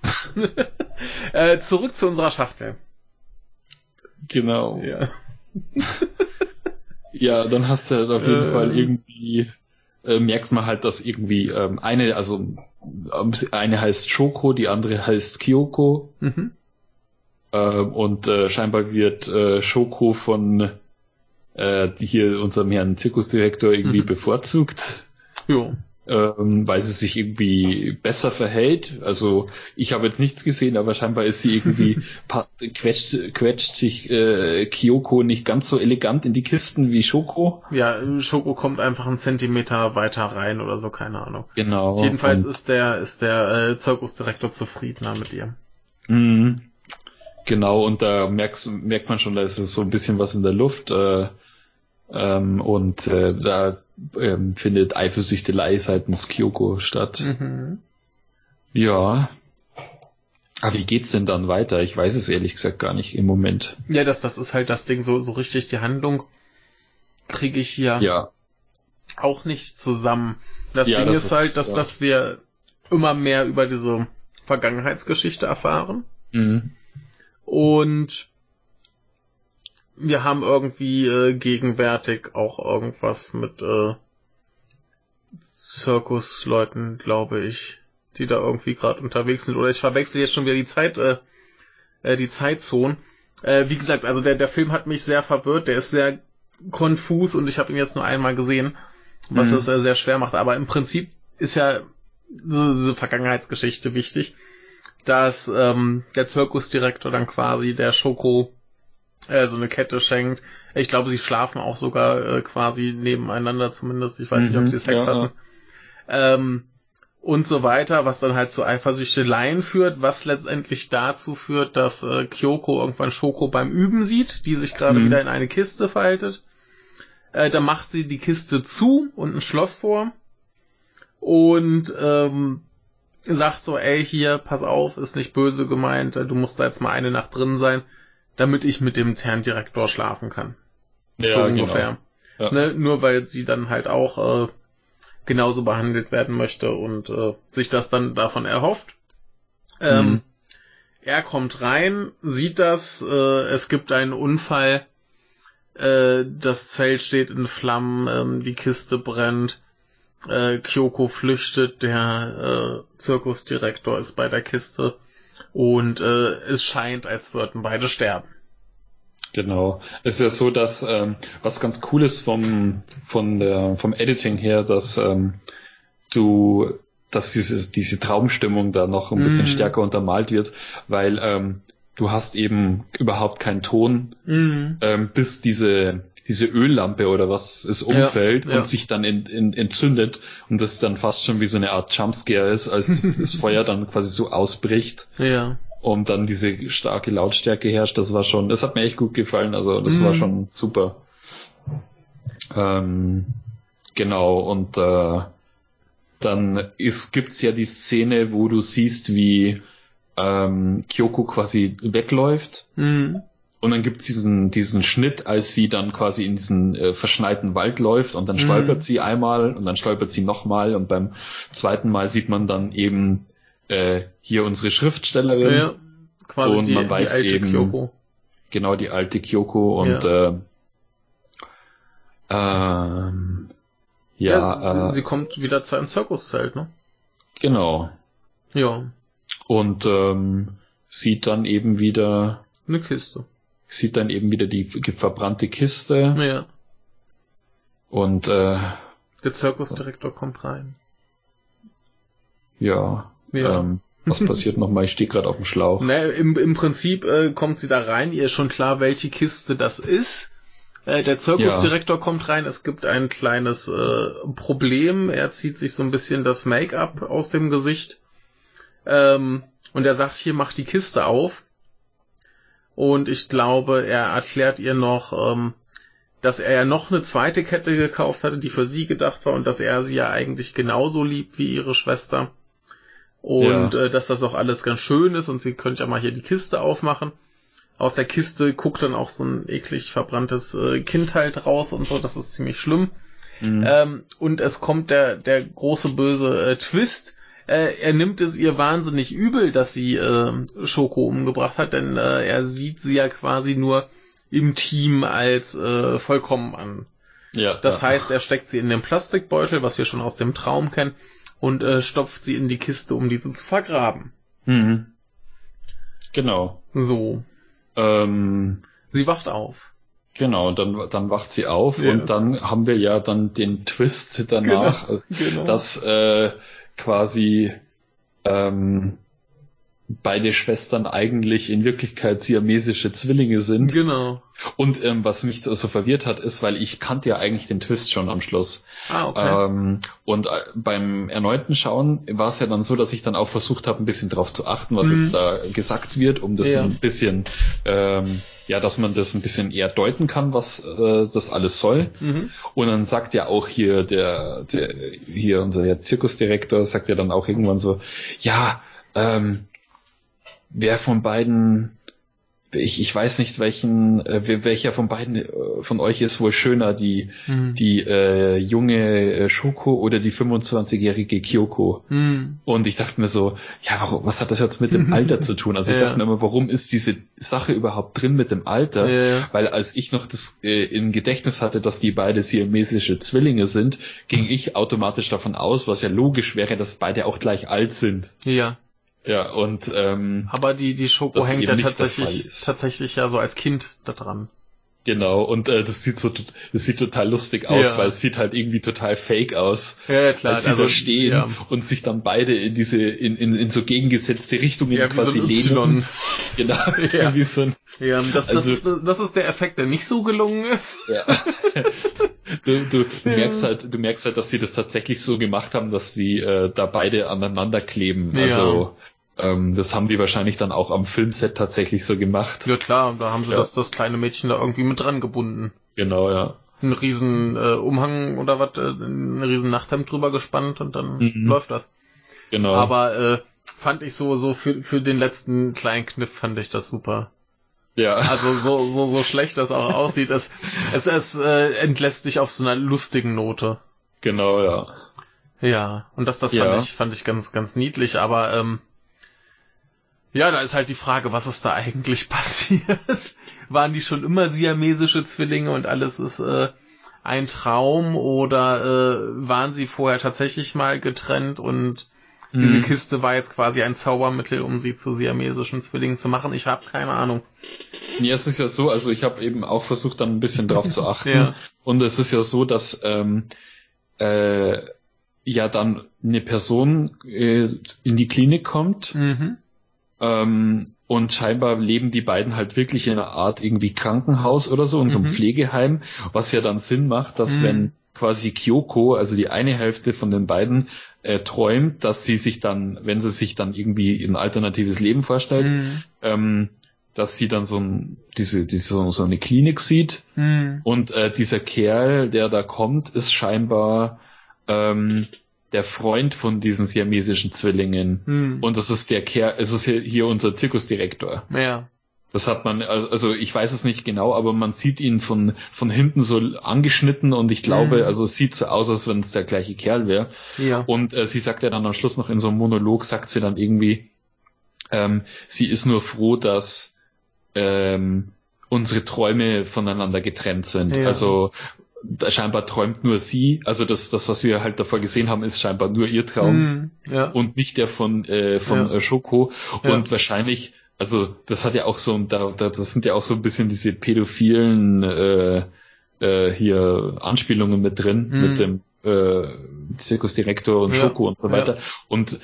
äh, zurück zu unserer Schachtel. Genau. Ja. ja, dann hast du halt auf jeden äh, Fall irgendwie, äh, merkst man halt, dass irgendwie ähm, eine, also eine heißt Shoko, die andere heißt Kyoko. Mhm. Ähm, und äh, scheinbar wird äh, Shoko von äh, hier unserem Herrn Zirkusdirektor irgendwie mhm. bevorzugt. Jo. Ähm, weil sie sich irgendwie besser verhält. Also ich habe jetzt nichts gesehen, aber scheinbar ist sie irgendwie quetscht, quetscht sich äh, Kyoko nicht ganz so elegant in die Kisten wie Schoko. Ja, Schoko kommt einfach einen Zentimeter weiter rein oder so, keine Ahnung. Genau. Jedenfalls ist der ist der äh, Zirkusdirektor zufriedener mit ihr. Mhm. Genau, und da merkst, merkt man schon, da ist so ein bisschen was in der Luft. Äh, ähm, und äh, da ähm, findet Eifersüchtelei seitens Kyoko statt. Mhm. Ja. Aber wie geht's denn dann weiter? Ich weiß es ehrlich gesagt gar nicht im Moment. Ja, das, das ist halt das Ding, so, so richtig die Handlung kriege ich hier ja. auch nicht zusammen. Das ja, Ding das ist, ist halt, dass, ja. dass wir immer mehr über diese Vergangenheitsgeschichte erfahren. Mhm. Und wir haben irgendwie äh, gegenwärtig auch irgendwas mit äh, Zirkusleuten, glaube ich, die da irgendwie gerade unterwegs sind. Oder ich verwechsel jetzt schon wieder die Zeit, äh, äh, die Zeitzonen. Äh, wie gesagt, also der, der Film hat mich sehr verwirrt, der ist sehr konfus und ich habe ihn jetzt nur einmal gesehen, was Mhm. es äh, sehr schwer macht. Aber im Prinzip ist ja diese, diese Vergangenheitsgeschichte wichtig, dass ähm, der Zirkusdirektor dann quasi der Schoko äh, so eine Kette schenkt. Ich glaube, sie schlafen auch sogar äh, quasi nebeneinander zumindest. Ich weiß nicht, ob Mhm, sie Sex ja, hatten. Ähm, und so weiter, was dann halt zu Eifersüchteleien führt, was letztendlich dazu führt, dass äh, Kyoko irgendwann Schoko beim Üben sieht, die sich gerade Mhm. wieder in eine Kiste faltet. Äh, dann macht sie die Kiste zu und ein Schloss vor und ähm, sagt so, ey, hier, pass auf, ist nicht böse gemeint, du musst da jetzt mal eine Nacht drin sein, damit ich mit dem Direktor schlafen kann. Ja, so genau. ungefähr. Ja. Ne? Nur weil sie dann halt auch äh, genauso behandelt werden möchte und äh, sich das dann davon erhofft. Ähm, Mhm. Er kommt rein, sieht das, äh, es gibt einen Unfall, äh, das Zelt steht in Flammen, ähm, die Kiste brennt, äh, Kyoko flüchtet, der äh, Zirkusdirektor ist bei der Kiste und äh, es scheint, als würden beide sterben. Genau. Es ist ja so, dass ähm, was ganz cool ist vom von der vom Editing her, dass ähm, du dass diese diese Traumstimmung da noch ein bisschen Mhm. stärker untermalt wird, weil ähm, du hast eben überhaupt keinen Ton, Mhm. ähm, bis diese diese Öllampe oder was es umfällt ja. und sich dann in, in, entzündet und das dann fast schon wie so eine Art Jumpscare ist, als das Feuer dann quasi so ausbricht Ja. und dann diese starke Lautstärke herrscht, das war schon, das hat mir echt gut gefallen, also das Mhm. war schon super. Ähm, genau, und äh, dann ist, gibt's ja die Szene, wo du siehst, wie ähm, Kyoko quasi wegläuft Mhm. Und dann gibt's diesen, diesen Schnitt, als sie dann quasi in diesen äh, verschneiten Wald läuft und dann Mhm. stolpert sie einmal und dann stolpert sie nochmal und beim zweiten Mal sieht man dann eben äh, hier unsere Schriftstellerin, Ja. Quasi Und die, man weiß die alte eben- Kyoko. genau die alte Kyoko und äh, ähm, ja, sie, äh, sie kommt wieder zu einem Zirkuszelt, ne? genau. Ja. Und ähm, sieht dann eben wieder, Eine Kiste. Sieht dann eben wieder die verbrannte Kiste Ja. und äh, Der Zirkusdirektor kommt rein. ja, Ja. Ähm, was passiert nochmal? Ich stehe gerade auf dem Schlauch. Ne, im, Im Prinzip äh, kommt sie da rein, ihr ist schon klar, welche Kiste das ist. Äh, der Zirkusdirektor kommt rein, es gibt ein kleines äh, Problem, er zieht sich so ein bisschen das Make-up aus dem Gesicht ähm, und er sagt, hier mach die Kiste auf. Und ich glaube, er erklärt ihr noch, ähm, dass er ja noch eine zweite Kette gekauft hatte, die für sie gedacht war und dass er sie ja eigentlich genauso liebt wie ihre Schwester. Und äh, dass das auch alles ganz schön ist und sie könnte ja mal hier die Kiste aufmachen. Aus der Kiste guckt dann auch so ein eklig verbranntes äh, Kind halt raus und so, das ist ziemlich schlimm. Mhm. Ähm, und es kommt der, der große böse äh, Twist. Äh, er nimmt es ihr wahnsinnig übel, dass sie äh, Schoko umgebracht hat, denn äh, er sieht sie ja quasi nur im Team als äh, vollkommen an. ja, Das ja. heißt, er steckt sie in den Plastikbeutel, was wir schon aus dem Traum kennen, und äh, stopft sie in die Kiste, um diese zu vergraben. Mhm. Genau. So. Ähm, Sie wacht auf. Genau, dann, dann wacht sie auf ja. und dann haben wir ja dann den Twist danach, genau, genau. dass äh, quasi ähm, beide Schwestern eigentlich in Wirklichkeit siamesische Zwillinge sind. Genau. Und ähm, was mich so verwirrt hat, ist, weil ich kannte ja eigentlich den Twist schon am Schluss. Ah, okay. Ähm, und äh, beim erneuten Schauen war es ja dann so, dass ich dann auch versucht habe, ein bisschen drauf zu achten, was mhm. jetzt da gesagt wird, um das ja. ein bisschen, ähm, ja, dass man das ein bisschen eher deuten kann, was äh, das alles soll. Mhm. Und dann sagt ja auch hier der, der hier unser Zirkusdirektor sagt ja dann auch irgendwann so, ja, ähm, wer von beiden, ich, ich weiß nicht, welchen, äh, welcher von beiden äh, von euch ist wohl schöner, die, hm. die äh, junge äh, Shuko oder die 25-jährige Kyoko. Hm. Und ich dachte mir so, ja, warum, was hat das jetzt mit dem Alter zu tun? Also ich ja. dachte mir immer, warum ist diese Sache überhaupt drin mit dem Alter? Ja. Weil als ich noch das äh, im Gedächtnis hatte, dass die beide siamesische Zwillinge sind, ging ich automatisch davon aus, was ja logisch wäre, dass beide auch gleich alt sind. Ja. Ja, und ähm, aber die die Schoko hängt ja tatsächlich tatsächlich ja so als Kind da dran. Genau, und äh, das sieht so, das sieht total lustig aus, ja. weil es sieht halt irgendwie total fake aus. Ja, klar. Als sie also, da stehen ja. und sich dann beide in diese, in, in, in so gegengesetzte Richtungen ja, quasi so lehnen. Genau, ja. wie so ein, ja, das, also, das, das ist der Effekt, der nicht so gelungen ist. Ja. du, du, du merkst halt, du merkst halt, dass sie das tatsächlich so gemacht haben, dass sie äh, da beide aneinander kleben. Also ähm, das haben die wahrscheinlich dann auch am Filmset tatsächlich so gemacht. Ja klar, da haben sie ja. das, das kleine Mädchen da irgendwie mit dran gebunden. Genau, ja. Ein riesen äh, Umhang oder was, äh, ein riesen Nachthemd drüber gespannt und dann mhm. läuft das. Genau. Aber äh, fand ich so, so für, für den letzten kleinen Kniff fand ich das super. Ja. Also so, so, so schlecht das auch aussieht, es, es, es äh, entlässt sich auf so einer lustigen Note. Genau, ja. Ja, und das, das ja. fand ich, fand ich ganz, ganz niedlich, aber ähm, ja, da ist halt die Frage, was ist da eigentlich passiert? Waren die schon immer siamesische Zwillinge und alles ist äh, ein Traum oder äh, waren sie vorher tatsächlich mal getrennt und mhm. diese Kiste war jetzt quasi ein Zaubermittel, um sie zu siamesischen Zwillingen zu machen? Ich habe keine Ahnung. Ja, es ist ja so, also ich habe eben auch versucht, dann ein bisschen drauf zu achten. ja. Und es ist ja so, dass ähm, äh, ja dann eine Person äh, in die Klinik kommt. Mhm ähm, und scheinbar leben die beiden halt wirklich in einer Art irgendwie Krankenhaus oder so, in so einem mhm. Pflegeheim, was ja dann Sinn macht, dass mhm. wenn quasi Kyoko, also die eine Hälfte von den beiden, äh, träumt, dass sie sich dann, wenn sie sich dann irgendwie ein alternatives Leben vorstellt, mhm. ähm, dass sie dann so, ein, diese, diese, so eine Klinik sieht mhm. und äh, dieser Kerl, der da kommt, ist scheinbar ähm, der Freund von diesen siamesischen Zwillingen. Hm. Und das ist der Kerl, es ist hier unser Zirkusdirektor. Ja. Das hat man, also ich weiß es nicht genau, aber man sieht ihn von, von hinten so angeschnitten und ich glaube, mhm. also es sieht so aus, als wenn es der gleiche Kerl wäre. Ja. Und äh, sie sagt ja dann am Schluss noch in so einem Monolog, sagt sie dann irgendwie, ähm, sie ist nur froh, dass ähm, unsere Träume voneinander getrennt sind. Ja. Also scheinbar träumt nur sie, also das, das, was wir halt davor gesehen haben, ist scheinbar nur ihr Traum mm, ja. und nicht der von, äh, von ja. Äh, Schoko. Und ja. wahrscheinlich, also das hat ja auch so, da, da, das sind ja auch so ein bisschen diese pädophilen äh, äh, hier Anspielungen mit drin, mm. mit dem äh, Zirkusdirektor und Schoko und so weiter. Und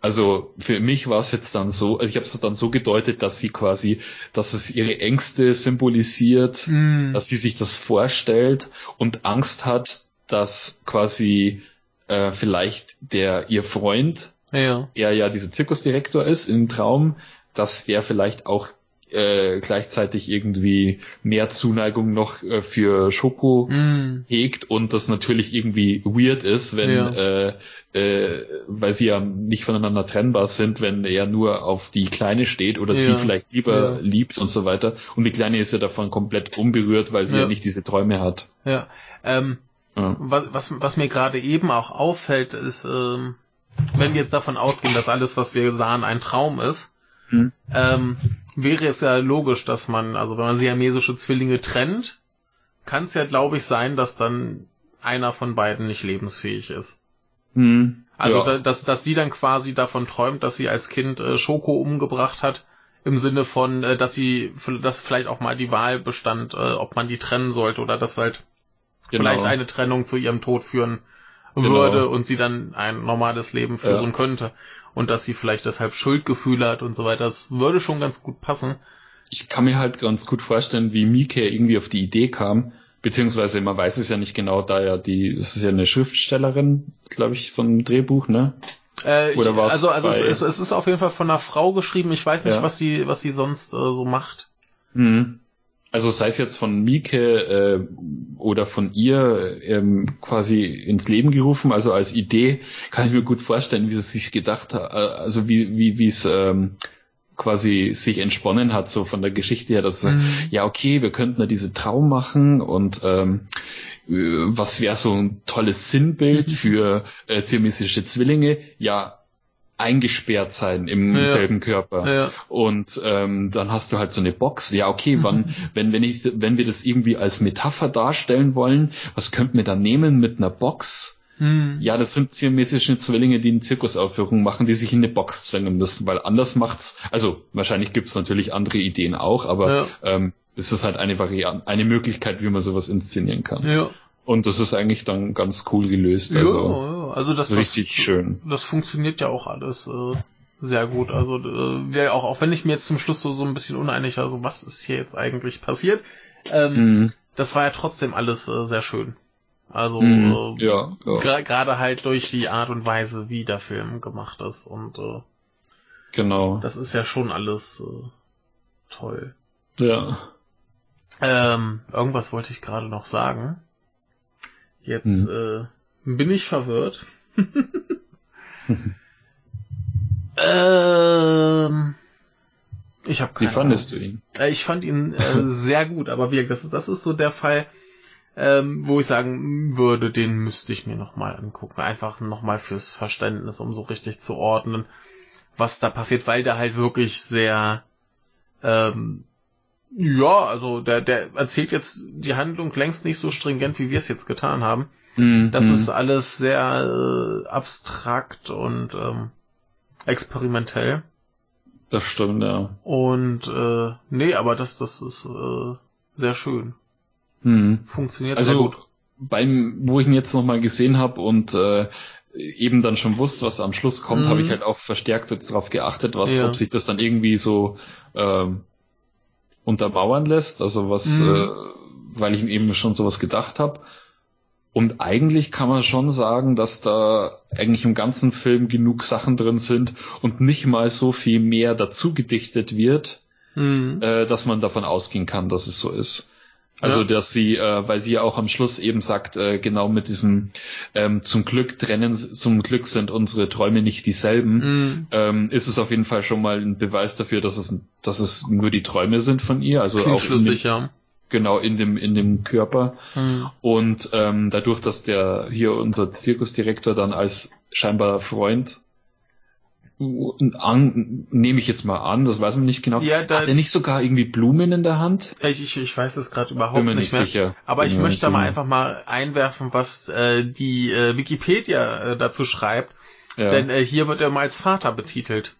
also für mich war es jetzt dann so, also ich habe es dann so gedeutet, dass sie quasi, dass es ihre Ängste symbolisiert, mm. dass sie sich das vorstellt und Angst hat, dass quasi äh, vielleicht der ihr Freund, ja. der ja dieser Zirkusdirektor ist im Traum, dass der vielleicht auch äh, gleichzeitig irgendwie mehr Zuneigung noch äh, für Schoko mm. hegt und das natürlich irgendwie weird ist, wenn ja. äh, äh, weil sie ja nicht voneinander trennbar sind, wenn er nur auf die Kleine steht oder ja. sie vielleicht lieber ja. liebt und so weiter. Und die Kleine ist ja davon komplett unberührt, weil sie ja, nicht diese Träume hat. Ja. Ähm, was, was, mir gerade eben auch auffällt, ist, ähm, wenn wir jetzt davon ausgehen, dass alles, was wir sahen, ein Traum ist, hm. ähm, wäre es ja logisch, dass man, also wenn man siamesische Zwillinge trennt, kann es ja, glaube ich, sein, dass dann einer von beiden nicht lebensfähig ist. Hm. Also, ja. da, dass, dass sie dann quasi davon träumt, dass sie als Kind äh, Schoko umgebracht hat, Im Sinne von, äh, dass sie, dass vielleicht auch mal die Wahl bestand, äh, ob man die trennen sollte oder dass halt genau. vielleicht eine Trennung zu ihrem Tod führen genau. würde und sie dann ein normales Leben führen ja. könnte. Und dass sie vielleicht deshalb Schuldgefühle hat und so weiter. Das würde schon ganz gut passen. Ich kann mir halt ganz gut vorstellen, wie Mike irgendwie auf die Idee kam, beziehungsweise man weiß es ja nicht genau, da ja die, das ist ja eine Schriftstellerin, glaube ich, von dem Drehbuch, ne? Äh, Oder was? Also, also es, es, es, ist auf jeden Fall von einer Frau geschrieben. Ich weiß nicht, ja. was sie, was sie sonst äh, so macht. Mhm. Also sei es jetzt von Mieke äh, oder von ihr ähm, quasi ins Leben gerufen, also als Idee, kann ich mir gut vorstellen, wie sie sich gedacht hat, äh, also wie wie wie es ähm, quasi sich entsponnen hat, so von der Geschichte her, dass mhm. ja okay, wir könnten da diese Traum machen und ähm, äh, was wäre so ein tolles Sinnbild mhm. für äh, siamesische Zwillinge? Ja, eingesperrt sein im ja. selben Körper. Ja. Und ähm, dann hast du halt so eine Box. Ja, okay, wann, mhm. wenn, wenn ich, wenn wir das irgendwie als Metapher darstellen wollen, was könnten wir dann nehmen mit einer Box? Mhm. Ja, das sind siamesische Zwillinge, die eine Zirkusaufführung machen, die sich in eine Box zwängen müssen, weil anders macht's, also wahrscheinlich gibt's natürlich andere Ideen auch, aber ja. ähm, es ist halt eine Variante, eine Möglichkeit, wie man sowas inszenieren kann. Ja. Und das ist eigentlich dann ganz cool gelöst. Also, ja, also das richtig das, schön. Das funktioniert ja auch alles äh, sehr gut. Also äh, auch, auch wenn ich mir jetzt zum Schluss so, so ein bisschen uneinig war, so was ist hier jetzt eigentlich passiert, ähm, mhm. das war ja trotzdem alles äh, sehr schön. Also mhm, äh, ja, ja. gerade halt durch die Art und Weise, wie der Film gemacht ist und äh, genau. Das ist ja schon alles äh, toll. Ja. Ähm, irgendwas wollte ich gerade noch sagen. Jetzt hm. äh, bin ich verwirrt. ähm, ich habe keine Wie fandest Ahnung. du ihn? Äh, ich fand ihn äh, sehr gut, aber wie das ist, das ist so der Fall, ähm, wo ich sagen würde, den müsste ich mir nochmal angucken. Einfach nochmal fürs Verständnis, um so richtig zu ordnen, was da passiert, weil der halt wirklich sehr ähm, ja, also der, der erzählt jetzt die Handlung längst nicht so stringent, wie wir es jetzt getan haben. Mhm. Das ist alles sehr äh, abstrakt und ähm, experimentell. Das stimmt, ja. Und äh, nee, aber das, das ist äh, sehr schön. Mhm. Funktioniert also, sehr gut. Beim, wo ich ihn jetzt nochmal gesehen habe und äh, eben dann schon wusste, was am Schluss kommt, mhm. habe ich halt auch verstärkt jetzt darauf geachtet, was, ja. ob sich das dann irgendwie so ähm, untermauern lässt, also was, mhm. äh, weil ich eben schon sowas gedacht habe. Und eigentlich kann man schon sagen, dass da eigentlich im ganzen Film genug Sachen drin sind und nicht mal so viel mehr dazu gedichtet wird, mhm. äh, dass man davon ausgehen kann, dass es so ist. Also, ja. dass sie, äh, weil sie ja auch am Schluss eben sagt, äh, genau mit diesem ähm, zum Glück trennen, zum Glück sind unsere Träume nicht dieselben, mhm. ähm, ist es auf jeden Fall schon mal ein Beweis dafür, dass es, dass es nur die Träume sind von ihr. Also Klingt auch schlüssig, dem, ja. Genau, in dem, in dem Körper. Mhm. Und ähm, dadurch, dass der hier unser Zirkusdirektor dann als scheinbar Freund an, nehme ich jetzt mal an, das weiß man nicht genau. Ja, da, Hat er nicht sogar irgendwie Blumen in der Hand? Ich, ich, ich weiß es gerade überhaupt nicht, nicht mehr. Sicher. Aber Bin ich möchte da mal einfach mal einwerfen, was äh, die äh, Wikipedia äh, dazu schreibt. Ja. Denn äh, hier wird er mal als Vater betitelt.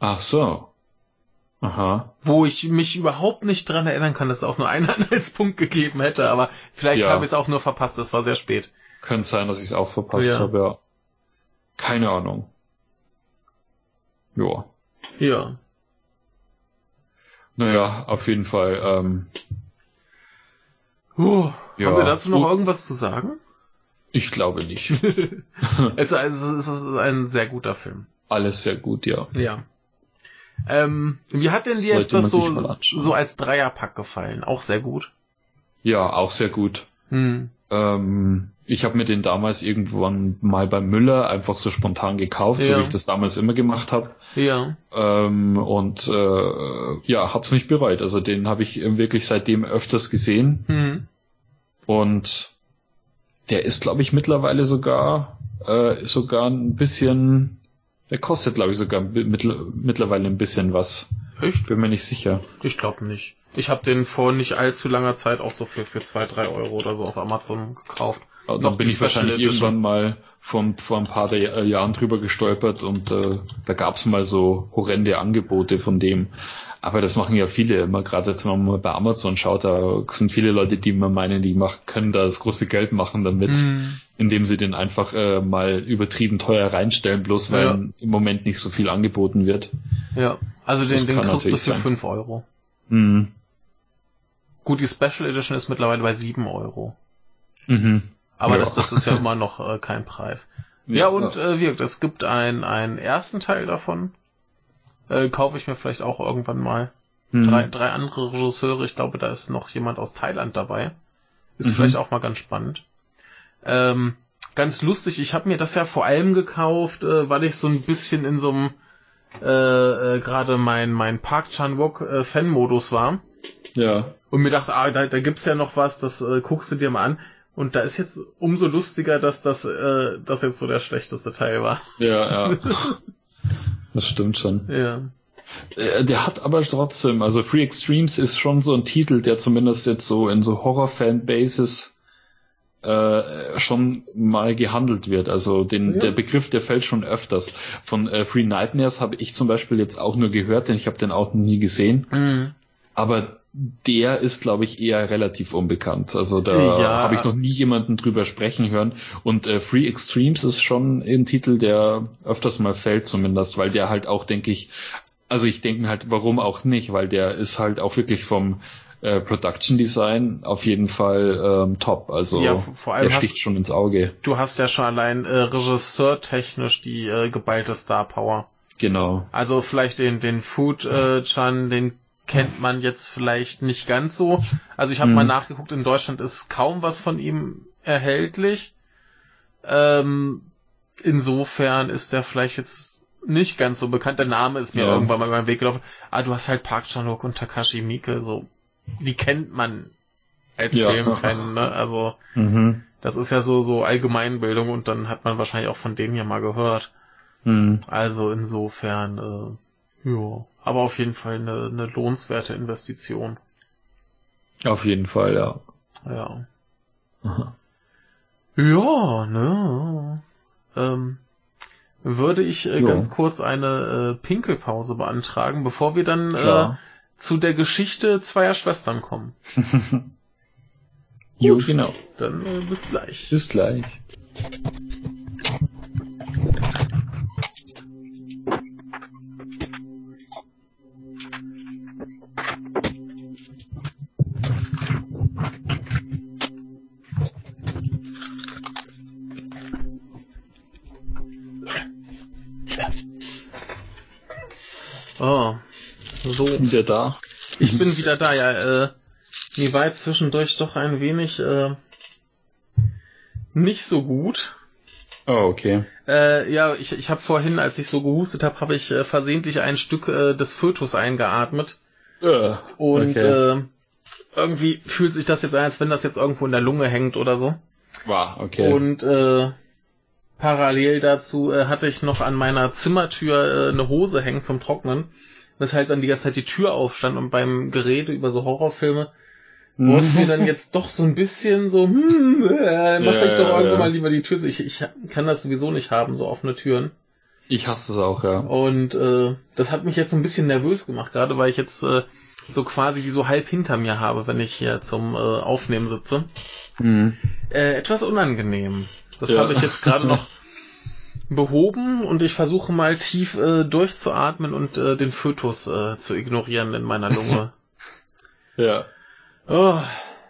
Ach so. Aha. Wo ich mich überhaupt nicht dran erinnern kann, dass es auch nur einen Anhaltspunkt gegeben hätte, aber vielleicht ja. habe ich es auch nur verpasst, das war sehr spät. Könnte sein, dass ich es auch verpasst ja. habe, ja. Keine Ahnung. Ja. Ja. Naja, auf jeden Fall. Ähm, uh, ja. Haben wir dazu noch uh, irgendwas zu sagen? Ich glaube nicht. es, also, es ist ein sehr guter Film. Alles sehr gut, ja. Ja. Ähm, wie hat denn dir jetzt das so, so als Dreierpack gefallen? Auch sehr gut. Ja, auch sehr gut. Hm. Ähm, ich habe mir den damals irgendwann mal beim Müller einfach so spontan gekauft, ja. so wie ich das damals immer gemacht habe. Ja. Ähm, und äh, ja, hab's nicht bereut. Also den habe ich wirklich seitdem öfters gesehen. Mhm. Und der ist, glaube ich, mittlerweile sogar äh, sogar ein bisschen. Der kostet, glaube ich, sogar mittlerweile ein bisschen was. Echt? Bin mir nicht sicher. Ich glaube nicht. Ich habe den vor nicht allzu langer Zeit auch so für, für zwei, drei Euro oder so auf Amazon gekauft. Also Noch bin ich wahrscheinlich irgendwann mal vor, vor ein paar Jahren drüber gestolpert und äh, da gab's mal so horrende Angebote von dem. Aber das machen ja viele immer, gerade jetzt, wenn man mal bei Amazon schaut, da sind viele Leute, die immer meinen, die machen, können da das große Geld machen damit, mhm. indem sie den einfach äh, mal übertrieben teuer reinstellen, bloß weil ja. im Moment nicht so viel angeboten wird. Ja, also den, den kriegst du für 5 Euro. Mhm. Gut, die Special Edition ist mittlerweile bei 7 Euro. Mhm. Aber ja. das, das ist ja immer noch äh, kein Preis. Ja, ja und äh, wirkt, es gibt ein, einen ersten Teil davon. Äh, kaufe ich mir vielleicht auch irgendwann mal. Mhm. Drei, drei andere Regisseure, ich glaube, da ist noch jemand aus Thailand dabei. Ist mhm. vielleicht auch mal ganz spannend. Ähm, ganz lustig, ich habe mir das ja vor allem gekauft, äh, weil ich so ein bisschen in so einem äh, äh, gerade mein, mein Park Chan-wook äh, Fan-Modus war. Ja. Und mir dachte, ah, da, da gibt's ja noch was, das äh, guckst du dir mal an. Und da ist jetzt umso lustiger, dass das, äh, das jetzt so der schlechteste Teil war. Ja, ja. das stimmt schon. Ja. Äh, der hat aber trotzdem, also Free Extremes ist schon so ein Titel, der zumindest jetzt so in so Horror-Fan-Bases äh, schon mal gehandelt wird. Also den, ja. der Begriff, der fällt schon öfters. Von äh, Free Nightmares habe ich zum Beispiel jetzt auch nur gehört, denn ich habe den auch noch nie gesehen. Mhm. Aber der ist, glaube ich, eher relativ unbekannt. Also da ja. habe ich noch nie jemanden drüber sprechen hören. Und äh, Free Extremes ist schon ein Titel, der öfters mal fällt zumindest, weil der halt auch, denke ich, also ich denke halt, warum auch nicht, weil der ist halt auch wirklich vom äh, Production Design auf jeden Fall ähm, top. Also ja, vor allem der sticht hast, schon ins Auge. Du hast ja schon allein äh, Regisseur-technisch die äh, geballte Star Power. Genau. Also vielleicht den, den Food äh, Chan, den kennt man jetzt vielleicht nicht ganz so. Also ich habe hm. mal nachgeguckt, in Deutschland ist kaum was von ihm erhältlich. Ähm, insofern ist der vielleicht jetzt nicht ganz so bekannt. Der Name ist mir ja. irgendwann mal über den Weg gelaufen. Ah, du hast halt Park Chan-wook und Takashi Miike, so die kennt man als ja. Filmfan, ne? Also mhm. das ist ja so so Allgemeinbildung und dann hat man wahrscheinlich auch von denen ja mal gehört. Mhm. Also insofern, äh, ja. Aber auf jeden Fall eine, eine lohnenswerte Investition. Auf jeden Fall, ja. Ja. Aha. Ja, ne. Ähm, würde ich äh, ganz kurz eine äh, Pinkelpause beantragen, bevor wir dann äh, zu der Geschichte zweier Schwestern kommen. jo, genau. Dann äh, bis gleich. Bis gleich. Wieder da. Ich bin wieder da, ja. Äh, mir war jetzt zwischendurch doch ein wenig äh, nicht so gut. Oh, okay. Äh, ja, ich, ich habe vorhin, als ich so gehustet habe, habe ich äh, versehentlich ein Stück äh, des Fötus eingeatmet. Uh, und okay. äh, irgendwie fühlt sich das jetzt an, als wenn das jetzt irgendwo in der Lunge hängt oder so. War, wow, okay. Und äh, Parallel dazu äh, hatte ich noch an meiner Zimmertür äh, eine Hose hängen zum Trocknen, weshalb dann die ganze Zeit die Tür aufstand und beim Gerede über so Horrorfilme wurde es mir dann jetzt doch so ein bisschen so, hm, äh, mach ja, ich doch ja, irgendwann ja. mal lieber die Tür. Ich, ich kann das sowieso nicht haben, so offene Türen. Ich hasse es auch, ja. Und äh, das hat mich jetzt ein bisschen nervös gemacht, gerade weil ich jetzt äh, so quasi die so halb hinter mir habe, wenn ich hier zum äh, Aufnehmen sitze. Mhm. Äh, etwas unangenehm. Das ja. habe ich jetzt gerade noch behoben und ich versuche mal tief äh, durchzuatmen und äh, den Fötus äh, zu ignorieren in meiner Lunge. ja. Oh.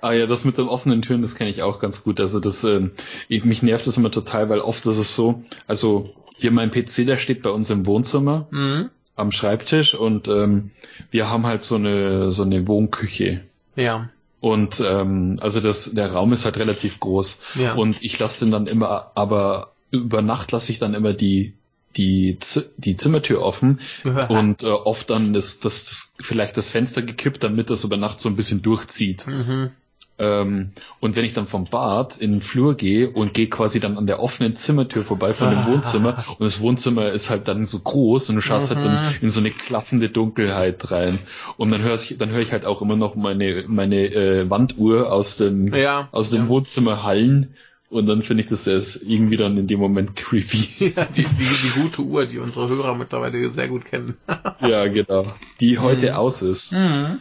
Ah ja, das mit den offenen Türen, das kenne ich auch ganz gut. Also das, äh, ich, mich nervt das immer total, weil oft ist es so, also hier mein PC, der steht bei uns im Wohnzimmer mhm. am Schreibtisch und ähm, wir haben halt so eine so eine Wohnküche. Ja. Und ähm, also das, der Raum ist halt relativ groß. Ja. Und ich lasse den dann immer, aber über Nacht lasse ich dann immer die die, Z die Zimmertür offen und äh, oft dann ist das vielleicht das Fenster gekippt, damit das über Nacht so ein bisschen durchzieht. Mhm. Ähm, und wenn ich dann vom Bad in den Flur gehe und gehe quasi dann an der offenen Zimmertür vorbei von dem Wohnzimmer und das Wohnzimmer ist halt dann so groß und du schaust mhm. halt dann mhm. in so eine klaffende Dunkelheit rein und dann höre ich dann höre ich halt auch immer noch meine meine äh, Wanduhr aus dem ja, aus dem ja. Wohnzimmer hallen Und dann finde ich das erst irgendwie dann in dem Moment creepy. Ja, die, die, die gute Uhr, die unsere Hörer mittlerweile sehr gut kennen. ja, genau. Die heute mhm. aus ist. Mhm.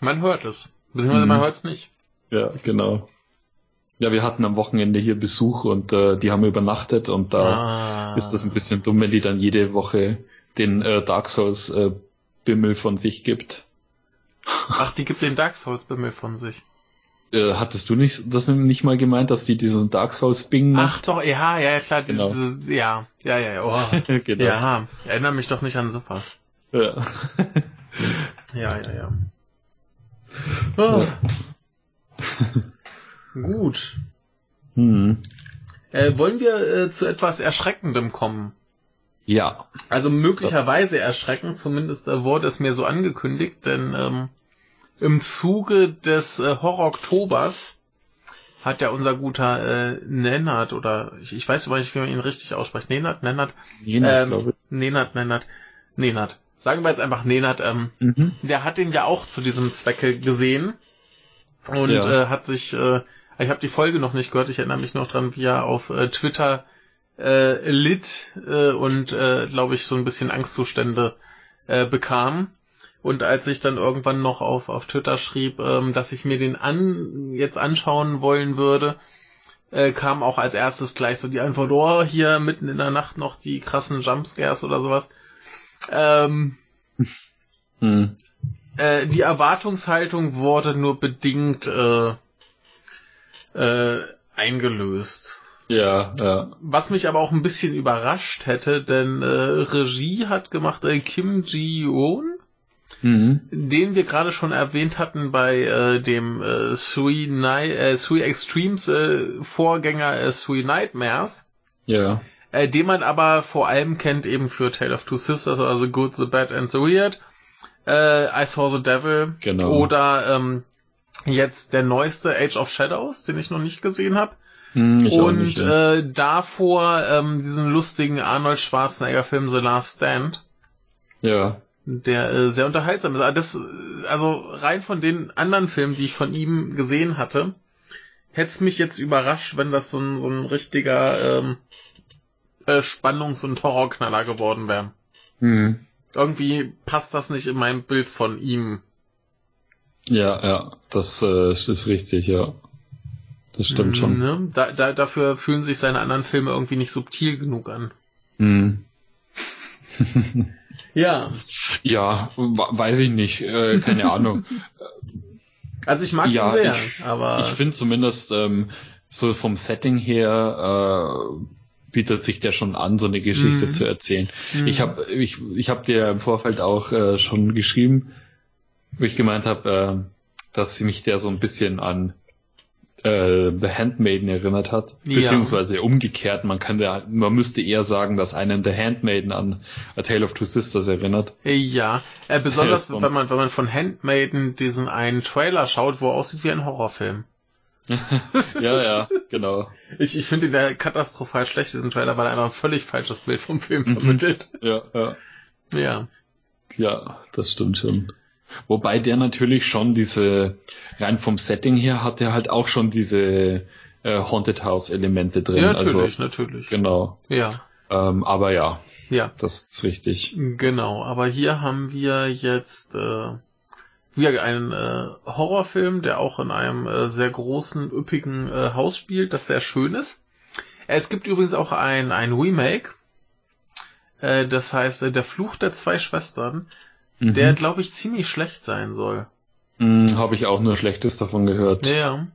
Man hört es. Beziehungsweise mhm. man hört es nicht. Ja, genau. Ja, wir hatten am Wochenende hier Besuch und äh, die haben übernachtet und da ah. ist das ein bisschen dumm, wenn die dann jede Woche den äh, Dark Souls äh, Bimmel von sich gibt. Ach, die gibt den Dark Souls Bimmel von sich. Äh, hattest du nicht das nicht mal gemeint, dass die diesen Dark Souls Bing macht? Ach doch, ja, ja, klar, genau. Dieses, ja, ja, ja, oh. genau. Ja, erinnere mich doch nicht an sowas. Ja. ja, ja, ja. Oh. ja. Gut. Hm. Äh, wollen wir äh, zu etwas Erschreckendem kommen? Ja. Also möglicherweise erschreckend, zumindest äh, wurde es mir so angekündigt, denn ähm, im Zuge des äh, Horror-Oktobers hat ja unser guter äh, Nennert, oder ich, ich weiß überhaupt nicht, wie man ihn richtig ausspricht. Nenat, Nennert? Nenat, ähm, Nenat, Nennert, Nenat. Sagen wir jetzt einfach Nenat, ähm, mhm. der hat ihn ja auch zu diesem Zwecke gesehen und ja. äh, hat sich, äh, ich habe die Folge noch nicht gehört, ich erinnere mich noch dran, wie er auf äh, Twitter äh, litt äh, und, äh, glaube ich, so ein bisschen Angstzustände äh, bekam. Und als ich dann irgendwann noch auf, auf Twitter schrieb, ähm, dass ich mir den an, jetzt anschauen wollen würde, äh, kam auch als erstes gleich so die Antwort, oh, hier mitten in der Nacht noch die krassen Jumpscares oder sowas. Ähm, hm. äh, die Erwartungshaltung wurde nur bedingt äh, äh, eingelöst. Ja, ja. Was mich aber auch ein bisschen überrascht hätte, denn äh, Regie hat gemacht äh, Kim Ji-woon, mhm. den wir gerade schon erwähnt hatten bei äh, dem äh, Three, Night, äh, Three Extremes äh, Vorgänger äh, Three Nightmares. Ja. Äh, den man aber vor allem kennt eben für Tale of Two Sisters, also Good, the Bad and the Weird. Äh, I Saw the Devil. Genau. Oder ähm, jetzt der neueste Age of Shadows, den ich noch nicht gesehen habe. Hm, und nicht, ja. äh, davor ähm, diesen lustigen Arnold Schwarzenegger-Film The Last Stand. Ja. Der äh, sehr unterhaltsam ist. Aber das, also rein von den anderen Filmen, die ich von ihm gesehen hatte, hätte es mich jetzt überrascht, wenn das so ein, so ein richtiger ähm, äh, Spannungs- und Horrorknaller geworden wäre. Hm. Irgendwie passt das nicht in mein Bild von ihm. Ja, ja, das äh, ist richtig, ja. Das stimmt schon. Ne? Da, da, dafür fühlen sich seine anderen Filme irgendwie nicht subtil genug an. Mhm. ja. Ja, weiß ich nicht. Äh, keine Ahnung. Also ich mag ja, ihn sehr, ich, aber. Ich finde zumindest ähm, so vom Setting her äh, bietet sich der schon an, so eine Geschichte mhm. zu erzählen. Mhm. Ich habe ich, ich hab dir im Vorfeld auch äh, schon geschrieben, wo ich gemeint habe, äh, dass mich der so ein bisschen an äh, The Handmaiden erinnert hat, ja. beziehungsweise umgekehrt, man kann da, man müsste eher sagen, dass einen The Handmaiden an A Tale of Two Sisters erinnert. Ja, äh, besonders wenn man, wenn man von Handmaiden diesen einen Trailer schaut, wo er aussieht wie ein Horrorfilm. ja, ja, genau. Ich, ich finde ihn katastrophal schlecht, diesen Trailer, weil er einfach ein völlig falsches Bild vom Film mhm. vermittelt. ja, ja. Ja. Ja, das stimmt schon. Wobei der natürlich schon diese, rein vom Setting her hat er halt auch schon diese äh, Haunted House Elemente drin. Ja, natürlich, also, natürlich. Genau. Ja. Ähm, aber ja. Ja. Das ist richtig. Genau, aber hier haben wir jetzt äh, wieder einen äh, Horrorfilm, der auch in einem äh, sehr großen, üppigen äh, Haus spielt, das sehr schön ist. Es gibt übrigens auch ein, ein Remake, äh, das heißt äh, Der Fluch der zwei Schwestern mhm. der, glaube ich, ziemlich schlecht sein soll. Mhm, Habe ich auch nur Schlechtes davon gehört. Ja.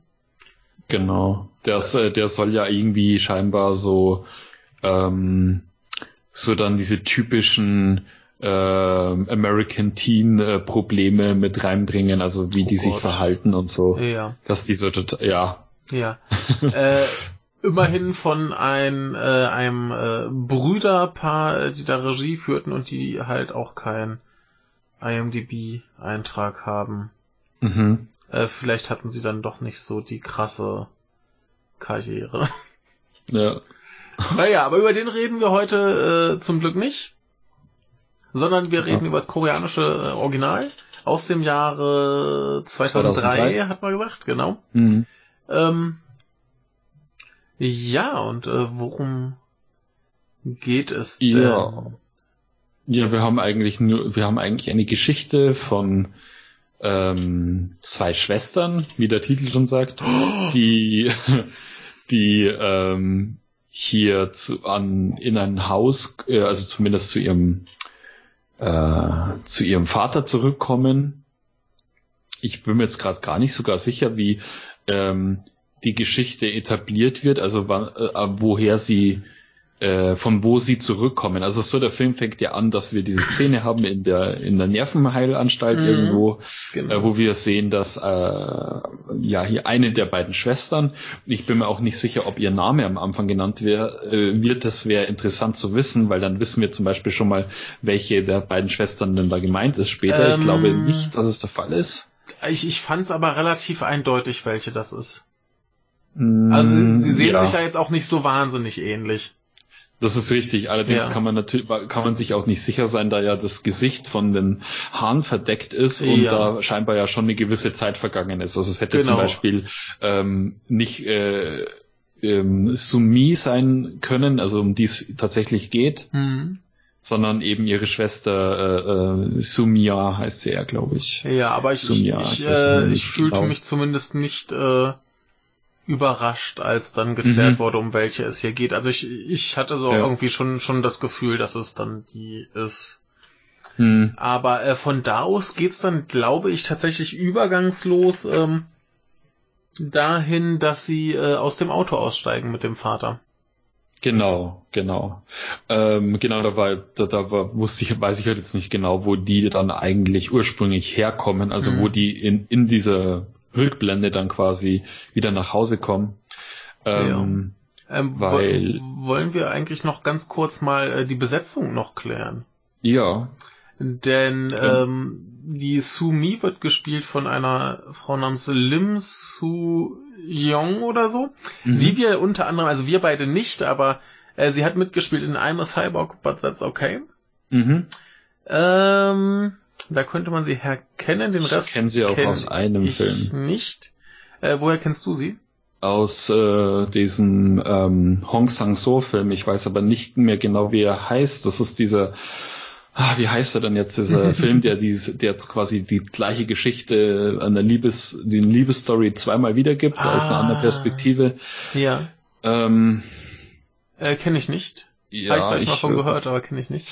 Genau. Der, äh, der soll ja irgendwie scheinbar so, ähm, so dann diese typischen äh, American Teen äh, Probleme mit reinbringen, also wie oh die Gott. sich verhalten und so. Ja. Dass die so total, ja. Ja. äh, immerhin von ein, äh, einem äh, Brüderpaar, die da Regie führten und die halt auch kein IMDb-Eintrag haben. Mhm. Äh, vielleicht hatten sie dann doch nicht so die krasse Karriere. Ja. Naja, aber über den reden wir heute äh, zum Glück nicht. Sondern wir reden ja. über das koreanische äh, Original aus dem Jahre 2003, 2003, hat man gesagt, genau. Mhm. Ähm, ja, und äh, worum geht es denn? Ja. Ja, wir haben eigentlich nur, wir haben eigentlich eine Geschichte von ähm, zwei Schwestern, wie der Titel schon sagt, oh. die, die ähm, hier zu, an, in ein Haus, äh, also zumindest zu ihrem, äh, zu ihrem Vater zurückkommen. Ich bin mir jetzt gerade gar nicht sogar sicher, wie ähm, die Geschichte etabliert wird, also wann, äh, woher sie äh, von wo sie zurückkommen. Also so der Film fängt ja an, dass wir diese Szene haben in der in der Nervenheilanstalt mhm, irgendwo, genau. äh, wo wir sehen, dass äh, ja hier eine der beiden Schwestern. Ich bin mir auch nicht sicher, ob ihr Name am Anfang genannt wär, äh, wird. Das wäre interessant zu wissen, weil dann wissen wir zum Beispiel schon mal, welche der beiden Schwestern denn da gemeint ist später. Ähm, ich glaube ähm, nicht, dass es der Fall ist. Ich, ich fand es aber relativ eindeutig, welche das ist. Also sie, sie sehen ja. sich ja jetzt auch nicht so wahnsinnig ähnlich. Das ist richtig. Allerdings ja. kann man natürlich, kann man sich auch nicht sicher sein, da ja das Gesicht von den Haaren verdeckt ist und ja. da scheinbar ja schon eine gewisse Zeit vergangen ist. Also es hätte genau. zum Beispiel ähm, nicht äh, ähm, Sumi sein können, also um die es tatsächlich geht, mhm. sondern eben ihre Schwester äh, äh, Sumia heißt sie ja, glaube ich. Ja, aber ich, Sumia, ich, ich, äh, ich fühlte genau. mich zumindest nicht äh, überrascht, als dann geklärt mhm. wurde, um welche es hier geht. Also ich, ich hatte so ja. irgendwie schon, schon das Gefühl, dass es dann die ist. Mhm. Aber äh, von da aus geht's dann, glaube ich, tatsächlich übergangslos ähm, dahin, dass sie äh, aus dem Auto aussteigen mit dem Vater. Genau, genau. Ähm, genau, da war, da, da wusste ich, weiß ich halt jetzt nicht genau, wo die dann eigentlich ursprünglich herkommen, also mhm. wo die in, in dieser Rückblende dann quasi wieder nach Hause kommen. Ähm, ja. ähm, weil wollen wir eigentlich noch ganz kurz mal äh, die Besetzung noch klären? Ja. Denn ähm, die Su Mi wird gespielt von einer Frau namens Lim Su Yong oder so, mhm. die wir unter anderem, also wir beide nicht, aber äh, sie hat mitgespielt in I'm a Cyborg, but that's okay. Mhm. Ähm, da könnte man sie herkennen, den Rest. Ich kenne sie auch kenn aus einem ich Film. Nicht. Äh, woher kennst du sie? Aus äh, diesem ähm, Hong Sang-so-Film. Ich weiß aber nicht mehr genau, wie er heißt. Das ist dieser, ah, wie heißt er denn jetzt, dieser Film, der diese, der jetzt quasi die gleiche Geschichte einer Liebes, die Liebesstory zweimal wiedergibt, ah, aus einer anderen ah. Perspektive. Ja. Ähm, äh, kenne ich nicht. Ja, Habe ich gleich mal von gehört, aber kenne ich nicht.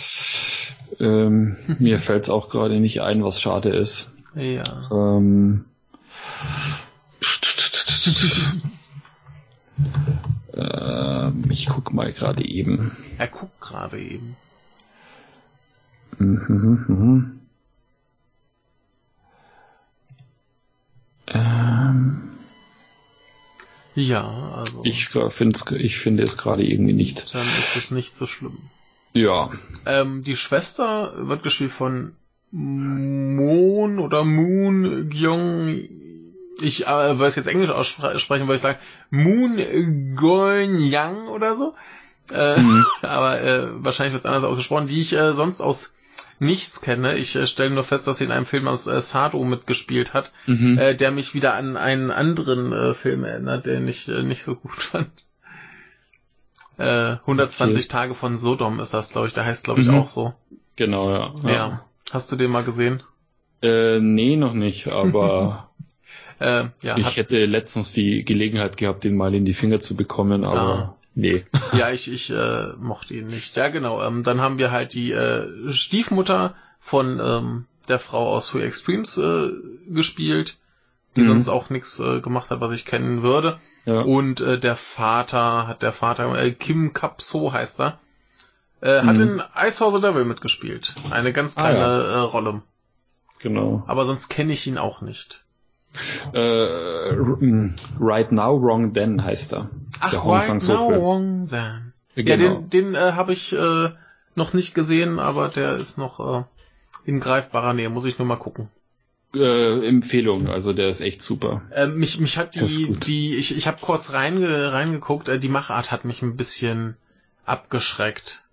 Ähm, mir fällt es auch gerade nicht ein, was schade ist. Ja. Ähm, ähm, ich guck mal gerade eben. Er guckt gerade eben. Mhm, mhm. Ähm, ja, also. Ich, find's, ich finde es gerade irgendwie nicht. Dann ist es nicht so schlimm. Ja. Ähm, die Schwester wird gespielt von Moon oder Moon Gyong. Ich äh, weiß jetzt Englisch aussprechen, würde ich sagen Moon Yang oder so. Äh, mhm. Aber äh, wahrscheinlich wird es anders ausgesprochen, die ich äh, sonst aus nichts kenne. Ich äh, stelle nur fest, dass sie in einem Film aus äh, Sado mitgespielt hat, mhm. äh, der mich wieder an einen anderen äh, Film erinnert, den ich äh, nicht so gut fand. 120 äh, okay. Tage von Sodom ist das, glaube ich. Der heißt, glaube ich, mhm. auch so. Genau, ja. ja. ja. Hast du den mal gesehen? Äh, nee, noch nicht, aber äh, ja, ich hätte letztens die Gelegenheit gehabt, den mal in die Finger zu bekommen, aber ah. Nee. ja, ich, ich äh, mochte ihn nicht. Ja, genau. Ähm, dann haben wir halt die äh, Stiefmutter von ähm, der Frau aus Three Extremes äh, gespielt, die mhm. sonst auch nichts äh, gemacht hat, was ich kennen würde. Ja. Und äh, der Vater, hat der Vater, äh, Kim Kapso heißt er, äh, hat mhm. in Ice House the Devil mitgespielt. Eine ganz kleine ah, ja. äh, Rolle. Genau. Aber sonst kenne ich ihn auch nicht. Äh, right Now, Wrong Then heißt er. Ach, der Right Now, so Wrong Then. Genau. Ja, den, den äh, habe ich äh, noch nicht gesehen, aber der ist noch äh, in greifbarer Nähe. Muss ich nur mal gucken äh, Empfehlung, also der ist echt super. Äh, mich, mich hat die, die, ich, ich habe kurz reinge, reingeguckt, äh, die Machart hat mich ein bisschen abgeschreckt.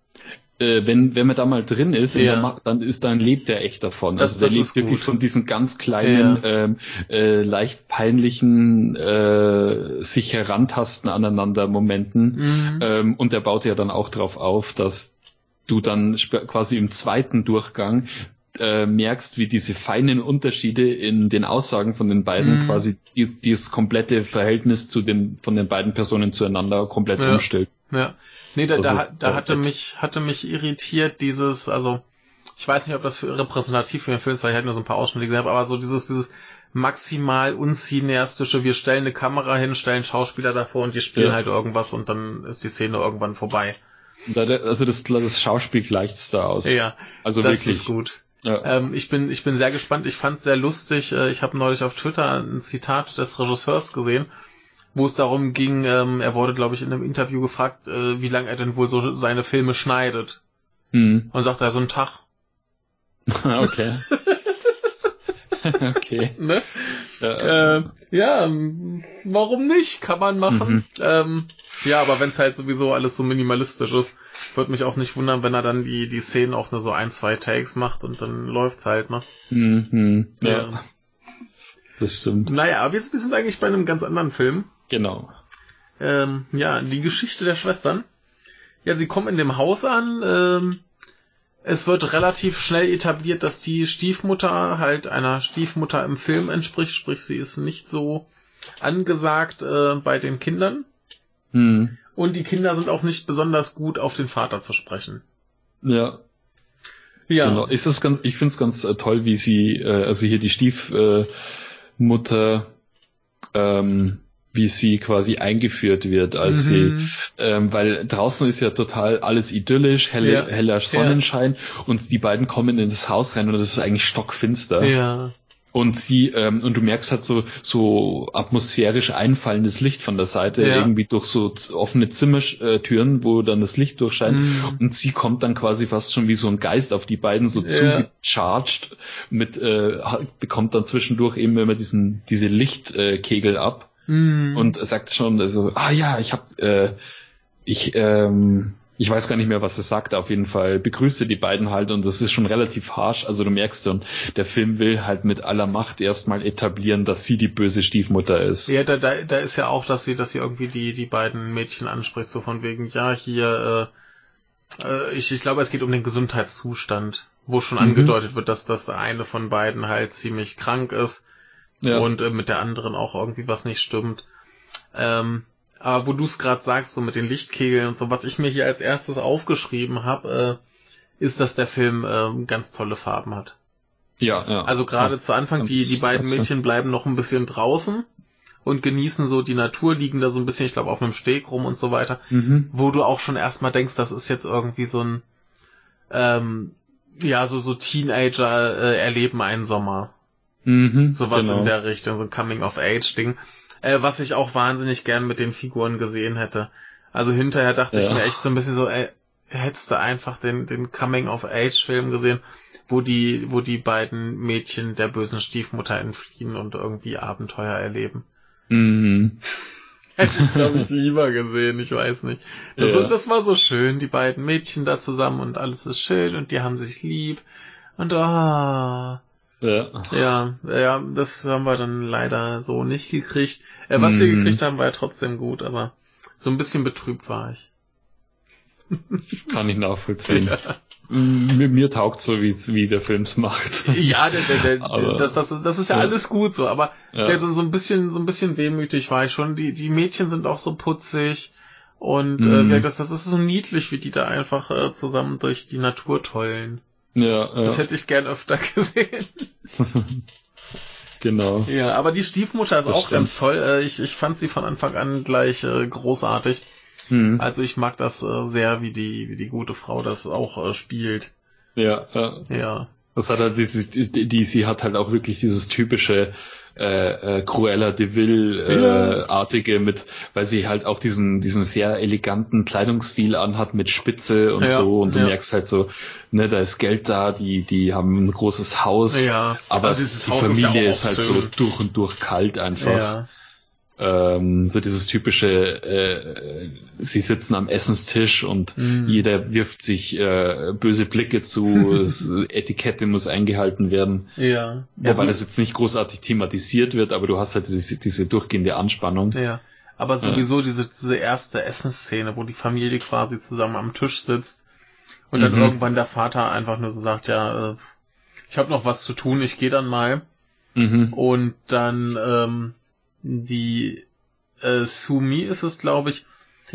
Äh, wenn, wenn man da mal drin ist, ja. Macht, dann ist, dann lebt er echt davon. Das, also der lebt wirklich gut. von diesen ganz kleinen, ja. ähm, äh, leicht peinlichen äh, sich herantasten aneinander Momenten. Mhm. Ähm, und der baut ja dann auch darauf auf, dass du dann quasi im zweiten Durchgang äh, merkst, wie diese feinen Unterschiede in den Aussagen von den beiden mhm. quasi die, dieses komplette Verhältnis zu den von den beiden Personen zueinander komplett ja. umstellt. Ja. Nee, da, da, da hatte mich hatte mich irritiert dieses, also ich weiß nicht, ob das für repräsentativ für den Film ist, weil ich halt nur so ein paar Ausschnitte gesehen habe, aber so dieses dieses maximal uncineastische, wir stellen eine Kamera hin, stellen Schauspieler davor und die spielen ja. halt irgendwas und dann ist die Szene irgendwann vorbei. Also das, das Schauspiel gleicht's da aus. Ja, also das wirklich. ist gut. Ja. Ähm, ich bin ich bin sehr gespannt. Ich fand sehr lustig. Äh, ich habe neulich auf Twitter ein Zitat des Regisseurs gesehen, wo es darum ging. Ähm, er wurde, glaube ich, in einem Interview gefragt, äh, wie lange er denn wohl so seine Filme schneidet. Mhm. Und sagt er so einen Tag. okay. okay. Ne? Ja, äh, ja, warum nicht? Kann man machen. Mhm. Ähm, ja, aber wenn es halt sowieso alles so minimalistisch ist, würde mich auch nicht wundern, wenn er dann die, die Szenen auch nur so ein, zwei Takes macht und dann läuft's halt, ne? Mhm, ja. ja. Das stimmt. Naja, aber jetzt, wir sind eigentlich bei einem ganz anderen Film. Genau. Ähm, ja, die Geschichte der Schwestern. Ja, sie kommen in dem Haus an. Ähm, es wird relativ schnell etabliert, dass die Stiefmutter halt einer Stiefmutter im Film entspricht, sprich sie ist nicht so angesagt äh, bei den Kindern. Hm. Und die Kinder sind auch nicht besonders gut auf den Vater zu sprechen. Ja. Ja. Genau. Ist es ganz, ich finde es ganz äh, toll, wie sie, äh, also hier die Stiefmutter, ähm, wie sie quasi eingeführt wird, als mhm. sie, ähm, weil draußen ist ja total alles idyllisch, helle, ja. heller Sonnenschein ja. und die beiden kommen in das Haus rein und es ist eigentlich stockfinster. Ja und sie ähm, und du merkst halt so so atmosphärisch einfallendes Licht von der Seite ja. irgendwie durch so offene Zimmertüren, wo dann das Licht durchscheint mhm. und sie kommt dann quasi fast schon wie so ein Geist auf die beiden so ja. zugecharged mit äh, bekommt dann zwischendurch eben immer diesen diese Lichtkegel äh, ab mhm. und sagt schon also ah ja ich hab äh, ich ähm, ich weiß gar nicht mehr, was es sagt, auf jeden Fall begrüßte die beiden halt und das ist schon relativ harsh. Also du merkst schon, der Film will halt mit aller Macht erstmal etablieren, dass sie die böse Stiefmutter ist. Ja, da, da, da ist ja auch, dass sie, dass sie irgendwie die, die beiden Mädchen anspricht, so von wegen, ja, hier, äh, äh, ich, ich glaube, es geht um den Gesundheitszustand, wo schon mhm. angedeutet wird, dass das eine von beiden halt ziemlich krank ist ja. und äh, mit der anderen auch irgendwie was nicht stimmt. Ähm, aber wo du es gerade sagst, so mit den Lichtkegeln und so, was ich mir hier als erstes aufgeschrieben habe, äh, ist, dass der Film äh, ganz tolle Farben hat. Ja, ja. Also gerade ja, zu Anfang, die, die beiden Mädchen bleiben noch ein bisschen draußen und genießen so die Natur, liegen da so ein bisschen, ich glaube, auf einem Steg rum und so weiter, mhm. wo du auch schon erstmal denkst, das ist jetzt irgendwie so ein, ähm, ja, so, so Teenager äh, erleben einen Sommer. Mhm, Sowas genau. in der Richtung, so ein Coming-of-Age-Ding äh, was ich auch wahnsinnig gern mit den Figuren gesehen hätte. Also hinterher dachte ja. ich mir echt so ein bisschen so, ey, hättest du einfach den, den Coming-of-Age-Film gesehen, wo die, wo die beiden Mädchen der bösen Stiefmutter entfliehen und irgendwie Abenteuer erleben. Mhm. Hätte ich, glaube ich, lieber gesehen, ich weiß nicht. Das, ja. das war so schön, die beiden Mädchen da zusammen und alles ist schön und die haben sich lieb. Und ah, ja. ja, ja, das haben wir dann leider so nicht gekriegt. Äh, was mm. wir mhm. gekriegt haben, war ja trotzdem gut, aber so ein bisschen betrübt war ich. Kann ich nachvollziehen. Ja. Mir, mir taugt so, wie, wie der Film's macht. Ja, der, der, der, aber, das, das, das ist ja, ja, alles gut so, aber ja. so, so ein bisschen, so ein bisschen wehmütig war ich schon. Die, die Mädchen sind auch so putzig und mm. äh, das, das ist so niedlich, wie die da einfach äh, zusammen durch die Natur tollen. Ja, ja. Das hätte ich gern öfter gesehen. genau. Ja, aber die Stiefmutter ist das auch stimmt. ganz toll. Äh, ich, ich fand sie von Anfang an gleich äh, großartig. Mhm. Also ich mag das äh, sehr, wie die, wie die gute Frau das auch spielt. Ja, ja. Ja. Das hat halt, die, die, die, sie hat halt auch wirklich dieses typische äh, äh, Cruella de Vil äh, ja. artige mit, weil sie halt auch diesen diesen sehr eleganten Kleidungsstil anhat mit Spitze und ja, so und du ja. merkst halt so, ne, da ist Geld da, die die haben ein großes Haus, aber also die Haus Familie ist, ist halt so durch und durch kalt einfach. Ähm, so dieses typische, äh, sie sitzen am Essenstisch und mm. jeder wirft sich äh, böse Blicke zu, Etikette muss eingehalten werden. Ja. Wobei also, das jetzt nicht großartig thematisiert wird, aber du hast halt diese, diese durchgehende Anspannung. Ja. aber sowieso ja. diese, diese erste Essensszene, wo die Familie quasi zusammen am Tisch sitzt und dann mhm. irgendwann der Vater einfach nur so sagt, ja, äh, ich habe noch was zu tun, ich gehe dann mal. Mhm. Und dann ähm, die äh, Sumi ist es, glaube ich,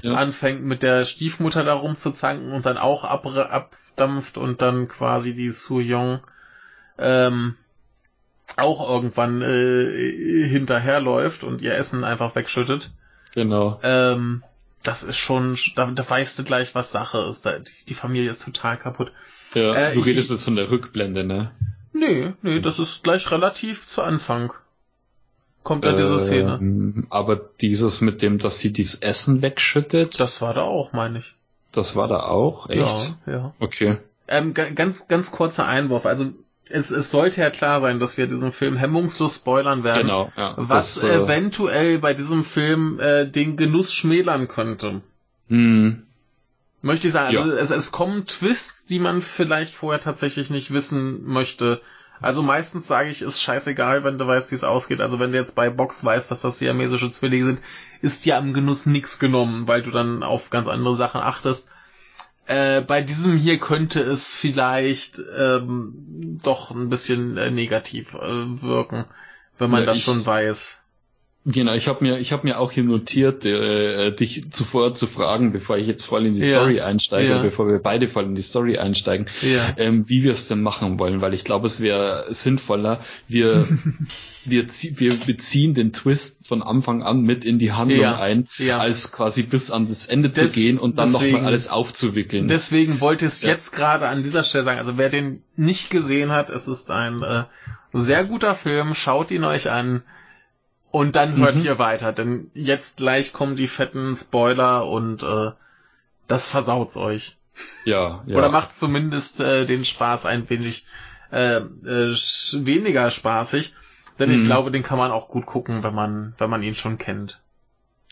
ja. anfängt mit der Stiefmutter da rumzuzanken und dann auch ab, abdampft und dann quasi die Su Yong ähm, auch irgendwann äh, hinterherläuft und ihr Essen einfach wegschüttet. Genau. Ähm, das ist schon, da, da weißt du gleich, was Sache ist. Da, die, die Familie ist total kaputt. Ja, äh, du redest ich, jetzt von der Rückblende, ne? Nee, nee, das ist gleich relativ zu Anfang. Kommt da diese Szene. Ähm, aber dieses mit dem, dass sie dieses Essen wegschüttet. Das war da auch, meine ich. Das war da auch? Echt? Ja, ja. Okay. Ähm, ganz, ganz kurzer Einwurf. Also es, es sollte ja klar sein, dass wir diesen Film hemmungslos spoilern werden. Genau, ja. Was das, äh, eventuell bei diesem Film äh, den Genuss schmälern könnte. Hm. Möchte ich sagen, also ja. es, es kommen Twists, die man vielleicht vorher tatsächlich nicht wissen möchte. Also meistens sage ich, ist scheißegal, wenn du weißt, wie es ausgeht. Also wenn du jetzt bei Box weißt, dass das siamesische Zwillinge sind, ist dir am Genuss nichts genommen, weil du dann auf ganz andere Sachen achtest. Äh, bei diesem hier könnte es vielleicht ähm, doch ein bisschen äh, negativ äh, wirken, wenn man ja, das schon weiß. Genau, ich habe mir, ich habe mir auch hier notiert, äh, dich zuvor zu fragen, bevor ich jetzt voll in die ja. Story einsteige, ja. bevor wir beide voll in die Story einsteigen, ja. ähm, wie wir es denn machen wollen, weil ich glaube, es wäre sinnvoller, wir, wir, wir beziehen den Twist von Anfang an mit in die Handlung ein, als quasi bis an das Ende Des, zu gehen und dann nochmal alles aufzuwickeln. Deswegen wollte ich es jetzt gerade an dieser Stelle sagen, also wer den nicht gesehen hat, es ist ein äh, sehr guter Film, schaut ihn euch an und dann hört mhm. ihr weiter, denn jetzt gleich kommen die fetten Spoiler und äh, das versaut's euch. Ja, ja. Oder macht zumindest äh, den Spaß ein wenig äh, äh, weniger spaßig, denn mhm. ich glaube, den kann man auch gut gucken, wenn man wenn man ihn schon kennt.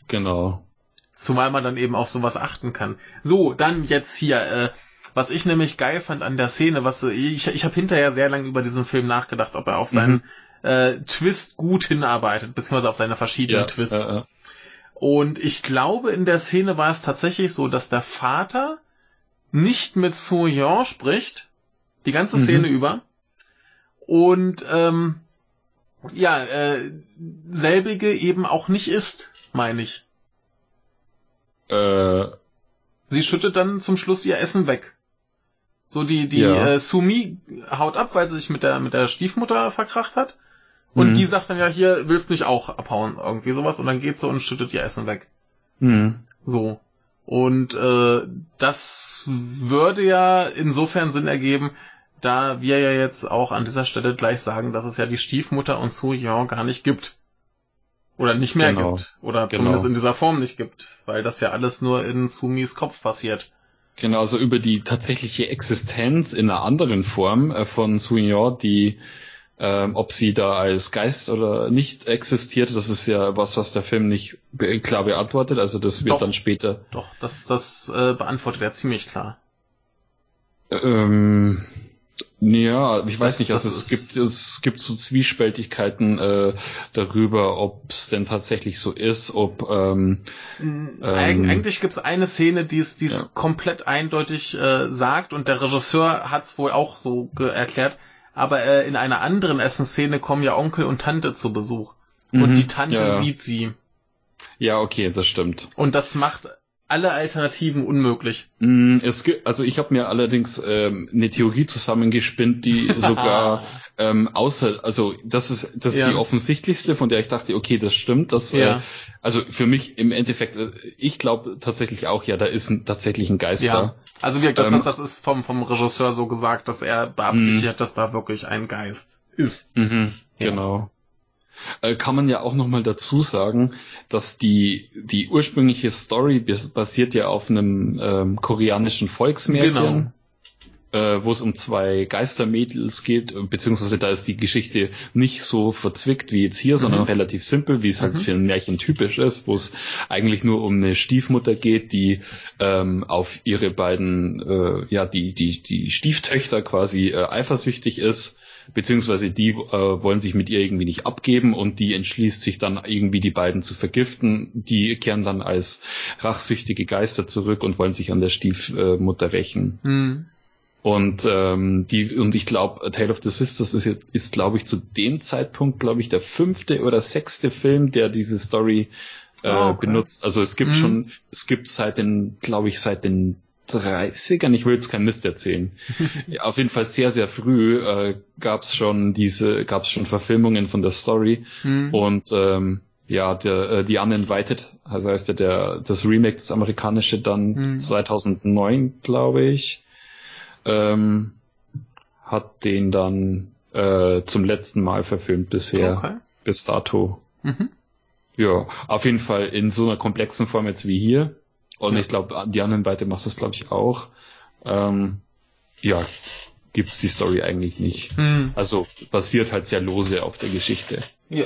Genau. Zumal man dann eben auf sowas achten kann. So, dann jetzt hier, äh, was ich nämlich geil fand an der Szene, was ich ich habe hinterher sehr lange über diesen Film nachgedacht, ob er auf seinen mhm äh, Twist gut hinarbeitet, beziehungsweise auf seine verschiedenen ja, Twists. Ja, ja. Und ich glaube, in der Szene war es tatsächlich so, dass der Vater nicht mit Soyon spricht, die ganze mhm. Szene mhm. über. Und ähm, ja, äh, selbige eben auch nicht ist, meine ich. Äh. Sie schüttet dann zum Schluss ihr Essen weg. So die die ja. äh, Sumi haut ab, weil sie sich mit der mit der Stiefmutter verkracht hat. Und mhm. die sagt dann ja hier, willst nicht auch abhauen, irgendwie sowas. Und dann geht sie und schüttet ihr Essen weg. Mhm. So. Und äh, das würde ja insofern Sinn ergeben, da wir ja jetzt auch an dieser Stelle gleich sagen, dass es ja die Stiefmutter und Su Yon gar nicht gibt. Oder nicht mehr genau. gibt. Oder genau. zumindest in dieser Form nicht gibt. Weil das ja alles nur in Sumis Kopf passiert. Genau, also über die tatsächliche Existenz in einer anderen Form äh, von Su Yon, die ähm, ob sie da als Geist oder nicht existiert, das ist ja was, was der Film nicht be klar beantwortet. Also das wird doch, dann später. Doch, das, das äh, beantwortet er ziemlich klar. Ähm, ja, ich weiß das, nicht, also es gibt es gibt so Zwiespältigkeiten äh, darüber, ob es denn tatsächlich so ist, ob ähm, ähm, eigentlich gibt es eine Szene, die es die es ja. komplett eindeutig äh, sagt und der Regisseur hat es wohl auch so erklärt aber äh, in einer anderen Essensszene kommen ja Onkel und Tante zu Besuch. Mhm. Und die Tante ja, ja. sieht sie. Ja, okay, das stimmt. Und das macht alle Alternativen unmöglich. Mm, es gibt, also ich habe mir allerdings ähm, eine Theorie zusammengespinnt, die sogar ähm, außer, also das ist das ist ja. die offensichtlichste, von der ich dachte, okay, das stimmt. Das, ja. äh, also für mich im Endeffekt, äh, ich glaube tatsächlich auch, ja, da ist ein, tatsächlich ein Geist ja. da. Also wie das, ähm, das, das ist vom vom Regisseur so gesagt, dass er beabsichtigt, mm. dass da wirklich ein Geist ist. Mhm, ja. Genau. Äh, kann man ja auch nochmal dazu sagen, dass die, die ursprüngliche Story basiert ja auf einem ähm, koreanischen Volksmärchen. Genau. Äh, wo es um zwei Geistermädels geht, beziehungsweise da ist die Geschichte nicht so verzwickt wie jetzt hier, mhm. sondern relativ simpel, wie es halt mhm. für ein Märchen typisch ist, wo es eigentlich nur um eine Stiefmutter geht, die ähm, auf ihre beiden, äh, ja, die, die, die Stieftöchter quasi äh, eifersüchtig ist beziehungsweise die äh, wollen sich mit ihr irgendwie nicht abgeben und die entschließt sich dann irgendwie die beiden zu vergiften. Die kehren dann als rachsüchtige Geister zurück und wollen sich an der Stiefmutter rächen. Mhm. Und ähm, die und ich glaube, Tale of the Sisters ist, ist glaube ich zu dem Zeitpunkt, glaube ich, der fünfte oder sechste Film, der diese Story äh, oh, okay. benutzt. Also es gibt mhm. schon, es gibt seit den, glaube ich, seit den 30ern, ich will jetzt kein Mist erzählen. ja, auf jeden Fall sehr, sehr früh äh, gab es schon diese, gab es schon Verfilmungen von der Story mhm. und ähm, ja, der, äh, die Uninvited, also heißt ja der, das Remake, das amerikanische dann mhm. 2009, glaube ich, ähm, hat den dann äh, zum letzten Mal verfilmt bisher, okay. bis dato. Mhm. Ja, auf jeden Fall in so einer komplexen Form jetzt wie hier. Und ja. ich glaube, die anderen beiden macht das, glaube ich, auch. Ähm, ja, gibt's die Story eigentlich nicht. Hm. Also basiert halt sehr lose auf der Geschichte. Ja.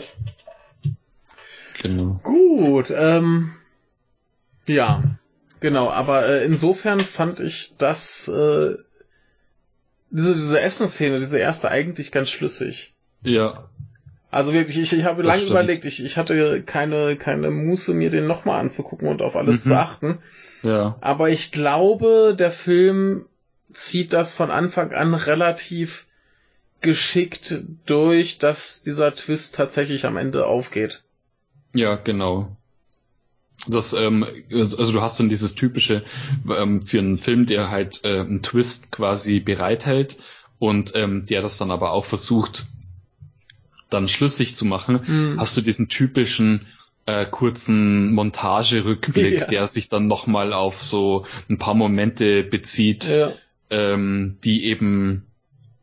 Genau. Gut, ähm, ja, genau, aber äh, insofern fand ich das, äh, diese, diese Essensszene, diese erste eigentlich ganz schlüssig. Ja. Also wirklich, ich, ich habe lange stimmt. überlegt, ich, ich hatte keine, keine Muße, mir den nochmal anzugucken und auf alles mhm. zu achten. Ja. Aber ich glaube, der Film zieht das von Anfang an relativ geschickt durch, dass dieser Twist tatsächlich am Ende aufgeht. Ja, genau. Das, ähm, also du hast dann dieses typische ähm, für einen Film, der halt äh, einen Twist quasi bereithält und ähm, der das dann aber auch versucht dann schlüssig zu machen, mhm. hast du diesen typischen äh, kurzen Montagerückblick, ja. der sich dann nochmal auf so ein paar Momente bezieht, ja. ähm, die eben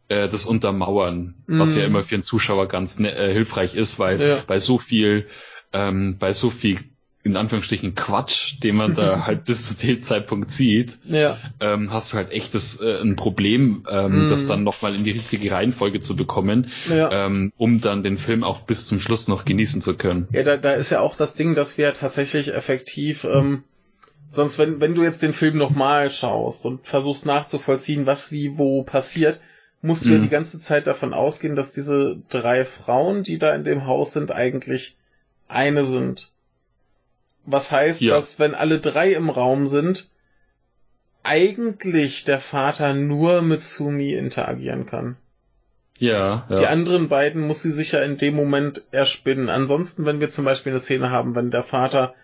äh, das untermauern, mhm. was ja mhm. immer für einen Zuschauer ganz ne, äh, hilfreich ist, weil ja. bei so viel ähm, bei so viel in Anführungsstrichen Quatsch, den man da halt bis zu dem Zeitpunkt sieht, ja. ähm, hast du halt echt das, äh, ein Problem, ähm, mm. das dann nochmal in die richtige Reihenfolge zu bekommen, ja. ähm, um dann den Film auch bis zum Schluss noch genießen zu können. Ja, da, da ist ja auch das Ding, dass wir tatsächlich effektiv, ähm, sonst wenn, wenn du jetzt den Film nochmal schaust und versuchst nachzuvollziehen, was wie wo passiert, musst du mm. ja mhm. die ganze Zeit davon ausgehen, dass diese drei Frauen, die da in dem Haus sind, eigentlich eine sind. Was heißt, ja. dass wenn alle drei im Raum sind, eigentlich der Vater nur mit Sumi interagieren kann. Ja, ja. Die anderen beiden muss sie sicher in dem Moment erspinnen. Ansonsten, wenn wir zum Beispiel eine Szene haben, wenn der Vater,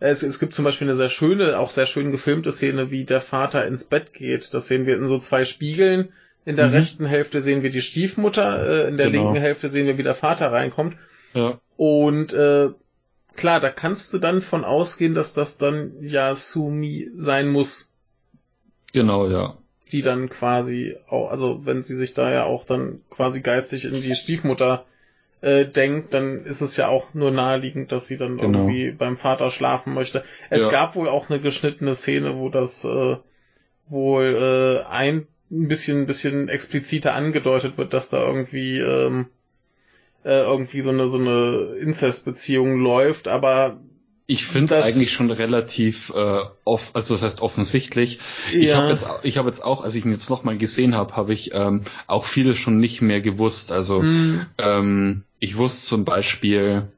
es, es gibt zum Beispiel eine sehr schöne, auch sehr schön gefilmte Szene, wie der Vater ins Bett geht. Das sehen wir in so zwei Spiegeln. In der mhm. rechten Hälfte sehen wir die Stiefmutter, äh, in der genau. linken Hälfte sehen wir, wie der Vater reinkommt. Ja. Und äh, klar, da kannst du dann von ausgehen, dass das dann Yasumi sein muss. Genau, ja. Die dann quasi auch, also wenn sie sich da ja auch dann quasi geistig in die Stiefmutter äh, denkt, dann ist es ja auch nur naheliegend, dass sie dann genau. irgendwie beim Vater schlafen möchte. Es ja. gab wohl auch eine geschnittene Szene, wo das äh, wohl äh, ein bisschen, bisschen expliziter angedeutet wird, dass da irgendwie ähm, äh, irgendwie so eine so eine Inzestbeziehung läuft, aber ich finde es eigentlich schon relativ äh, off, also das heißt offensichtlich. Ja. Ich habe jetzt, ich habe jetzt auch, als ich ihn jetzt nochmal gesehen habe, habe ich ähm, auch viele schon nicht mehr gewusst. Also mhm. ähm, ich wusste zum Beispiel,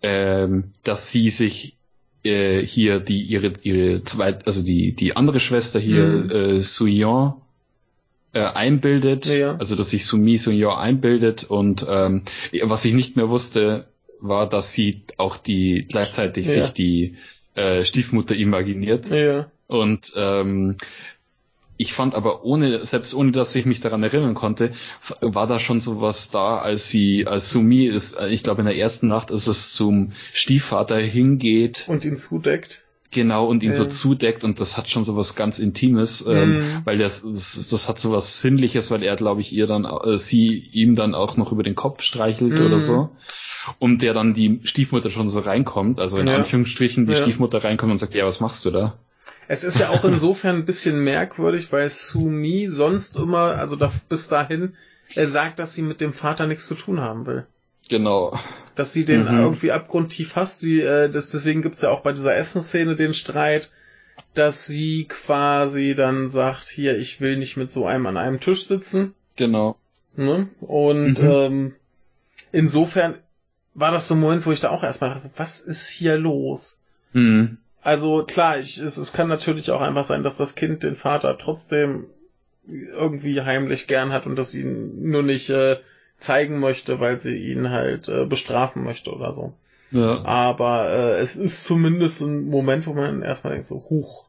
ähm, dass sie sich äh, hier die ihre ihre zweit, also die die andere Schwester hier mhm. äh, Suyon äh, einbildet, ja. also dass sich Sumi Sunyo einbildet und ähm, was ich nicht mehr wusste, war, dass sie auch die gleichzeitig ja. sich die äh, Stiefmutter imaginiert. Ja. Und ähm, ich fand aber ohne, selbst ohne dass ich mich daran erinnern konnte, war da schon sowas da, als sie, als Sumi ist, ich glaube in der ersten Nacht ist es zum Stiefvater hingeht. Und ihn zudeckt. Genau, und ihn ja. so zudeckt und das hat schon so was ganz Intimes, ähm, mhm. weil das, das, das hat so was Sinnliches, weil er, glaube ich, ihr dann, äh, sie ihm dann auch noch über den Kopf streichelt mhm. oder so. Und der dann die Stiefmutter schon so reinkommt, also in ja. Anführungsstrichen die ja. Stiefmutter reinkommt und sagt, ja, was machst du da? Es ist ja auch insofern ein bisschen merkwürdig, weil Sumi sonst immer, also da, bis dahin, er sagt, dass sie mit dem Vater nichts zu tun haben will. Genau. Dass sie den mhm. irgendwie abgrundtief hasst. Sie, äh, das, deswegen gibt's ja auch bei dieser Essensszene den Streit, dass sie quasi dann sagt, hier, ich will nicht mit so einem an einem Tisch sitzen. Genau. Ne? Und mhm. ähm, insofern war das so ein Moment, wo ich da auch erstmal dachte, was ist hier los? Mhm. Also klar, ich, es, es kann natürlich auch einfach sein, dass das Kind den Vater trotzdem irgendwie heimlich gern hat und dass ihn nur nicht äh, zeigen möchte, weil sie ihn halt äh, bestrafen möchte oder so. Ja. Aber äh, es ist zumindest ein Moment, wo man erstmal denkt so, huch,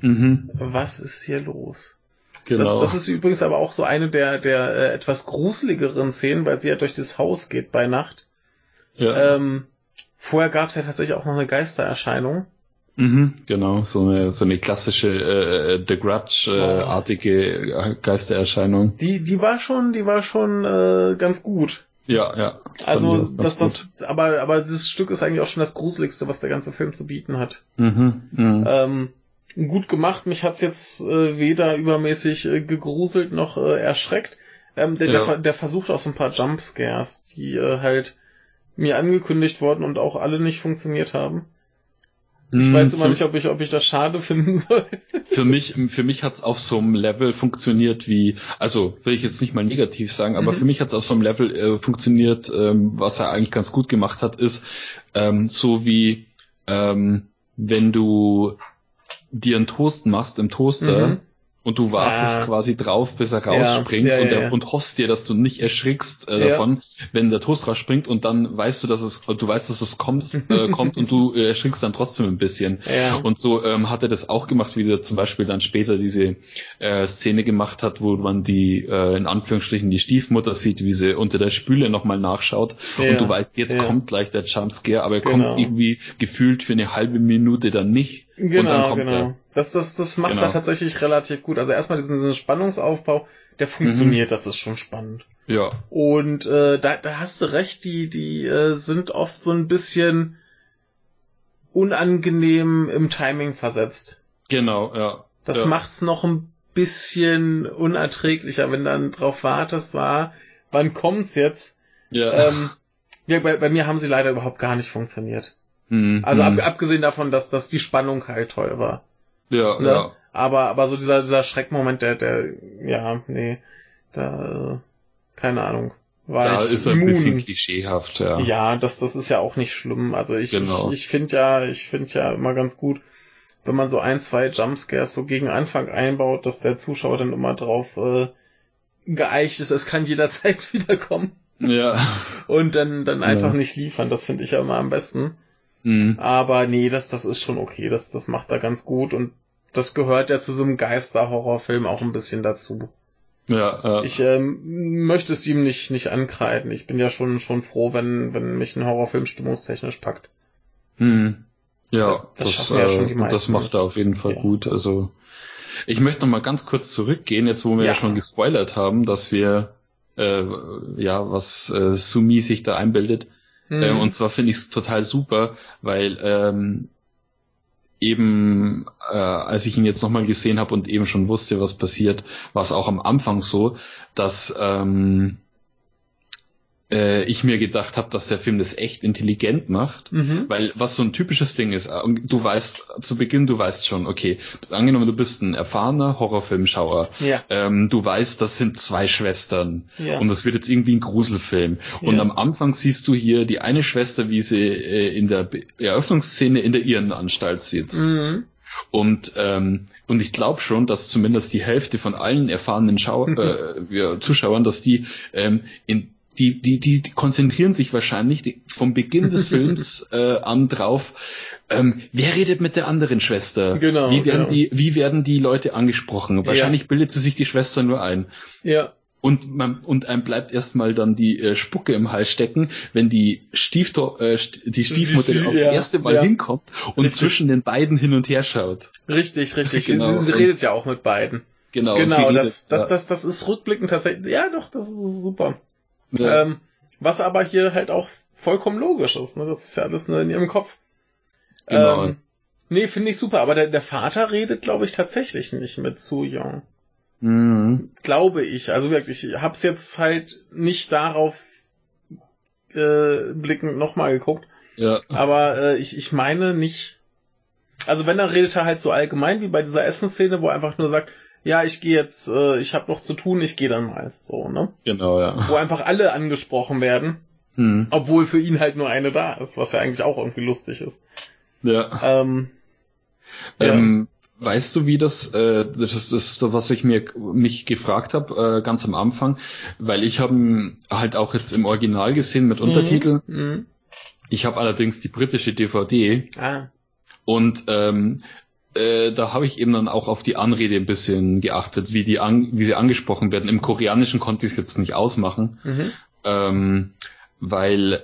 mhm. was ist hier los? Genau. Das, das ist übrigens aber auch so eine der, der äh, etwas gruseligeren Szenen, weil sie ja durch das Haus geht bei Nacht. Ja. Ähm, vorher gab es ja tatsächlich auch noch eine Geistererscheinung. Mhm, genau, so eine, so eine klassische äh, äh The Grudge-artige äh, Geistererscheinung. Die, die war schon, die war schon äh, ganz gut. Ja, ja. Also das, das, aber, aber das Stück ist eigentlich auch schon das Gruseligste, was der ganze Film zu bieten hat. Mhm, mh. ähm, gut gemacht. Mich hat's jetzt äh, weder übermäßig äh, gegruselt noch äh, erschreckt. Ähm, der, ja. der, der versucht auch so ein paar Jumpscares, die äh, halt mir angekündigt wurden und auch alle nicht funktioniert haben. Ich weiß immer nicht, ob ich, ob ich das schade finden soll. Für mich, für mich hat's auf so einem Level funktioniert wie, also will ich jetzt nicht mal negativ sagen, aber mhm. für mich hat's auf so einem Level äh, funktioniert, ähm, was er eigentlich ganz gut gemacht hat, ist ähm, so wie ähm, wenn du dir einen Toast machst im Toaster mhm und du wartest ah. quasi drauf, bis er rausspringt ja, ja, und, der, ja, und hoffst dir, dass du nicht erschrickst äh, davon, wenn der Toast rausspringt und dann weißt du, dass es, du weißt, dass es kommt, äh, kommt und du äh, erschrickst dann trotzdem ein bisschen. Und so ähm, hat er das auch gemacht, wie er zum Beispiel dann später diese äh, Szene gemacht hat, wo man die äh, in Anführungsstrichen die Stiefmutter sieht, wie sie unter der Spüle nochmal nachschaut. Und du weißt, jetzt kommt gleich der Jumpscare, aber er genau. kommt irgendwie gefühlt für eine halbe Minute dann nicht Genau, genau. Er. Das, das, das macht genau. er tatsächlich relativ gut. Also erstmal diesen, diesen Spannungsaufbau, der funktioniert, mhm. das ist schon spannend. Ja. Und äh, da, da hast du recht, die, die äh, sind oft so ein bisschen unangenehm im Timing versetzt. Genau, ja. Das ja. macht's noch ein bisschen unerträglicher, wenn dann drauf wartest, war, wann kommt's jetzt? Ja. Ähm, ja, bei, bei mir haben sie leider überhaupt gar nicht funktioniert. Mhm. Also ab, abgesehen davon, dass, dass die Spannung halt toll war. Ja, ne? ja. Aber, aber so dieser, dieser Schreckmoment, der, der, ja, nee, da, keine Ahnung. War da ich ist er ein bisschen klischeehaft, ja. Ja, das, das ist ja auch nicht schlimm. Also ich, genau. ich, ich finde ja, ich finde ja immer ganz gut, wenn man so ein, zwei Jumpscares so gegen Anfang einbaut, dass der Zuschauer dann immer drauf äh, geeicht ist, es kann jederzeit wiederkommen. Ja. Und dann, dann einfach ja. nicht liefern. Das finde ich ja immer am besten. Mhm. Aber nee, das, das ist schon okay. Das, das macht er ganz gut und das gehört ja zu so einem Geister-Horrorfilm auch ein bisschen dazu. Ja, ja. Ich ähm, möchte es ihm nicht, nicht ankreiden. Ich bin ja schon, schon froh, wenn, wenn mich ein Horrorfilm stimmungstechnisch packt. Mhm. Ja, das, das, ja äh, das macht er auf jeden Fall ja. gut. Also ich möchte noch mal ganz kurz zurückgehen, jetzt wo wir ja, ja schon gespoilert haben, dass wir äh, ja was äh, Sumi sich da einbildet. Mhm. Ähm, und zwar finde ich es total super, weil ähm, eben, äh, als ich ihn jetzt nochmal gesehen habe und eben schon wusste, was passiert, war es auch am Anfang so, dass ähm, äh, ich mir gedacht habe, dass der Film das echt intelligent macht, mhm. weil was so ein typisches Ding ist, äh, du weißt zu Beginn, du weißt schon, okay, angenommen du bist ein erfahrener Horrorfilmschauer, ja. ähm, du weißt, das sind zwei Schwestern ja. und das wird jetzt irgendwie ein Gruselfilm und ja. am Anfang siehst du hier die eine Schwester, wie sie äh, in der Eröffnungsszene in der Irrenanstalt sitzt. Mhm. Und ähm, und ich glaube schon, dass zumindest die Hälfte von allen erfahrenen Schau äh, Zuschauern, dass die ähm, in die, die, die, die konzentrieren sich wahrscheinlich die, vom Beginn des Films äh, an drauf, ähm, wer redet mit der anderen Schwester? Genau. Wie werden genau. die, wie werden die Leute angesprochen? Wahrscheinlich ja. bildet sie sich die Schwester nur ein. Ja. Und man, und einem bleibt erstmal dann die äh, Spucke im Hals stecken, wenn die Stiefto äh, die Stiefmutter die, aufs ja, erste Mal ja. hinkommt und richtig. zwischen den beiden hin und her schaut. Richtig, richtig. genau. Sie, sie redet ja auch mit beiden. Genau. Genau, das, das, das, das ist rückblickend tatsächlich, ja doch, das ist super. Ja. Ähm, was aber hier halt auch vollkommen logisch ist, ne? Das ist ja alles nur in ihrem Kopf. Genau. Ähm, nee, finde ich super, aber der, der Vater redet, glaube ich, tatsächlich nicht mit Su Young. Mhm. Glaube ich. Also wirklich, ich hab's jetzt halt nicht darauf äh, blickend nochmal geguckt. Ja. Aber äh, ich, ich meine nicht. Also wenn, dann redet er halt so allgemein wie bei dieser Essensszene, wo er einfach nur sagt, ja, ich gehe jetzt, äh, ich habe noch zu tun, ich gehe dann mal. So, ne? Genau, ja. Wo einfach alle angesprochen werden, hm. obwohl für ihn halt nur eine da ist, was ja eigentlich auch irgendwie lustig ist. Ja. Ähm, ähm, ja. Weißt du, wie das, äh, das ist so, was ich mir mich gefragt habe, äh, ganz am Anfang, weil ich habe halt auch jetzt im Original gesehen mit Untertitel. Mhm. Mhm. Ich habe allerdings die britische DVD. Ah. Und ähm, äh, da habe ich eben dann auch auf die Anrede ein bisschen geachtet, wie die an, wie sie angesprochen werden. Im Koreanischen konnte ich es jetzt nicht ausmachen, mhm. ähm, weil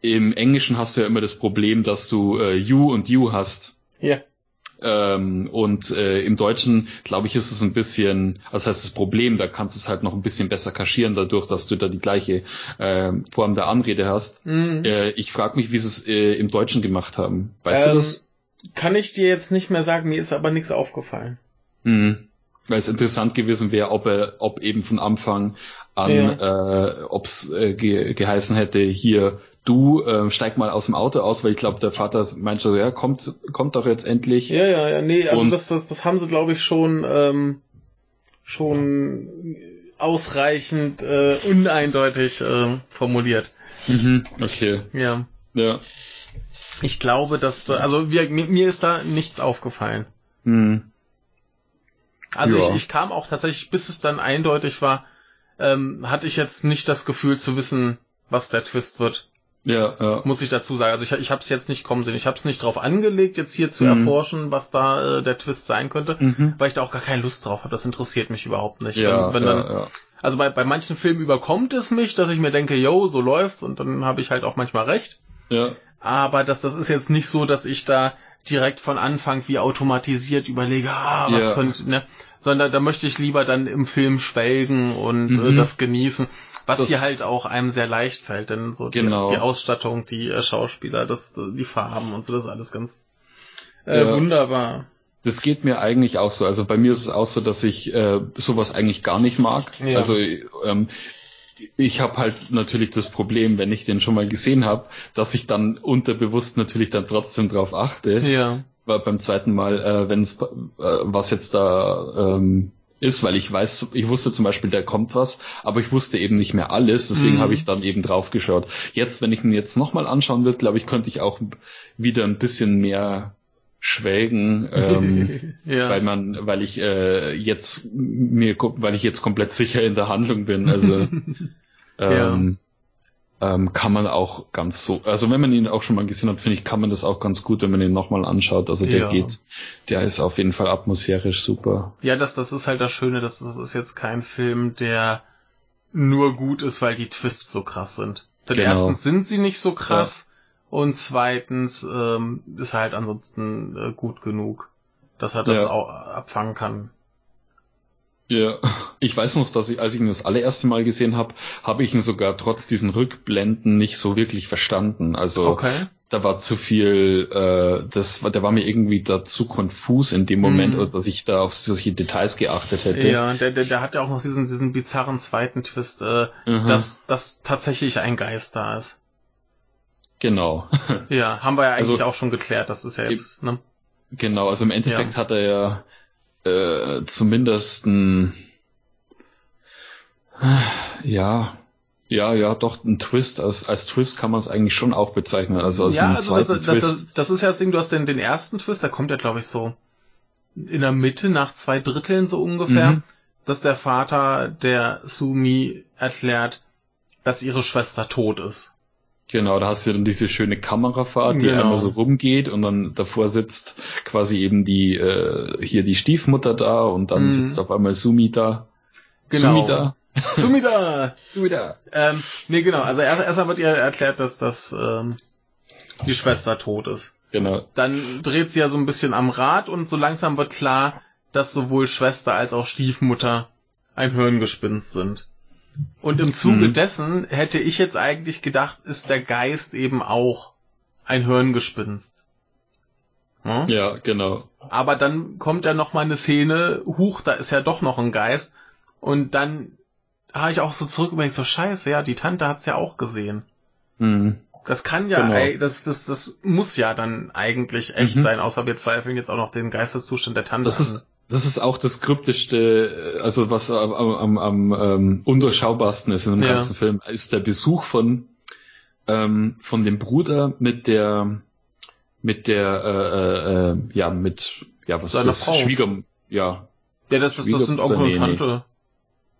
im Englischen hast du ja immer das Problem, dass du äh, you und you hast. Ja. Ähm, und äh, im Deutschen, glaube ich, ist es ein bisschen, also heißt das Problem, da kannst du es halt noch ein bisschen besser kaschieren, dadurch, dass du da die gleiche äh, Form der Anrede hast. Mhm. Äh, ich frage mich, wie sie es äh, im Deutschen gemacht haben. Weißt ähm, du das? Kann ich dir jetzt nicht mehr sagen, mir ist aber nichts aufgefallen. Mhm. Weil es interessant gewesen wäre, ob er, ob eben von Anfang an, ja. äh, ob es äh, ge geheißen hätte, hier, du äh, steig mal aus dem Auto aus, weil ich glaube, der Vater meinte so, ja, kommt, kommt doch jetzt endlich. Ja, ja, ja, nee, also das, das, das haben sie, glaube ich, schon, ähm, schon ausreichend äh, uneindeutig äh, formuliert. Mhm, okay. Ja. Ja. Ich glaube, dass da, also wir, mir, mir ist da nichts aufgefallen. Hm. Also ja. ich, ich kam auch tatsächlich, bis es dann eindeutig war, ähm, hatte ich jetzt nicht das Gefühl zu wissen, was der Twist wird. Ja, ja. Muss ich dazu sagen. Also ich, ich habe es jetzt nicht kommen sehen. Ich habe es nicht drauf angelegt, jetzt hier zu mhm. erforschen, was da äh, der Twist sein könnte, mhm. weil ich da auch gar keine Lust drauf habe. Das interessiert mich überhaupt nicht. Ja, wenn, wenn ja, dann, ja. Also bei, bei manchen Filmen überkommt es mich, dass ich mir denke, yo, so läuft's und dann habe ich halt auch manchmal recht. Ja. Aber das, das ist jetzt nicht so, dass ich da direkt von Anfang wie automatisiert überlege, ah, was ja. könnte, ne? Sondern da möchte ich lieber dann im Film schwelgen und äh, mhm. äh, das genießen, was das hier halt auch einem sehr leicht fällt, denn so die, genau. die Ausstattung, die äh, Schauspieler, das, die Farben und so, das ist alles ganz äh, ja. wunderbar. Das geht mir eigentlich auch so. Also bei mir ist es auch so, dass ich äh, sowas eigentlich gar nicht mag. Ja. Also ähm, ich habe halt natürlich das Problem, wenn ich den schon mal gesehen habe, dass ich dann unterbewusst natürlich dann trotzdem drauf achte. Ja. Weil beim zweiten Mal, äh, wenn es äh, was jetzt da ähm, ist, weil ich weiß, ich wusste zum Beispiel, da kommt was, aber ich wusste eben nicht mehr alles, deswegen mhm. habe ich dann eben drauf geschaut. Jetzt, wenn ich ihn jetzt nochmal anschauen würde, glaube ich, könnte ich auch wieder ein bisschen mehr schwelgen, ähm, ja. weil man, weil ich äh, jetzt mir, weil ich jetzt komplett sicher in der Handlung bin. Also ähm, ja. ähm, kann man auch ganz so, also wenn man ihn auch schon mal gesehen hat, finde ich, kann man das auch ganz gut, wenn man ihn nochmal anschaut. Also der ja. geht, der ist auf jeden Fall atmosphärisch super. Ja, das, das ist halt das Schöne, dass das ist jetzt kein Film, der nur gut ist, weil die Twists so krass sind. Denn genau. erstens sind sie nicht so krass und zweitens ähm, ist halt ansonsten äh, gut genug, dass er das ja. auch abfangen kann. Ja, ich weiß noch, dass ich, als ich ihn das allererste Mal gesehen habe, habe ich ihn sogar trotz diesen Rückblenden nicht so wirklich verstanden. Also okay. da war zu viel, äh, das war, der war mir irgendwie da zu konfus in dem Moment, mm. dass ich da auf solche Details geachtet hätte. Ja, der, der, der hat ja auch noch diesen, diesen bizarren zweiten Twist, äh, mhm. dass, dass tatsächlich ein Geist da ist. Genau. Ja, haben wir ja eigentlich also, auch schon geklärt, das ist ja jetzt, ne? Genau, also im Endeffekt ja. hat er ja äh, zumindest ein ja, ja, ja, doch ein Twist. Als, als Twist kann man es eigentlich schon auch bezeichnen. Also als ja, einen also zweiten das, Twist. Das, das, ist ja das Ding, du hast den, den ersten Twist, da kommt ja, glaube ich, so in der Mitte, nach zwei Dritteln so ungefähr, mhm. dass der Vater der Sumi erklärt, dass ihre Schwester tot ist. Genau, da hast du dann diese schöne Kamerafahrt, die genau. einmal so rumgeht und dann davor sitzt quasi eben die äh, hier die Stiefmutter da und dann mhm. sitzt auf einmal Sumi da. Genau. Sumi da. Sumida! Sumida! Ähm, nee, genau. Also erst, erstmal wird ihr erklärt, dass das ähm, die Schwester tot ist. Genau. Dann dreht sie ja so ein bisschen am Rad und so langsam wird klar, dass sowohl Schwester als auch Stiefmutter ein Hirngespinst sind. Und im Zuge mhm. dessen hätte ich jetzt eigentlich gedacht, ist der Geist eben auch ein Hirngespinst. Hm? Ja, genau. Aber dann kommt ja noch mal eine Szene, huch, da ist ja doch noch ein Geist. Und dann habe ich auch so zurück überlegt, so scheiße, ja, die Tante hat's ja auch gesehen. Mhm. Das kann ja, genau. das, das, das muss ja dann eigentlich echt mhm. sein, außer wir zweifeln jetzt auch noch den Geisteszustand der Tante das ist, das ist auch das kryptischste, also was am, am, am ähm, undurchschaubarsten ist in dem ja. ganzen Film, ist der Besuch von ähm, von dem Bruder mit der mit der äh, äh, ja mit ja was Seiner ist das Frau. Schwieger ja ja das, das, das sind Onkel und Tante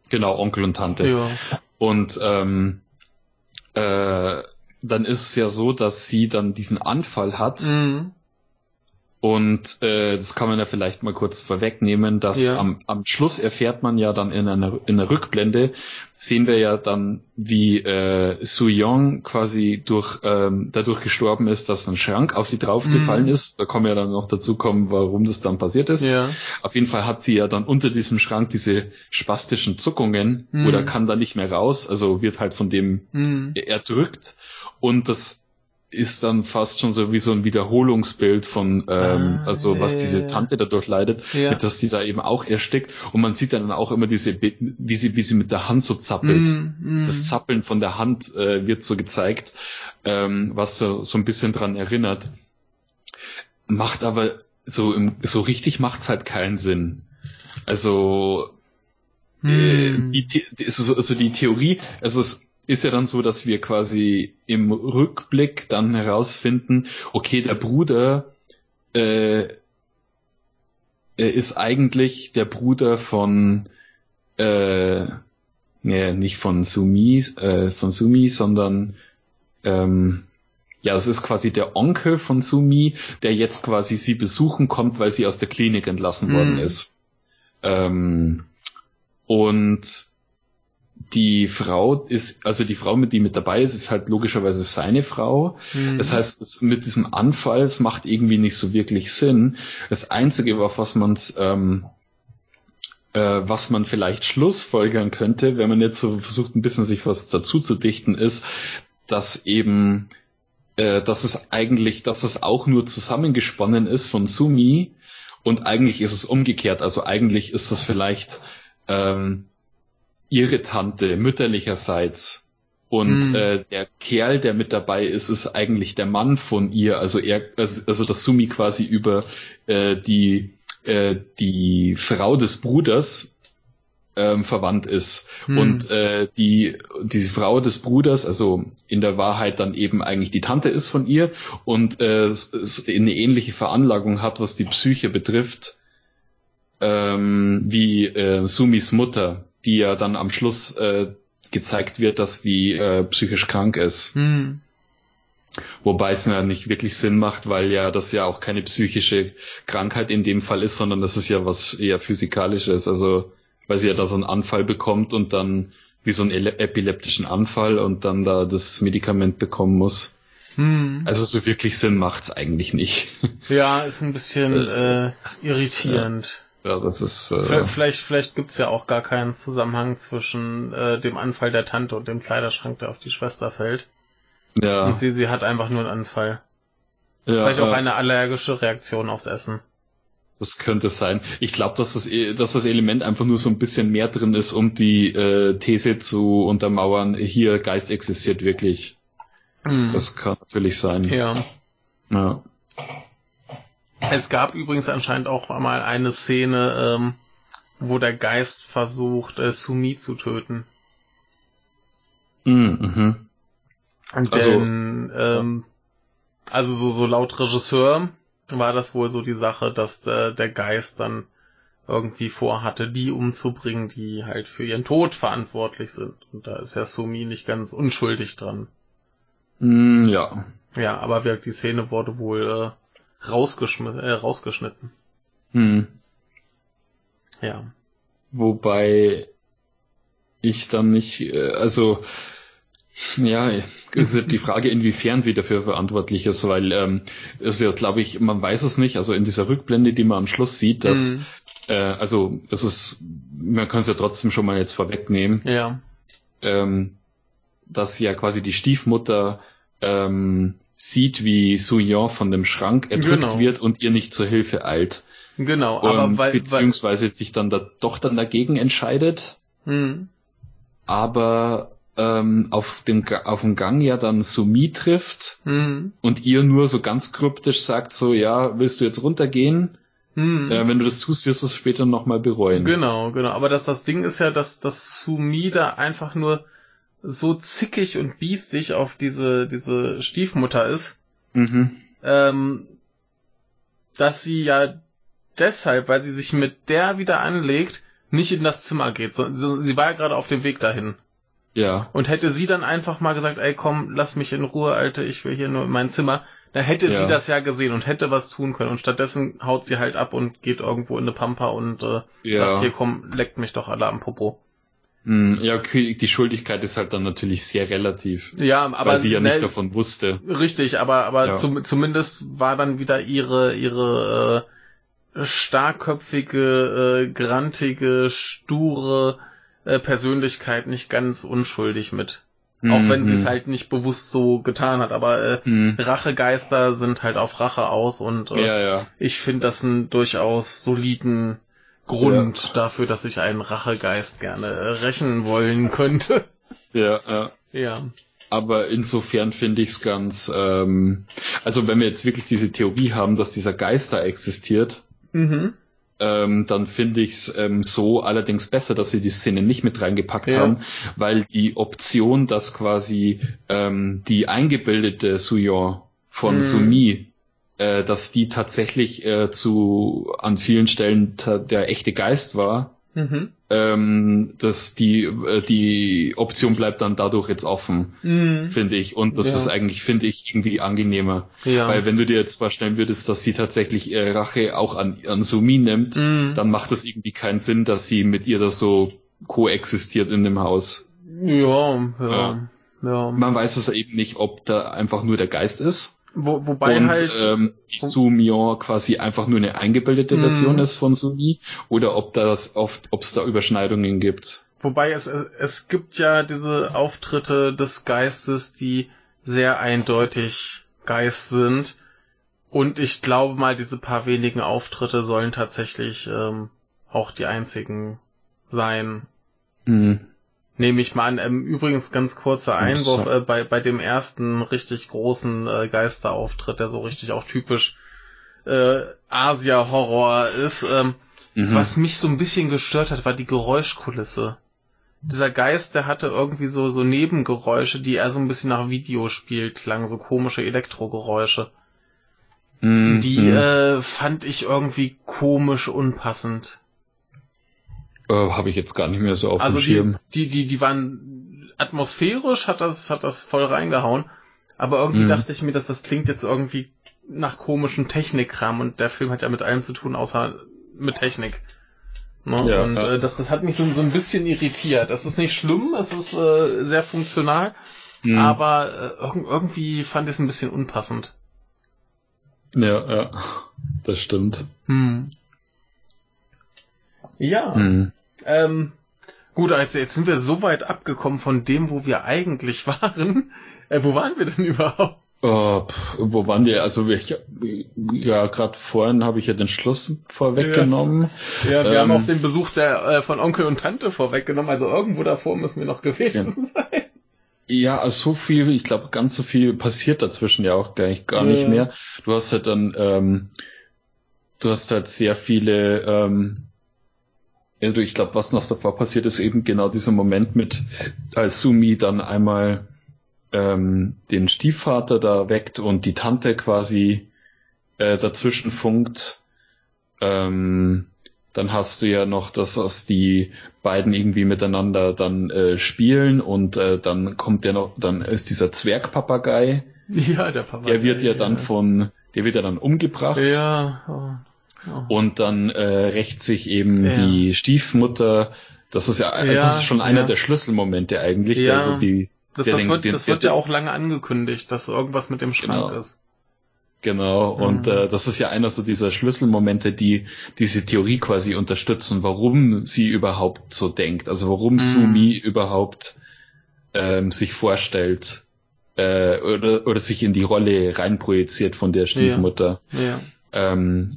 genau Onkel und Tante ja. und ähm, äh, dann ist es ja so, dass sie dann diesen Anfall hat mhm. Und äh, das kann man ja vielleicht mal kurz vorwegnehmen, dass ja. am, am Schluss erfährt man ja dann in einer, in einer Rückblende, sehen wir ja dann, wie äh, Su Yong quasi durch ähm, dadurch gestorben ist, dass ein Schrank auf sie draufgefallen mhm. ist. Da kommen wir dann noch dazu kommen, warum das dann passiert ist. Ja. Auf jeden Fall hat sie ja dann unter diesem Schrank diese spastischen Zuckungen mhm. oder kann da nicht mehr raus, also wird halt von dem mhm. erdrückt. Und das ist dann fast schon so wie so ein Wiederholungsbild von, ähm, ah, also was diese Tante dadurch leidet, ja. dass sie da eben auch erstickt und man sieht dann auch immer diese, wie sie, wie sie mit der Hand so zappelt. Mm, mm. Das Zappeln von der Hand äh, wird so gezeigt, ähm, was so, so ein bisschen dran erinnert. Macht aber so, im, so richtig macht's halt keinen Sinn. Also, mm. äh, die, die, also, also die Theorie, also es, ist ja dann so, dass wir quasi im Rückblick dann herausfinden, okay, der Bruder äh, ist eigentlich der Bruder von äh, nee, nicht von Sumi, äh, von Sumi, sondern ähm, ja, es ist quasi der Onkel von Sumi, der jetzt quasi sie besuchen kommt, weil sie aus der Klinik entlassen mhm. worden ist. Ähm, und die Frau ist, also die Frau, mit die mit dabei ist, ist halt logischerweise seine Frau. Mhm. Das heißt, es, mit diesem Anfall, es macht irgendwie nicht so wirklich Sinn. Das Einzige, auf was man ähm, äh, was man vielleicht schlussfolgern könnte, wenn man jetzt so versucht, ein bisschen sich was dazu zu dichten, ist, dass eben, äh, dass es eigentlich, dass es auch nur zusammengesponnen ist von Sumi und eigentlich ist es umgekehrt. Also eigentlich ist das vielleicht ähm, ihre Tante mütterlicherseits. Und mhm. äh, der Kerl, der mit dabei ist, ist eigentlich der Mann von ihr. Also er, also, also dass Sumi quasi über äh, die äh, die Frau des Bruders ähm, verwandt ist. Mhm. Und äh, die diese Frau des Bruders, also in der Wahrheit dann eben eigentlich die Tante ist von ihr und äh, eine ähnliche Veranlagung hat, was die Psyche betrifft, ähm, wie äh, Sumis Mutter die ja dann am Schluss äh, gezeigt wird, dass die äh, psychisch krank ist. Hm. Wobei es ja nicht wirklich Sinn macht, weil ja das ja auch keine psychische Krankheit in dem Fall ist, sondern das ist ja was eher physikalisches. Also weil sie ja da so einen Anfall bekommt und dann wie so einen epileptischen Anfall und dann da das Medikament bekommen muss. Hm. Also so wirklich Sinn macht's eigentlich nicht. Ja, ist ein bisschen äh, irritierend. Ja, das ist. Äh vielleicht, vielleicht, gibt's ja auch gar keinen Zusammenhang zwischen äh, dem Anfall der Tante und dem Kleiderschrank, der auf die Schwester fällt. Ja. Und sie, sie hat einfach nur einen Anfall. Ja, vielleicht auch äh, eine allergische Reaktion aufs Essen. Das könnte sein. Ich glaube, dass das, e, dass das Element einfach nur so ein bisschen mehr drin ist, um die äh, These zu untermauern, hier Geist existiert wirklich. Mhm. Das kann natürlich sein. Ja. Ja. Es gab übrigens anscheinend auch mal eine Szene, ähm, wo der Geist versucht, äh, Sumi zu töten. Mm, mhm. Und also, denn, ähm, also so, so laut Regisseur war das wohl so die Sache, dass äh, der Geist dann irgendwie vorhatte, die umzubringen, die halt für ihren Tod verantwortlich sind. Und da ist ja Sumi nicht ganz unschuldig dran. Mm, ja. Ja, aber die Szene wurde wohl äh, rausgeschm äh, rausgeschnitten. Hm. Ja. Wobei ich dann nicht, äh, also ja, ist die Frage, inwiefern sie dafür verantwortlich ist, weil ähm, es ist ja, glaube ich, man weiß es nicht, also in dieser Rückblende, die man am Schluss sieht, dass, mhm. äh, also es ist, man kann es ja trotzdem schon mal jetzt vorwegnehmen, ja. ähm, dass ja quasi die Stiefmutter ähm, sieht, wie Souillon von dem Schrank erdrückt genau. wird und ihr nicht zur Hilfe eilt. Genau, aber weil, beziehungsweise weil, sich dann da, doch dann dagegen entscheidet. Hm. Aber ähm, auf dem auf dem Gang ja dann Sumi trifft hm. und ihr nur so ganz kryptisch sagt so ja willst du jetzt runtergehen Hm. Äh, wenn du das tust, wirst du es später nochmal bereuen. Genau, genau. Aber das, das Ding ist ja, dass, dass Sumida einfach nur so zickig und biestig auf diese, diese Stiefmutter ist, mhm. ähm, dass sie ja deshalb, weil sie sich mit der wieder anlegt, nicht in das Zimmer geht. So, sie war ja gerade auf dem Weg dahin. Ja. Und hätte sie dann einfach mal gesagt, ey komm, lass mich in Ruhe, Alter, ich will hier nur in mein Zimmer, da hätte ja. sie das ja gesehen und hätte was tun können. Und stattdessen haut sie halt ab und geht irgendwo in eine Pampa und äh, ja. sagt, hier komm, leckt mich doch alle am Popo. Hm, ja, okay, die Schuldigkeit ist halt dann natürlich sehr relativ. Ja, aber weil sie ja ne, nicht davon wusste. Richtig, aber aber ja. zum, zumindest war dann wieder ihre ihre äh, starkköpfige, äh, grantige, sture äh, Persönlichkeit nicht ganz unschuldig mit. Auch mhm, wenn sie es mhm. halt nicht bewusst so getan hat, aber äh, mhm. Rachegeister sind halt auf Rache aus und äh, ja, ja. ich finde das einen durchaus soliden Grund ja. dafür, dass ich einen Rachegeist gerne äh, rächen wollen könnte. Ja, ja. Ja. Aber insofern finde ich es ganz, ähm, also wenn wir jetzt wirklich diese Theorie haben, dass dieser Geist da existiert, mhm. ähm, dann finde ich es ähm, so allerdings besser, dass sie die Szene nicht mit reingepackt ja. haben, weil die Option, dass quasi ähm, die eingebildete Suyon von mhm. Sumi äh, dass die tatsächlich äh, zu an vielen Stellen der echte Geist war. Mhm. Ähm, dass die äh, die Option bleibt dann dadurch jetzt offen, mhm. finde ich. Und das ja. ist eigentlich, finde ich, irgendwie angenehmer. Ja. Weil wenn du dir jetzt vorstellen würdest, dass sie tatsächlich äh, Rache auch an, an Sumi nimmt, mhm. dann macht es irgendwie keinen Sinn, dass sie mit ihr da so koexistiert in dem Haus. Ja, ja, ja. ja. Man weiß es eben nicht, ob da einfach nur der Geist ist wo, wobei und, halt ähm, die Sumion quasi einfach nur eine eingebildete Version ist von Sumi oder ob das oft, ob es da Überschneidungen gibt. Wobei es es gibt ja diese Auftritte des Geistes, die sehr eindeutig Geist sind. Und ich glaube mal, diese paar wenigen Auftritte sollen tatsächlich ähm, auch die einzigen sein. Mhm. Nehme ich mal an. Ähm, übrigens ganz kurzer Einwurf äh, bei, bei dem ersten richtig großen äh, Geisterauftritt, der so richtig auch typisch äh, Asia-Horror ist. Ähm, mhm. Was mich so ein bisschen gestört hat, war die Geräuschkulisse. Dieser Geist, der hatte irgendwie so, so Nebengeräusche, die eher so ein bisschen nach Videospiel klangen, so komische Elektrogeräusche. Mhm. Die äh, fand ich irgendwie komisch unpassend. Äh, Habe ich jetzt gar nicht mehr so auf also dem Schirm. Die, die, die, die waren atmosphärisch, hat das, hat das voll reingehauen. Aber irgendwie mhm. dachte ich mir, dass das klingt jetzt irgendwie nach komischen Technikkram und der Film hat ja mit allem zu tun, außer mit Technik. Ne? Ja, und ja. Äh, das, das hat mich so, so ein bisschen irritiert. Das ist nicht schlimm, es ist äh, sehr funktional, mhm. aber äh, irgendwie fand ich es ein bisschen unpassend. Ja, ja, das stimmt. Hm. Ja. Mhm. Ähm, gut, also jetzt sind wir so weit abgekommen von dem, wo wir eigentlich waren. Äh, wo waren wir denn überhaupt? Oh, wo waren wir? Also ich, ja, gerade vorhin habe ich ja den Schluss vorweggenommen. Ja, ja wir ähm, haben auch den Besuch der äh, von Onkel und Tante vorweggenommen. Also irgendwo davor müssen wir noch gewesen ja. sein. Ja, also so viel, ich glaube, ganz so viel passiert dazwischen ja auch gar nicht, gar ja. nicht mehr. Du hast halt dann, ähm, du hast halt sehr viele ähm, also ich glaube, was noch davor passiert, ist eben genau dieser Moment mit, als Sumi dann einmal ähm, den Stiefvater da weckt und die Tante quasi äh, dazwischen funkt. Ähm, dann hast du ja noch, dass, dass die beiden irgendwie miteinander dann äh, spielen und äh, dann kommt der noch, dann ist dieser Zwergpapagei. Ja, der Papagei. Der wird ja, ja dann von, der wird ja dann umgebracht. Ja. Oh. Und dann äh, rächt sich eben ja. die Stiefmutter. Das ist ja, ja das ist schon einer der Schlüsselmomente eigentlich. Ja. Also die, das, das, den, wird, den, das wird ja auch lange angekündigt, dass irgendwas mit dem Schrank genau. ist. Genau, und mhm. äh, das ist ja einer so dieser Schlüsselmomente, die diese Theorie quasi unterstützen, warum sie überhaupt so denkt, also warum mhm. Sumi überhaupt ähm, sich vorstellt äh, oder, oder sich in die Rolle reinprojiziert von der Stiefmutter. Ja. ja. Ähm,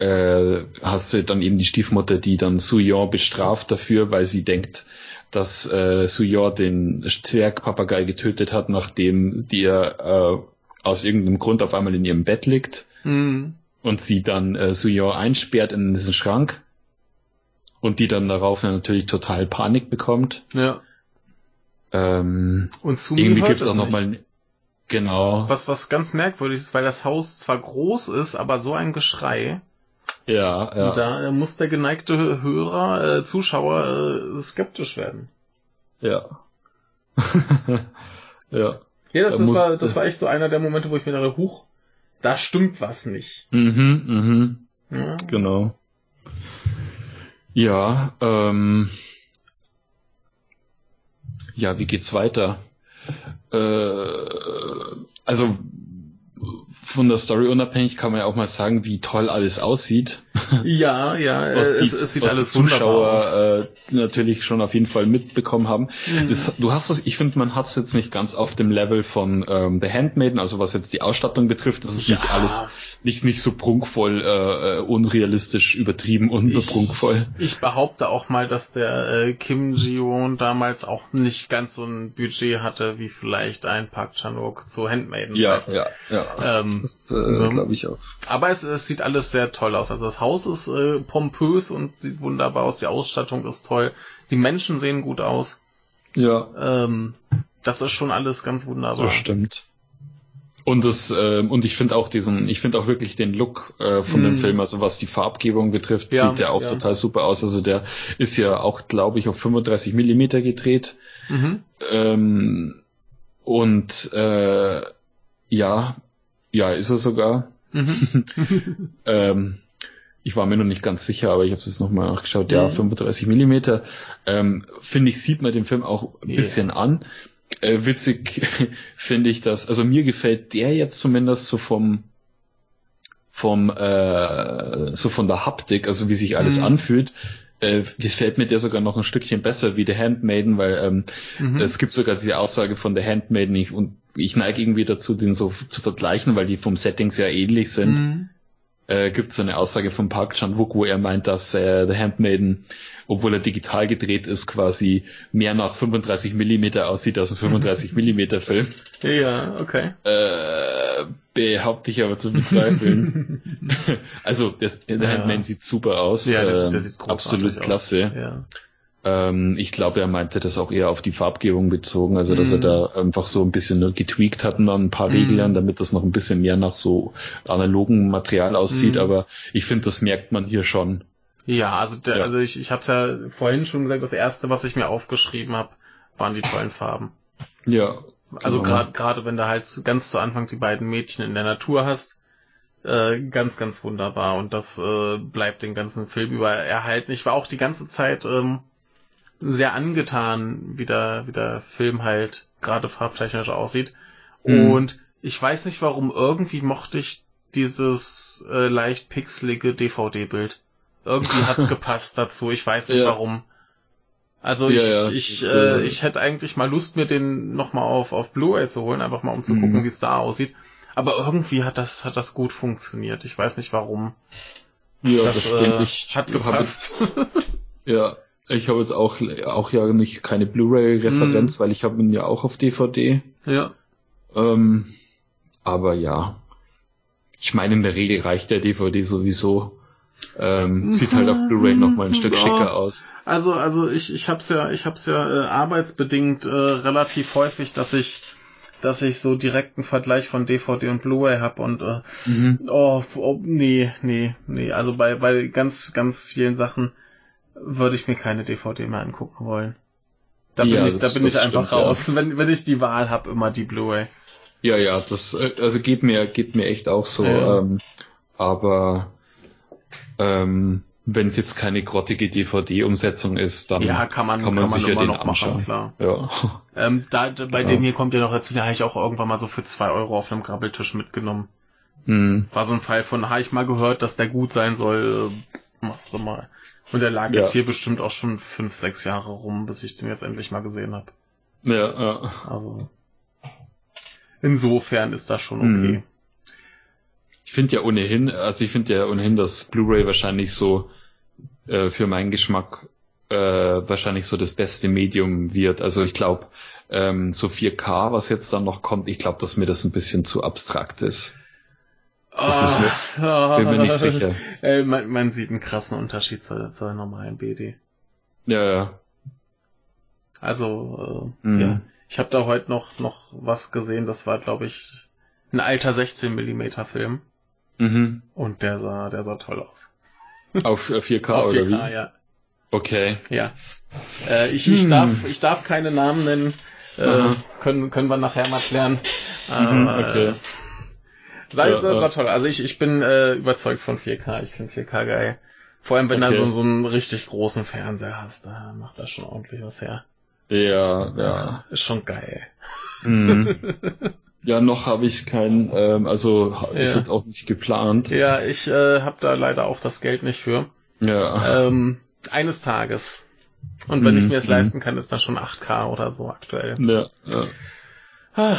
äh, hast du dann eben die Stiefmutter, die dann Suyon bestraft dafür, weil sie denkt, dass äh, Suyon den Zwergpapagei getötet hat, nachdem die äh, aus irgendeinem Grund auf einmal in ihrem Bett liegt. Mhm. und sie dann äh, Suyon einsperrt in diesen Schrank und die dann darauf natürlich total Panik bekommt. Ja. Ähm, und Sumi irgendwie gibt's auch nochmal genau. Was was ganz merkwürdig ist, weil das Haus zwar groß ist, aber so ein Geschrei. Ja, ja. Und da muss der geneigte Hörer, äh, Zuschauer äh, skeptisch werden. Ja. ja. Ja, das, da das war das war echt so einer der Momente, wo ich mir dachte, huch, da stimmt was nicht. Mhm, mhm. Ja. Genau. Ja, ähm, ja, wie geht's weiter? Äh, also von der Story unabhängig kann man ja auch mal sagen, wie toll alles aussieht. Ja, ja, was die, es, es sieht was alles die Zuschauer äh, natürlich schon auf jeden Fall mitbekommen haben. Mhm. Das, du hast es, ich finde, man hat es jetzt nicht ganz auf dem Level von ähm, The Handmaiden, also was jetzt die Ausstattung betrifft, das ist ja. nicht alles nicht nicht so prunkvoll, äh, äh unrealistisch, übertrieben und ich, prunkvoll. Ich behaupte auch mal, dass der äh, Kim Ji-won damals auch nicht ganz so ein Budget hatte wie vielleicht ein Park Chan-wook zu Handmaiden. Ja, ja, ja. Ähm, das äh, glaube ich auch. Aber es, es sieht alles sehr toll aus. Also das Haus ist äh, pompös und sieht wunderbar aus. Die Ausstattung ist toll. Die Menschen sehen gut aus. Ja. Ähm, das ist schon alles ganz wunderbar. Das stimmt. Und das äh, und ich finde auch diesen, ich finde auch wirklich den Look äh, von mm. dem mhm. Film, also was die Farbgebung betrifft, ja, sieht der auch ja. total super aus. Also der ist ja auch, glaube ich, auf 35 Millimeter gedreht. Mhm. Ähm, und äh, ja, ja, ist er sogar. Mhm. ähm, ich war mir noch nicht ganz sicher, aber ich habe es jetzt nochmal nachgeschaut. Ja, 35 mhm. Millimeter. Ähm, finde ich, sieht man den Film auch ein bisschen yeah. an. Äh, witzig finde ich das. Also mir gefällt der jetzt zumindest so vom vom äh, so von der Haptik, also wie sich alles mhm. anfühlt, äh, gefällt mir der sogar noch ein Stückchen besser wie The Handmaiden, weil ähm, mhm. es gibt sogar diese Aussage von The Handmaiden ich, und ich neige irgendwie dazu, den so zu vergleichen, weil die vom Setting sehr ähnlich sind. Mhm äh, gibt es eine Aussage von Park Chan-wook, wo er meint, dass äh, The Handmaiden, obwohl er digital gedreht ist, quasi mehr nach 35 Millimeter aussieht als ein 35 Millimeter Film. Ja, okay. Äh, behaupte ich aber zu bezweifeln. also, der, The ja. Handmaiden sieht super aus. Ja, der, der sieht absolut klasse. Aus. Ja. Ähm, ich glaube, er meinte das auch eher auf die Farbgebung bezogen, also dass mm. er mhm. da einfach so ein bisschen nur getweakt hat dann ein paar mm. Regeln, damit das noch ein bisschen mehr nach so analogen Material aussieht, mm. aber ich finde, das merkt man hier schon. Ja, also der, ja. also ich, ich habe es ja vorhin schon gesagt, das erste, was ich mir aufgeschrieben habe, waren die tollen Farben. Ja. Also gerade genau. gerade wenn du halt ganz zu Anfang die beiden Mädchen in der Natur hast, äh, ganz, ganz wunderbar. Und das äh, bleibt den ganzen Film über erhalten. Ich war auch die ganze Zeit ähm, sehr angetan, wie der, wie der Film halt gerade farbtechnisch aussieht. Mhm. Und ich weiß nicht warum, irgendwie mochte ich dieses äh, leicht pixelige DVD-Bild. Irgendwie hat's gepasst dazu, ich weiß nicht ja. warum. Also ich, ja, ja. ich, äh, ich hätte eigentlich mal Lust, mir den nochmal auf, auf Blu-ray zu holen, einfach mal um zu mhm. gucken, wie es da aussieht. Aber irgendwie hat das, hat das gut funktioniert. Ich weiß nicht warum. Ja, das, das. Äh, ich hat gepasst. ja, ich habe jetzt auch, auch ja nicht keine Blu-ray-Referenz, mm. weil ich habe ihn ja auch auf DVD. Ja. Ähm, aber ja. Ich meine, in der Regel reicht der DVD sowieso. Ähm, sieht halt auf Blu-ray noch mal ein Stück ja. schicker aus. Also, also ich, ich hab's ja, ich hab's ja äh, arbeitsbedingt äh, relativ häufig, dass ich, dass ich so direkten Vergleich von DVD und Blu-ray hab und äh, mhm. oh, oh, nee, nee, nee. Also bei, bei ganz, ganz vielen Sachen würde ich mir keine DVD mehr angucken wollen. Da bin ja, ich, da bin ich einfach stimmt, raus. Ja. Wenn, wenn ich die Wahl habe, immer die Blu-ray. Ja, ja, das äh, also geht mir geht mir echt auch so. Ja. Ähm, aber ähm, wenn es jetzt keine grottige DVD-Umsetzung ist, dann ja, kann man, kann man, kann man sicher den noch anschauen. machen, klar. Ja. Ähm, da, bei ja. dem hier kommt ja noch dazu, da habe ich auch irgendwann mal so für zwei Euro auf einem Grabbeltisch mitgenommen. Hm. War so ein Fall von, habe ich mal gehört, dass der gut sein soll, äh, machst du mal. Und der lag ja. jetzt hier bestimmt auch schon fünf, sechs Jahre rum, bis ich den jetzt endlich mal gesehen habe. Ja, ja. Also insofern ist das schon okay. Mhm. Ich finde ja ohnehin, also ich finde ja ohnehin, dass Blu-ray wahrscheinlich so äh, für meinen Geschmack äh, wahrscheinlich so das beste Medium wird. Also ich glaube, ähm, so 4K, was jetzt dann noch kommt, ich glaube, dass mir das ein bisschen zu abstrakt ist. Das ist mir, ah, bin mir nicht sicher. Äh, man, man, sieht einen krassen Unterschied zur, zur normalen BD. Ja, ja. Also, äh, mhm. ja. Ich habe da heute noch, noch was gesehen, das war, glaube ich, ein alter 16 mm Film. Mhm. Und der sah, der sah toll aus. Auf 4K Auf 4K, oder wie? ja. Okay. Ja. Äh, ich, ich, hm. darf, ich darf keine Namen nennen. Äh, können, können wir nachher mal klären. Mhm, okay. Sei, ja, sah, toll. Also ich, ich bin äh, überzeugt von 4K. Ich finde 4K geil. Vor allem, wenn okay. du so, so einen richtig großen Fernseher hast, da macht das schon ordentlich was her. Ja, ja. Ist schon geil. Mhm. Ja, noch habe ich keinen, ähm, also ist ja. jetzt auch nicht geplant. Ja, ich äh, habe da leider auch das Geld nicht für. Ja. Ähm, eines Tages. Und wenn mhm. ich mir es mhm. leisten kann, ist das schon 8K oder so aktuell. Ja. ja.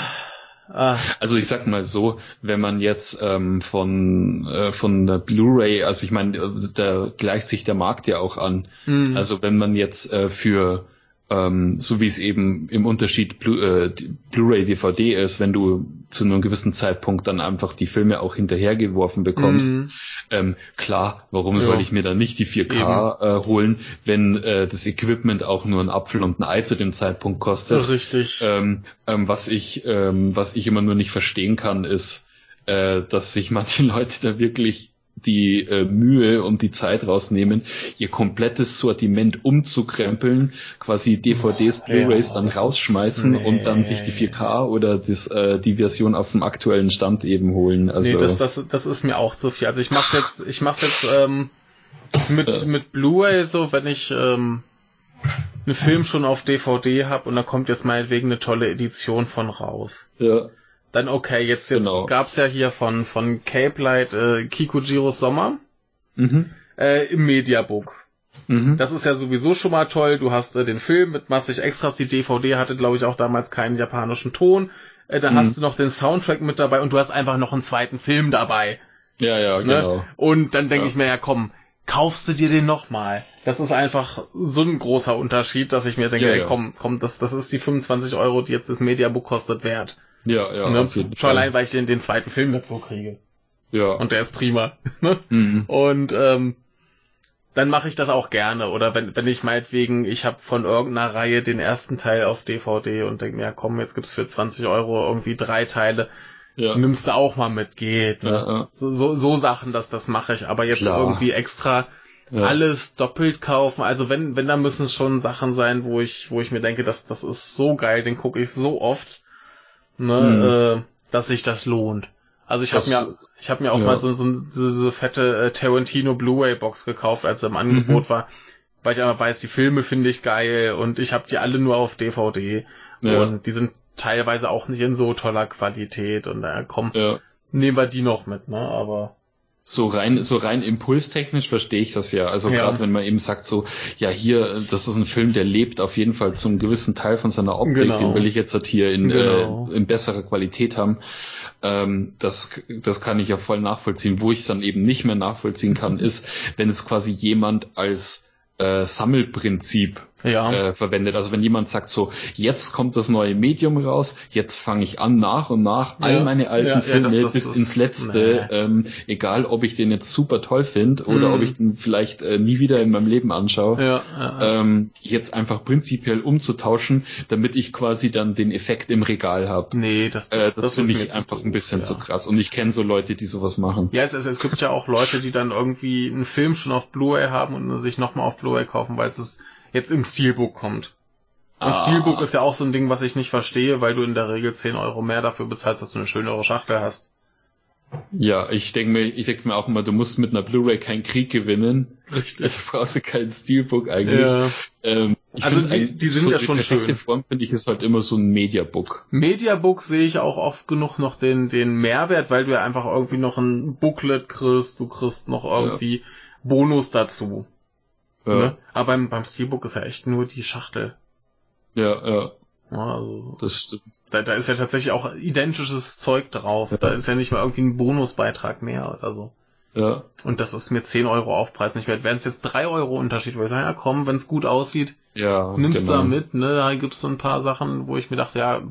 Ah. Also ich sag mal so, wenn man jetzt ähm, von äh, von der Blu-ray, also ich meine, da gleicht sich der Markt ja auch an. Mhm. Also wenn man jetzt äh, für ähm, so wie es eben im Unterschied Blu äh, Blu-ray DVD ist, wenn du zu einem gewissen Zeitpunkt dann einfach die Filme auch hinterhergeworfen bekommst. Mhm. Ähm, klar, warum ja. soll ich mir dann nicht die 4K äh, holen, wenn äh, das Equipment auch nur ein Apfel und ein Ei zu dem Zeitpunkt kostet? Richtig. Ähm, ähm, was ich ähm, was ich immer nur nicht verstehen kann, ist, äh, dass sich manche Leute da wirklich die äh, Mühe und die Zeit rausnehmen, ihr komplettes Sortiment umzukrempeln, quasi DVDs, Blu-rays ja, dann rausschmeißen nee. und dann sich die 4K oder das, äh, die Version auf dem aktuellen Stand eben holen. Also nee, das, das, das ist mir auch zu viel. Also ich mach's jetzt, ich mach's jetzt ähm, mit, mit Blu-ray so, wenn ich ähm, einen Film schon auf DVD hab und da kommt jetzt meinetwegen eine tolle Edition von raus. Ja dann okay, jetzt, jetzt genau. gab's ja hier von, von Cape Light äh, Kikujiros Sommer mhm. äh, im Mediabook. Mhm. Das ist ja sowieso schon mal toll. Du hast äh, den Film mit massig Extras. Die DVD hatte, glaube ich, auch damals keinen japanischen Ton. Äh, da mhm. hast du noch den Soundtrack mit dabei und du hast einfach noch einen zweiten Film dabei. Ja, ja, ne? genau. Und dann denke ja. ich mir, ja komm, kaufst du dir den nochmal. Das ist einfach so ein großer Unterschied, dass ich mir denke, ja, ey, komm, komm, das, das ist die 25 Euro, die jetzt das Mediabook kostet, wert. Ja, ja. Ne? Schon Fall. allein, weil ich den, den zweiten Film dazu kriege. Ja. Und der ist prima. Ne? mhm. Und ähm, dann mache ich das auch gerne. Oder wenn, wenn ich meinetwegen, ich habe von irgendeiner Reihe den ersten Teil auf DVD und denke mir, ja komm, jetzt gibt's für 20 Euro irgendwie drei Teile. Ja. Nimmst du auch mal mit, geht. Ne? Ja, ja. So, so, so Sachen, dass das mache ich. Aber jetzt Klar. irgendwie extra alles doppelt kaufen. Also wenn, wenn, da müssen es schon Sachen sein, wo ich, wo ich mir denke, das, das ist so geil, den gucke ich so oft ne, mhm. äh, dass sich das lohnt. Also ich habe mir, ich habe mir auch ja. mal so, so, so, so fette äh, Tarantino Blu-ray Box gekauft, als er im Angebot mhm. war, weil ich aber weiß, die Filme finde ich geil und ich habe die alle nur auf DVD ja. und die sind teilweise auch nicht in so toller Qualität und da äh, komm, ja. nehmen wir die noch mit, ne? Aber so rein, so rein impulstechnisch verstehe ich das ja. Also ja. gerade wenn man eben sagt so, ja hier, das ist ein Film, der lebt auf jeden Fall zum gewissen Teil von seiner Optik, genau. den will ich jetzt halt hier in, genau. äh, in besserer Qualität haben. Ähm, das, das kann ich ja voll nachvollziehen. Wo ich es dann eben nicht mehr nachvollziehen kann, ist, wenn es quasi jemand als äh, Sammelprinzip ja. äh, verwendet. Also wenn jemand sagt so, jetzt kommt das neue Medium raus, jetzt fange ich an nach und nach ja. all meine alten ja, Filme das, das bis ins Letzte, nee. ähm, egal ob ich den jetzt super toll finde oder mhm. ob ich den vielleicht äh, nie wieder in meinem Leben anschaue, ähm, jetzt einfach prinzipiell umzutauschen, damit ich quasi dann den Effekt im Regal habe. Nee, das, das, äh, das, das finde ich einfach ein bisschen zu krass. Und ich kenne so Leute, die sowas machen. Ja, es, es, es gibt ja auch Leute, die dann irgendwie einen Film schon auf Blu-ray haben und sich nochmal auf Blu-ray kaufen, weil es ist jetzt im Steelbook kommt. Und ah. Steelbook ist ja auch so ein Ding, was ich nicht verstehe, weil du in der Regel 10 Euro mehr dafür bezahlst, dass du eine schönere Schachtel hast. Ja, ich denke mir, ich denke mir auch immer, du musst mit einer Blu-ray keinen Krieg gewinnen. Richtig. Also brauchst du keinen Steelbook eigentlich. Ja. Ähm, also die, die sind so ja schon die schön. Form finde ich ist halt immer so ein Mediabook. Mediabook sehe ich auch oft genug noch den den Mehrwert, weil du ja einfach irgendwie noch ein Booklet kriegst, du kriegst noch irgendwie ja. Bonus dazu. Ja. Ne? Aber beim, beim Steelbook ist ja echt nur die Schachtel. Ja, ja. also, das stimmt. Da, da ist ja tatsächlich auch identisches Zeug drauf. Ja. Da ist ja nicht mal irgendwie ein Bonusbeitrag mehr oder so. Ja. Und das ist mir 10 Euro Aufpreis nicht wert. Wären es jetzt 3 Euro Unterschied, weil ich sage, ja komm, wenn es gut aussieht, ja, nimmst genau. du da mit, ne? Da gibt's so ein paar Sachen, wo ich mir dachte, ja,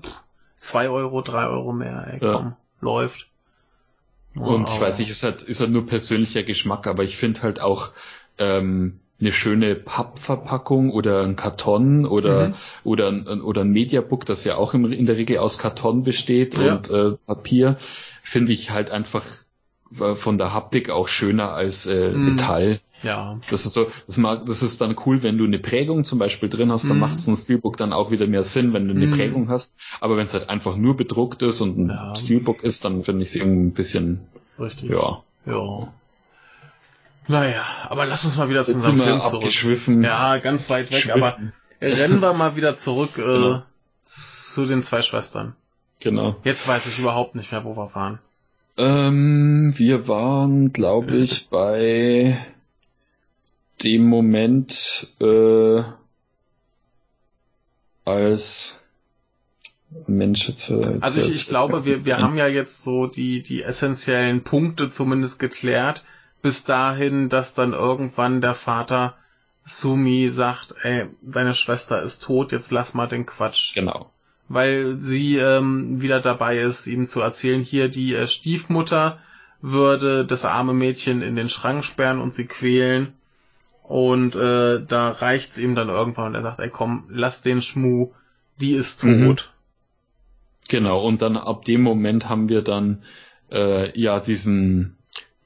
2 Euro, 3 Euro mehr, ey, komm, ja. läuft. Und ich weiß nicht, ist halt, ist halt nur persönlicher Geschmack, aber ich finde halt auch ähm, eine schöne Pappverpackung oder ein Karton oder mhm. oder ein, oder ein Mediabook, das ja auch in der Regel aus Karton besteht ja. und äh, Papier, finde ich halt einfach äh, von der Haptik auch schöner als äh, mhm. Metall. Ja. Das ist so, das mag, das ist dann cool, wenn du eine Prägung zum Beispiel drin hast, dann mm. macht so ein Steelbook dann auch wieder mehr Sinn, wenn du eine mm. Prägung hast. Aber wenn es halt einfach nur bedruckt ist und ein ja. Steelbook ist, dann finde ich es irgendwie ein bisschen. Richtig. Ja. Ja. Naja, aber lass uns mal wieder zu unserem Film zurück. Ja, ganz weit weg, aber rennen wir mal wieder zurück äh, genau. zu den zwei Schwestern. Genau. Jetzt weiß ich überhaupt nicht mehr, wo wir waren. Ähm, wir waren, glaube ich, bei dem Moment, äh, als Mensch jetzt. Also ich, ich glaube, wir, wir haben ja jetzt so die, die essentiellen Punkte zumindest geklärt. Bis dahin, dass dann irgendwann der Vater Sumi sagt, ey, deine Schwester ist tot, jetzt lass mal den Quatsch. Genau. Weil sie ähm, wieder dabei ist, ihm zu erzählen, hier die äh, Stiefmutter würde das arme Mädchen in den Schrank sperren und sie quälen. Und äh, da reicht's ihm dann irgendwann und er sagt, ey komm, lass den Schmu, die ist mhm. tot. Mhm. Genau, und dann ab dem Moment haben wir dann äh, ja diesen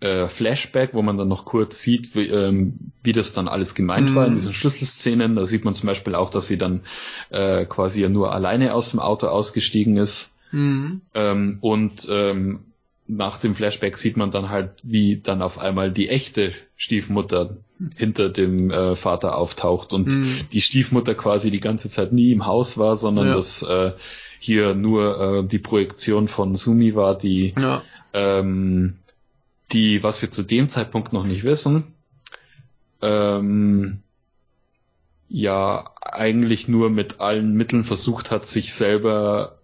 äh, Flashback, wo man dann noch kurz sieht, wie, ähm, wie das dann alles gemeint mhm. war in mhm. diesen Schlüsselszenen. Da sieht man zum Beispiel auch, dass sie dann äh, quasi ja nur alleine aus dem Auto ausgestiegen ist. Mhm. Ähm, und ähm, nach dem Flashback sieht man dann halt, wie dann auf einmal die echte Stiefmutter hinter dem äh, Vater auftaucht und mhm. die Stiefmutter quasi die ganze Zeit nie im Haus war, sondern ja. dass äh, hier nur äh, die Projektion von Sumi war, die ja. ähm, die, was wir zu dem Zeitpunkt noch nicht wissen, ähm, ja eigentlich nur mit allen Mitteln versucht hat, sich selber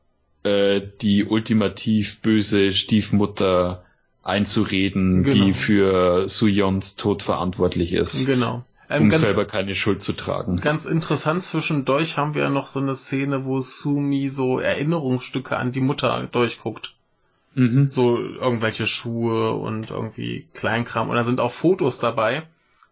äh, die ultimativ böse Stiefmutter einzureden, genau. die für Suyons Tod verantwortlich ist. Genau. Ähm, um ganz, selber keine Schuld zu tragen. Ganz interessant, zwischendurch haben wir ja noch so eine Szene, wo Sumi so Erinnerungsstücke an die Mutter durchguckt. Mhm. So irgendwelche Schuhe und irgendwie Kleinkram. Und da sind auch Fotos dabei.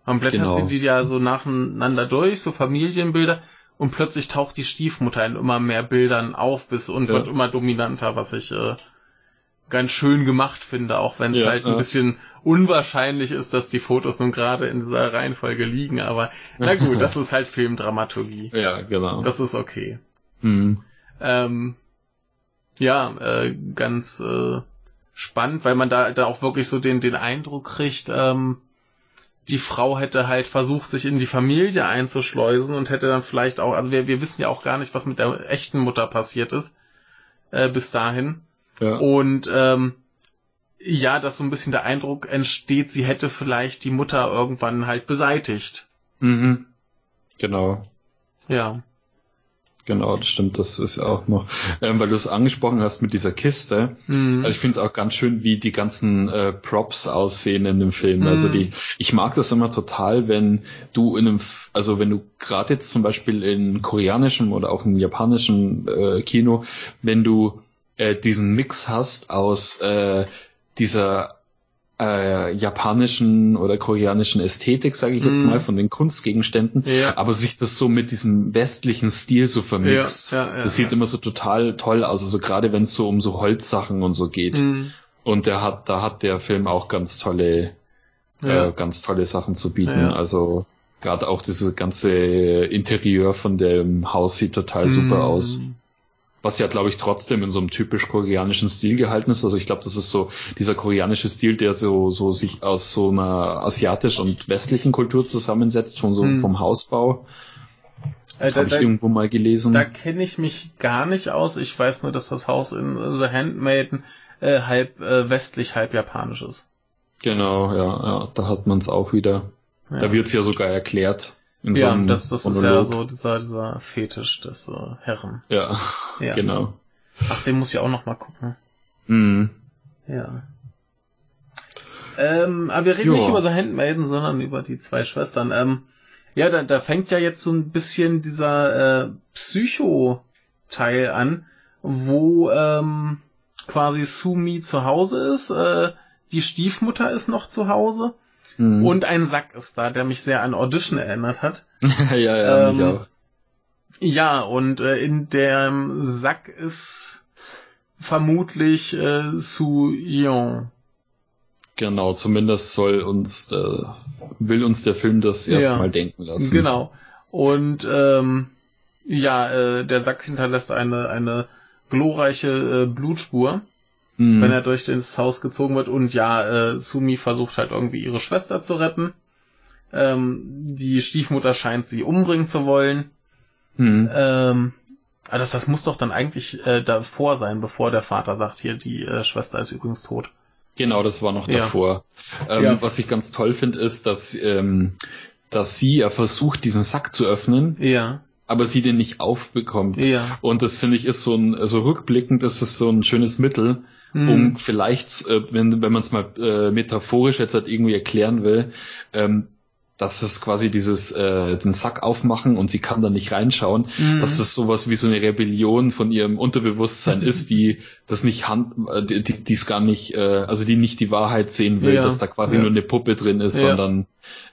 Man blättert genau. sie die ja so nacheinander durch, so Familienbilder und plötzlich taucht die Stiefmutter in immer mehr Bildern auf bis und ja. wird immer dominanter, was ich äh, ganz schön gemacht finde, auch wenn es ja, halt ein bisschen unwahrscheinlich ist, dass die Fotos nun gerade in dieser Reihenfolge liegen, aber na gut, das ist halt Filmdramaturgie. Ja, genau. Das ist okay. Mhm. Ähm, ja, äh, ganz äh, spannend, weil man da, da auch wirklich so den, den Eindruck kriegt, ähm, die Frau hätte halt versucht, sich in die Familie einzuschleusen und hätte dann vielleicht auch, also wir, wir wissen ja auch gar nicht, was mit der echten Mutter passiert ist, äh, bis dahin. Ja. Und ähm, ja, dass so ein bisschen der Eindruck entsteht, sie hätte vielleicht die Mutter irgendwann halt beseitigt. Mhm. Genau. Ja. Genau, das stimmt, das ist auch noch, ähm, weil du es angesprochen hast mit dieser Kiste. Mhm. Also ich finde es auch ganz schön, wie die ganzen äh, Props aussehen in dem Film. Mhm. Also die, ich mag das immer total, wenn du in einem, also wenn du gerade jetzt zum Beispiel in koreanischem oder auch in japanischem äh, Kino, wenn du äh, diesen Mix hast aus äh, dieser äh, japanischen oder koreanischen Ästhetik, sage ich jetzt mm. mal, von den Kunstgegenständen, ja. aber sich das so mit diesem westlichen Stil so vermixt. Ja, ja, das sieht immer so total toll aus, also gerade wenn es so um so Holzsachen und so geht. Mm. Und der hat, da hat der Film auch ganz tolle, äh, ganz tolle Sachen zu bieten. Also gerade auch dieses ganze Interieur von dem Haus sieht total mm. super aus was ja, glaube ich, trotzdem in so einem typisch koreanischen Stil gehalten ist. Also ich glaube, das ist so dieser koreanische Stil, der so, so sich aus so einer asiatisch und westlichen Kultur zusammensetzt, von so, hm. vom Hausbau. Äh, Habe ich da, irgendwo mal gelesen. Da kenne ich mich gar nicht aus. Ich weiß nur, dass das Haus in The Handmaiden äh, halb äh, westlich, halb japanisch ist. Genau, ja, ja, da hat man es auch wieder. Ja. Da wird's ja sogar erklärt. In ja, so das, das ist ja so dieser, dieser Fetisch des äh, Herren. Ja, ja, genau. Ach, den muss ich auch noch mal gucken. Mhm. Ja. Ähm, aber wir reden jo. nicht über so Handmaiden, sondern über die zwei Schwestern. Ähm, ja, da, da fängt ja jetzt so ein bisschen dieser äh, Psycho-Teil an, wo ähm, quasi Sumi zu Hause ist, äh, die Stiefmutter ist noch zu Hause mhm. und ein Sack ist da, der mich sehr an Audition erinnert hat. ja, ja, ähm, mich auch. Ja, und äh, in dem Sack ist vermutlich äh, Su Yeon. Genau, zumindest soll uns, äh, will uns der Film das erstmal ja, denken lassen. Genau. Und ähm, ja, äh, der Sack hinterlässt eine, eine glorreiche äh, Blutspur, mhm. wenn er durch das Haus gezogen wird. Und ja, äh, Sumi versucht halt irgendwie ihre Schwester zu retten. Ähm, die Stiefmutter scheint sie umbringen zu wollen. Mhm. Ähm, aber das, das muss doch dann eigentlich äh, davor sein, bevor der Vater sagt, hier, die äh, Schwester ist übrigens tot. Genau, das war noch ja. davor. Ähm, ja. Was ich ganz toll finde, ist, dass, ähm, dass sie ja versucht, diesen Sack zu öffnen. Ja aber sie den nicht aufbekommt. Ja. Und das finde ich ist so ein, also rückblickend ist es so ein schönes Mittel, mhm. um vielleicht, äh, wenn, wenn man es mal äh, metaphorisch jetzt halt irgendwie erklären will, ähm, dass es quasi dieses äh, den Sack aufmachen und sie kann da nicht reinschauen, mhm. dass es sowas wie so eine Rebellion von ihrem Unterbewusstsein ist, die das nicht hand, äh, die die es gar nicht, äh, also die nicht die Wahrheit sehen will, ja. dass da quasi ja. nur eine Puppe drin ist, ja. sondern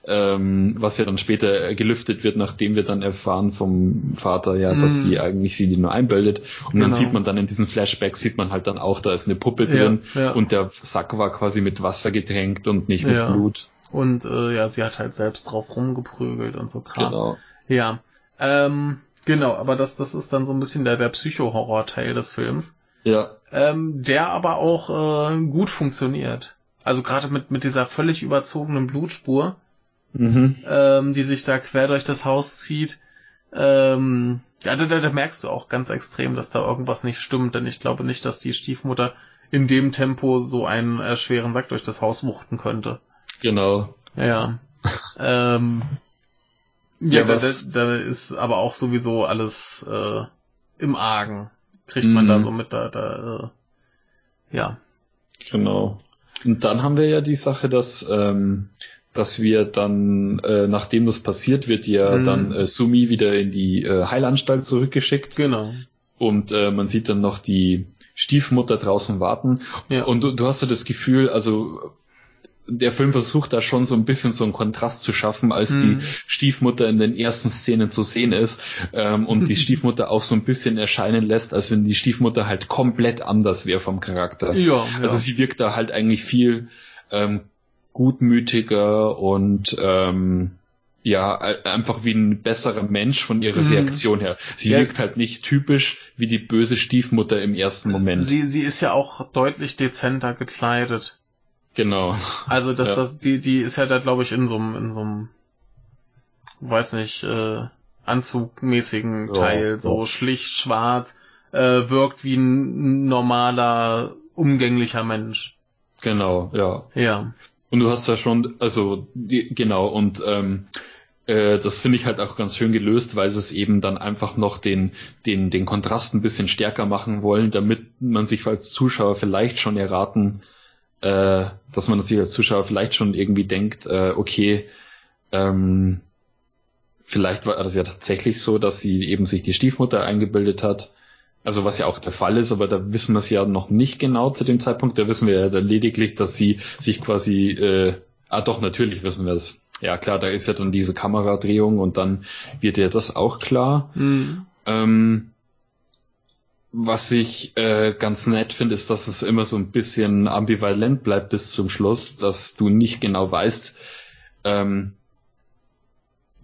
ähm, was ja dann später gelüftet wird, nachdem wir dann erfahren vom Vater, ja, dass mhm. sie eigentlich sie die nur einbildet. Und genau. dann sieht man dann in diesen Flashbacks, sieht man halt dann auch, da ist eine Puppe drin ja, ja. und der Sack war quasi mit Wasser getränkt und nicht mit ja. Blut. Und äh, ja, sie hat halt selbst drauf rumgeprügelt und so Kram. Genau. Ja. Ähm, genau, aber das, das ist dann so ein bisschen der, der Psycho-Horror-Teil des Films. Ja. Ähm, der aber auch äh, gut funktioniert. Also gerade mit, mit dieser völlig überzogenen Blutspur mhm. ähm, die sich da quer durch das Haus zieht. Ähm, ja, da, da merkst du auch ganz extrem, dass da irgendwas nicht stimmt, denn ich glaube nicht, dass die Stiefmutter in dem Tempo so einen äh, schweren Sack durch das Haus wuchten könnte. Genau. Ja. ähm, ja, ja da, da, da, ist aber auch sowieso alles äh, im Argen. Kriegt man da mhm. so mit, da, da äh, ja. Genau. Und dann haben wir ja die Sache, dass ähm, dass wir dann, äh, nachdem das passiert, wird ja mhm. dann äh, Sumi wieder in die äh, Heilanstalt zurückgeschickt. Genau. Und äh, man sieht dann noch die Stiefmutter draußen warten. Ja. Und du, du hast ja das Gefühl, also der Film versucht da schon so ein bisschen so einen Kontrast zu schaffen, als mhm. die Stiefmutter in den ersten Szenen zu sehen ist ähm, und die Stiefmutter auch so ein bisschen erscheinen lässt, als wenn die Stiefmutter halt komplett anders wäre vom Charakter. Ja, ja. Also sie wirkt da halt eigentlich viel ähm, gutmütiger und ähm, ja, einfach wie ein besserer Mensch von ihrer mhm. Reaktion her. Sie ja. wirkt halt nicht typisch wie die böse Stiefmutter im ersten Moment. Sie, sie ist ja auch deutlich dezenter gekleidet. Genau. Also das, ja. das, die, die ist ja da, glaube ich, in so einem, in so einem, weiß nicht, äh, anzugmäßigen Teil, ja, so schlicht schwarz, äh, wirkt wie ein normaler, umgänglicher Mensch. Genau, ja. Ja. Und du hast ja schon, also die, genau, und ähm, äh, das finde ich halt auch ganz schön gelöst, weil sie es eben dann einfach noch den, den, den Kontrast ein bisschen stärker machen wollen, damit man sich als Zuschauer vielleicht schon erraten, äh, dass man sich als Zuschauer vielleicht schon irgendwie denkt, äh, okay, ähm, vielleicht war das ja tatsächlich so, dass sie eben sich die Stiefmutter eingebildet hat also was ja auch der Fall ist, aber da wissen wir es ja noch nicht genau zu dem Zeitpunkt. Da wissen wir ja lediglich, dass sie sich quasi, äh, ah doch, natürlich wissen wir es. Ja klar, da ist ja dann diese Kameradrehung und dann wird ja das auch klar. Mhm. Ähm, was ich äh, ganz nett finde, ist, dass es immer so ein bisschen ambivalent bleibt bis zum Schluss, dass du nicht genau weißt, ähm,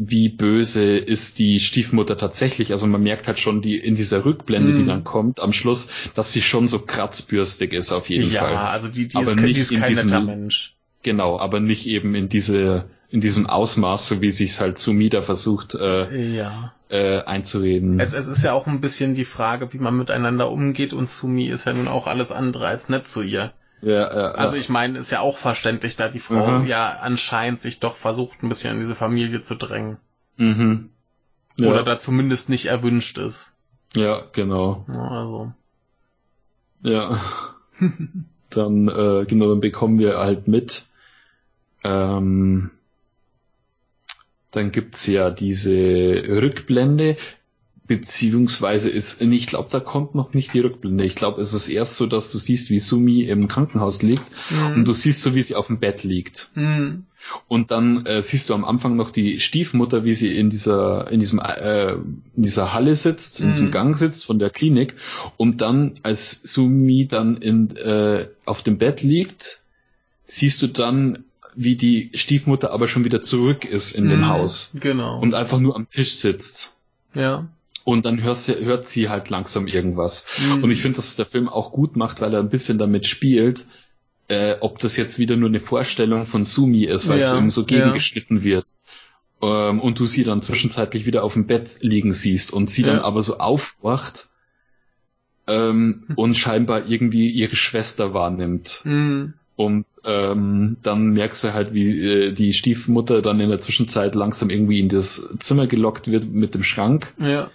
wie böse ist die Stiefmutter tatsächlich. Also man merkt halt schon die in dieser Rückblende, mm. die mhm. dann kommt am Schluss, dass sie schon so kratzbürstig ist auf jeden ja, Fall. Ja, also die, die, aber ist, nicht die ist kein diesem, netter Mensch. Genau, aber nicht eben in diese in diesem Ausmaß, so wie sich's halt Sumida versucht äh, ja. äh, einzureden. Es, es ist ja auch ein bisschen die Frage, wie man miteinander umgeht und Sumi ist ja nun auch alles andere als nett zu ihr. Ja, ja, also ich meine, ist ja auch verständlich, da die Frau mhm. ja anscheinend sich doch versucht, ein bisschen in diese Familie zu drängen. Mhm. Ja. Oder da zumindest nicht erwünscht ist. Ja, genau. Ja, also. Ja. dann, äh, genau, dann bekommen wir halt mit. Ähm, dann gibt's ja diese Rückblende Beziehungsweise ist, ich glaube, da kommt noch nicht die Rückblende. Ich glaube, es ist erst so, dass du siehst, wie Sumi im Krankenhaus liegt mhm. und du siehst so, wie sie auf dem Bett liegt. Mhm. Und dann äh, siehst du am Anfang noch die Stiefmutter, wie sie in dieser in diesem äh, in dieser Halle sitzt, in mhm. diesem Gang sitzt von der Klinik. Und dann, als Sumi dann in, äh, auf dem Bett liegt, siehst du dann, wie die Stiefmutter aber schon wieder zurück ist in dem mhm. Haus. Genau. Und einfach nur am Tisch sitzt. Ja. Und dann hört sie, hört sie halt langsam irgendwas. Mhm. Und ich finde, dass der Film auch gut macht, weil er ein bisschen damit spielt, äh, ob das jetzt wieder nur eine Vorstellung von Sumi ist, weil ja, es ihm so gegengeschnitten ja. wird. Ähm, und du sie dann zwischenzeitlich wieder auf dem Bett liegen siehst und sie ja. dann aber so aufwacht ähm, und scheinbar irgendwie ihre Schwester wahrnimmt. Mhm. Und ähm, dann merkst du halt, wie äh, die Stiefmutter dann in der Zwischenzeit langsam irgendwie in das Zimmer gelockt wird mit dem Schrank. Ja.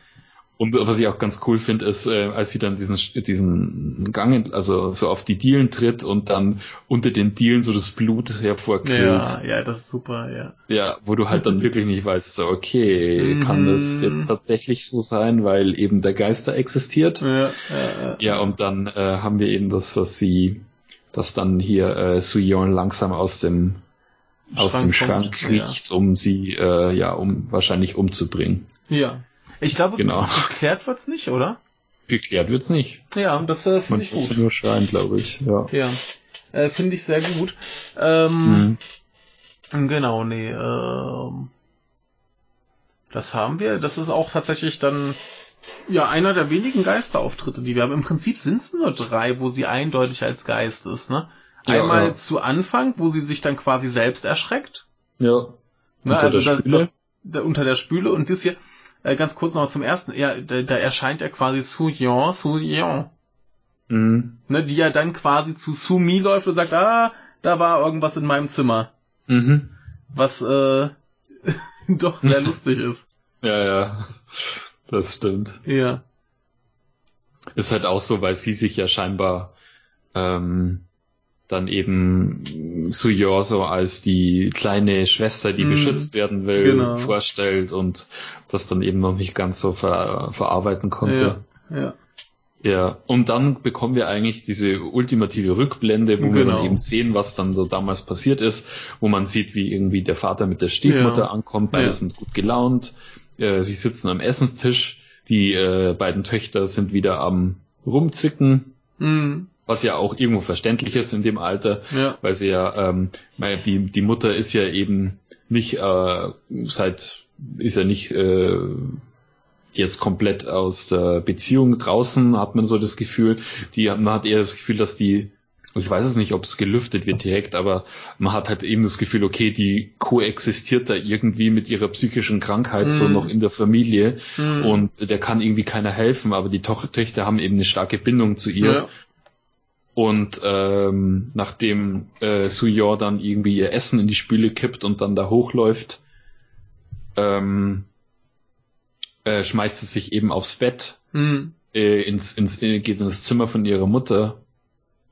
Und was ich auch ganz cool finde, ist, äh, als sie dann diesen, diesen Gang, also so auf die Dielen tritt und dann unter den Dielen so das Blut hervorquillt. Ja, ja, das ist super, ja. Ja, wo du halt dann wirklich nicht weißt, so, okay, kann das mhm. jetzt tatsächlich so sein, weil eben der Geister existiert? Ja, ja, ja. und dann äh, haben wir eben das, dass sie, dass dann hier äh, Suyeon langsam aus dem Schrank aus dem Schrank kriecht, ja. um sie, äh, ja, um wahrscheinlich umzubringen. Ja. Ich glaube, genau. geklärt wird's nicht, oder? Geklärt wird's nicht. Ja, das äh, finde ich gut. nur schreien, glaube ich. Ja. Ja. Äh, finde ich sehr gut. Ähm, mhm. Genau, nee. Ähm, das haben wir. Das ist auch tatsächlich dann ja einer der wenigen Geisterauftritte, die wir haben. Im Prinzip sind es nur drei, wo sie eindeutig als Geist ist. Ne? Einmal ja, ja. zu Anfang, wo sie sich dann quasi selbst erschreckt. Ja. Ne, unter also der Spüle. Da, da, unter der Spüle und das hier äh, ganz kurz noch zum ersten, ja, da, da erscheint er quasi Su Yon, Su Yon. Mhm. Ne, die ja dann quasi zu Su Mi läuft und sagt, ah, da war irgendwas in meinem Zimmer. Mhm. Was äh, doch sehr lustig ist. Ja, ja. Das stimmt. Ja. Ist halt auch so, weil sie sich ja scheinbar ähm, dann eben Suyoso als die kleine Schwester, die mm, beschützt werden will, genau. vorstellt und das dann eben noch nicht ganz so ver verarbeiten konnte. Ja, ja. Ja, und dann bekommen wir eigentlich diese ultimative Rückblende, wo genau. wir dann eben sehen, was dann so damals passiert ist, wo man sieht, wie irgendwie der Vater mit der Stiefmutter ja. ankommt, beide ja. sind gut gelaunt, äh, sie sitzen am Essenstisch, die äh, beiden Töchter sind wieder am rumzicken. Mhm was ja auch irgendwo verständlich ist in dem Alter, ja. weil sie ja, ähm, die, die Mutter ist ja eben nicht äh, seit, ist ja nicht äh, jetzt komplett aus der Beziehung draußen, hat man so das Gefühl, die, man hat eher das Gefühl, dass die, ich weiß es nicht, ob es gelüftet wird direkt, aber man hat halt eben das Gefühl, okay, die koexistiert da irgendwie mit ihrer psychischen Krankheit mm. so mhm. noch in der Familie mm. und der kann irgendwie keiner helfen, aber die Töchter haben eben eine starke Bindung zu ihr ja. Und ähm, nachdem äh, Suyor dann irgendwie ihr Essen in die Spüle kippt und dann da hochläuft, ähm, äh, schmeißt sie sich eben aufs Bett, mhm. äh, ins, ins, äh, geht ins Zimmer von ihrer Mutter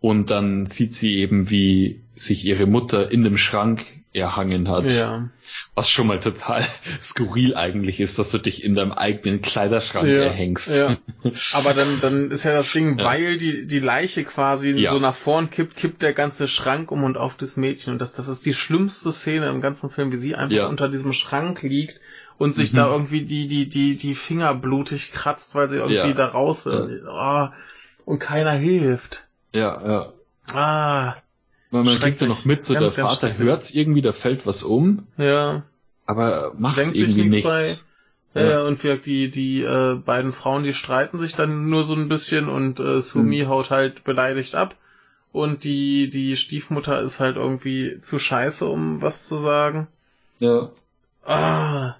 und dann sieht sie eben, wie sich ihre Mutter in dem Schrank erhangen hat. Ja. Was schon mal total skurril eigentlich ist, dass du dich in deinem eigenen Kleiderschrank ja, erhängst. Ja. Aber dann, dann ist ja das Ding, ja. weil die, die Leiche quasi so nach vorn kippt, kippt der ganze Schrank um und auf das Mädchen. Und das, das ist die schlimmste Szene im ganzen Film, wie sie einfach unter diesem Schrank liegt und sich mhm. da irgendwie die, die, die, die Finger blutig kratzt, weil sie irgendwie da raus will. Oh, und keiner hilft. Ja, ja. Ah. Weil man kriegt ja noch mit, so ganz, der Vater hört's irgendwie, da fällt was um. Ja. Aber macht Denkt irgendwie nichts. nichts. Bei. Ja, ja, und wie die, die äh, beiden Frauen, die streiten sich dann nur so ein bisschen und äh, Sumi hm. haut halt beleidigt ab. Und die, die Stiefmutter ist halt irgendwie zu scheiße, um was zu sagen. Ja. Ah.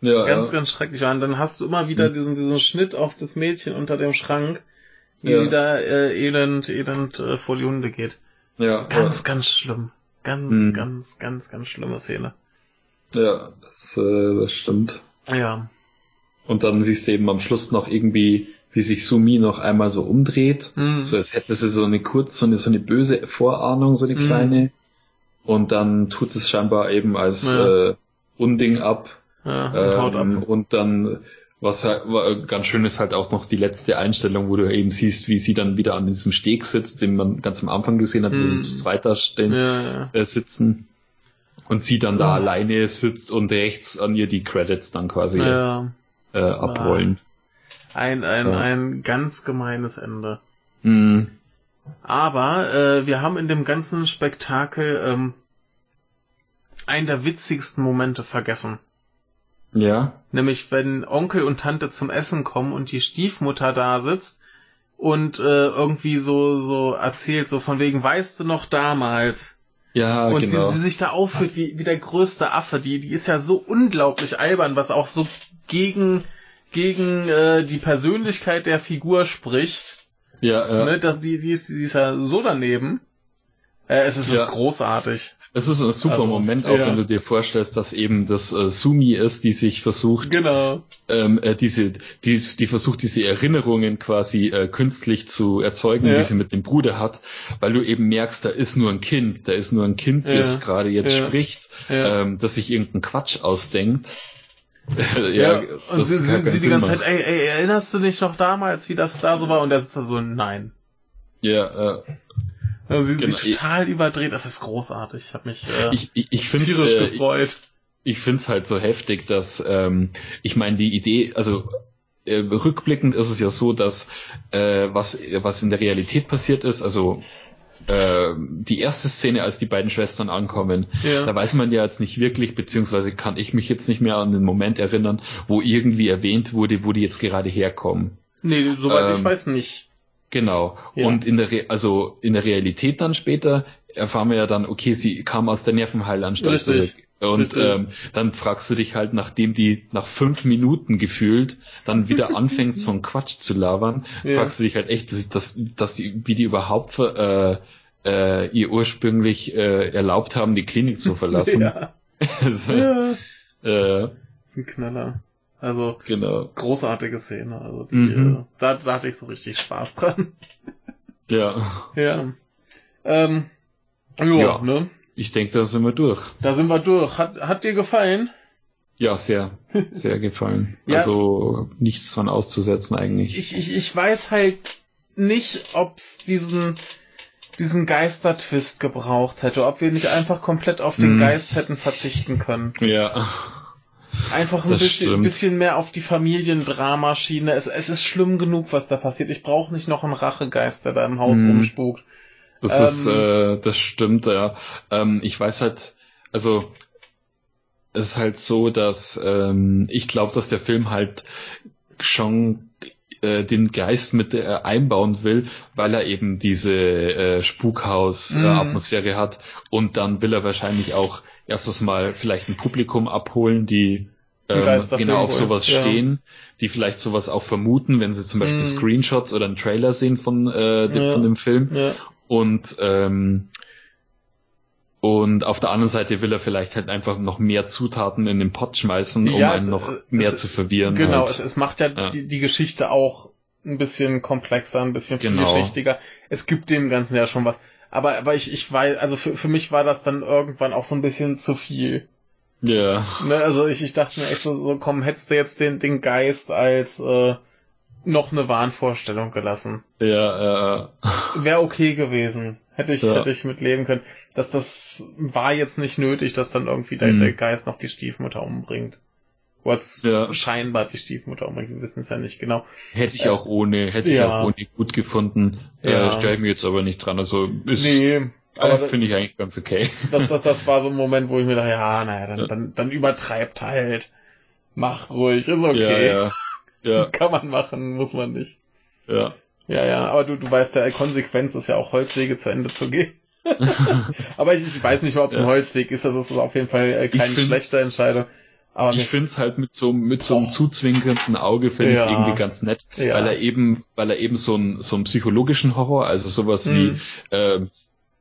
Ja, ganz, ja. ganz schrecklich. Und dann hast du immer wieder hm. diesen, diesen Schnitt auf das Mädchen unter dem Schrank, wie ja. sie da äh, elend, elend äh, vor die Hunde geht. Ja. Ganz, ja. ganz schlimm. Ganz, hm. ganz, ganz, ganz schlimme Szene. Ja, das, äh, das stimmt. Ja. Und dann siehst du eben am Schluss noch irgendwie, wie sich Sumi noch einmal so umdreht. Mhm. So als hätte sie so eine kurz, so eine, so eine böse Vorahnung, so eine mhm. kleine. Und dann tut es scheinbar eben als ja. äh, Unding ab. Ja, und, ähm, ab. und dann Was halt, ganz schön ist halt auch noch die letzte Einstellung, wo du eben siehst, wie sie dann wieder an diesem Steg sitzt, den man ganz am Anfang gesehen hat, hm. wie sie hm. zu zweiter stehen, ja, ja. Äh, sitzen. Und sie dann da oh. alleine sitzt und rechts an ihr die Credits dann quasi ja. äh, abrollen. Ein, ein, ein ganz gemeines Ende. Mhm. Aber äh, wir haben in dem ganzen Spektakel ähm, einen der witzigsten Momente vergessen. Ja. Nämlich, wenn Onkel und Tante zum Essen kommen und die Stiefmutter da sitzt und äh, irgendwie so, so erzählt, so von wegen, weißt du noch damals? Ja, und genau. sie, sie sich da aufführt wie, wie der größte Affe. Die, die ist ja so unglaublich albern, was auch so gegen, gegen äh, die Persönlichkeit der Figur spricht. Ja, ja. Ne, das, die, die, ist, die ist ja so daneben. Äh, es ist, ja. ist großartig. Es ist ein super also, Moment, auch ja. wenn du dir vorstellst, dass eben das äh, Sumi ist, die sich versucht, genau. ähm, äh, diese, die, die versucht, diese Erinnerungen quasi äh, künstlich zu erzeugen, ja. die sie mit dem Bruder hat, weil du eben merkst, da ist nur ein Kind, da ist nur ein Kind, ja. das gerade jetzt spricht, ähm, das sich irgendeinen Quatsch ausdenkt. ja, ja, und sie, sie, sie die ganze Zeit, ey, ey, erinnerst du dich noch damals, wie das da so war? Und er sitzt da so, nein. Ja, äh, also sie genau. sieht total überdreht, das ist großartig. Ich habe mich äh, ich, ich, ich tierisch äh, gefreut. Ich, ich finde es halt so heftig, dass ähm, ich meine die Idee, also äh, rückblickend ist es ja so, dass äh, was was in der Realität passiert ist, also äh, die erste Szene, als die beiden Schwestern ankommen, ja. da weiß man ja jetzt nicht wirklich, beziehungsweise kann ich mich jetzt nicht mehr an den Moment erinnern, wo irgendwie erwähnt wurde, wo die jetzt gerade herkommen. Nee, soweit ähm, ich weiß nicht. Genau. Ja. Und in der Re also in der Realität dann später erfahren wir ja dann, okay, sie kam aus der Nervenheilanstalt zurück. Und ähm, dann fragst du dich halt, nachdem die nach fünf Minuten gefühlt dann wieder anfängt, so einen Quatsch zu labern, ja. fragst du dich halt echt, dass, dass, dass die, wie die überhaupt äh, äh, ihr ursprünglich äh, erlaubt haben, die Klinik zu verlassen. Ja. also, ja. Äh, das ist ein Knaller. Also genau. großartige Szene. Also die, mhm. äh, da, da hatte ich so richtig Spaß dran. Ja. Ja. Ähm, jo, ja. Ne? Ich denke, da sind wir durch. Da sind wir durch. Hat, hat dir gefallen? Ja, sehr, sehr gefallen. ja. Also nichts dran auszusetzen eigentlich. Ich, ich, ich weiß halt nicht, ob's diesen diesen Geister-Twist gebraucht hätte, ob wir nicht einfach komplett auf den mm. Geist hätten verzichten können. Ja. Einfach ein bisschen, bisschen, mehr auf die Familiendramaschiene. Es, es ist schlimm genug, was da passiert. Ich brauche nicht noch einen Rachegeist, der da im Haus hm. rumspukt. Das ähm, ist, äh, das stimmt, ja. Ähm, ich weiß halt, also es ist halt so, dass ähm, ich glaube, dass der Film halt schon äh, den Geist mit äh, einbauen will, weil er eben diese äh, Spukhaus-Atmosphäre mhm. hat und dann will er wahrscheinlich auch erstes Mal vielleicht ein Publikum abholen, die ähm, genau auf sowas ja. stehen, die vielleicht sowas auch vermuten, wenn sie zum Beispiel mhm. Screenshots oder einen Trailer sehen von, äh, dem, ja. von dem Film. Ja. Und ähm, und auf der anderen Seite will er vielleicht halt einfach noch mehr Zutaten in den Pott schmeißen, um ja, einen noch es, mehr es, zu verwirren. Genau, halt. es, es, macht ja, ja. Die, die, Geschichte auch ein bisschen komplexer, ein bisschen genau. vielschichtiger. Es gibt dem Ganzen ja schon was. Aber, aber ich, ich weiß, also für, für mich war das dann irgendwann auch so ein bisschen zu viel. Ja. Ne, also ich, ich dachte mir echt so, so komm, hättest du jetzt den, den Geist als äh, noch eine Wahnvorstellung gelassen. Ja, äh. Wäre okay gewesen. Hätte ich, ja. hätte ich mitleben können. Dass das war jetzt nicht nötig, dass dann irgendwie der, mhm. der Geist noch die Stiefmutter umbringt. What's ja. scheinbar die Stiefmutter umbringt, wir wissen es ja nicht genau. Hätte ich äh, auch ohne, hätte ja. ich auch ohne gut gefunden. Ja. Äh, Stelle ich mir jetzt aber nicht dran. Also ist, nee, aber äh, finde ich eigentlich ganz okay. Das, das, das war so ein Moment, wo ich mir dachte, ja, naja, dann, ja. dann, dann übertreibt halt. Mach ruhig, ist okay. Ja, ja. ja. Kann man machen, muss man nicht. Ja. Ja, ja, aber du, du weißt ja, Konsequenz ist ja auch Holzwege zu Ende zu gehen. aber ich, ich weiß nicht, ob es ein Holzweg ist, das ist auf jeden Fall äh, keine schlechte Entscheidung. Aber ich finde es halt mit so, mit so einem oh. zuzwinkernden Auge finde ja. ich irgendwie ganz nett, ja. weil er eben, weil er eben so einen so einen psychologischen Horror, also sowas mhm. wie äh,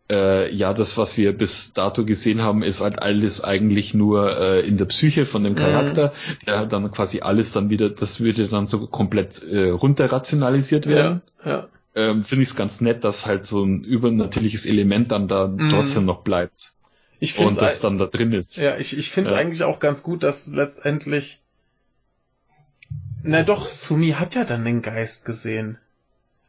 äh, ja, das, was wir bis dato gesehen haben, ist halt alles eigentlich nur äh, in der Psyche von dem mhm. Charakter, mhm. der dann quasi alles dann wieder, das würde dann so komplett äh, runterrationalisiert werden. Ja, ja. Ähm, Finde ich es ganz nett, dass halt so ein übernatürliches Element dann da mhm. trotzdem noch bleibt. Ich und das dann da drin ist. Ja, ich, ich finde es ja. eigentlich auch ganz gut, dass letztendlich Na doch, Sumi hat ja dann den Geist gesehen.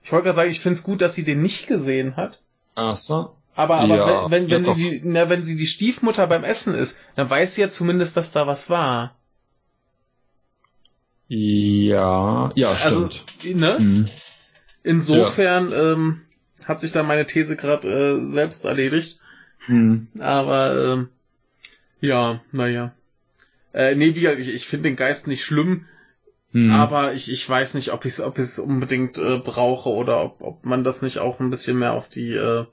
Ich wollte gerade sagen, ich finde es gut, dass sie den nicht gesehen hat. Ach so. Aber, aber ja, wenn, wenn, wenn sie die, na, wenn sie die Stiefmutter beim Essen ist, dann weiß sie ja zumindest, dass da was war. Ja, ja, also, stimmt. Also, ne? Mhm. Insofern ja. ähm, hat sich da meine These gerade äh, selbst erledigt. Mhm. Aber ähm, ja, naja. Äh, nee, wie gesagt, ich, ich finde den Geist nicht schlimm, mhm. aber ich, ich weiß nicht, ob ich es ob ich's unbedingt äh, brauche oder ob, ob man das nicht auch ein bisschen mehr auf die äh,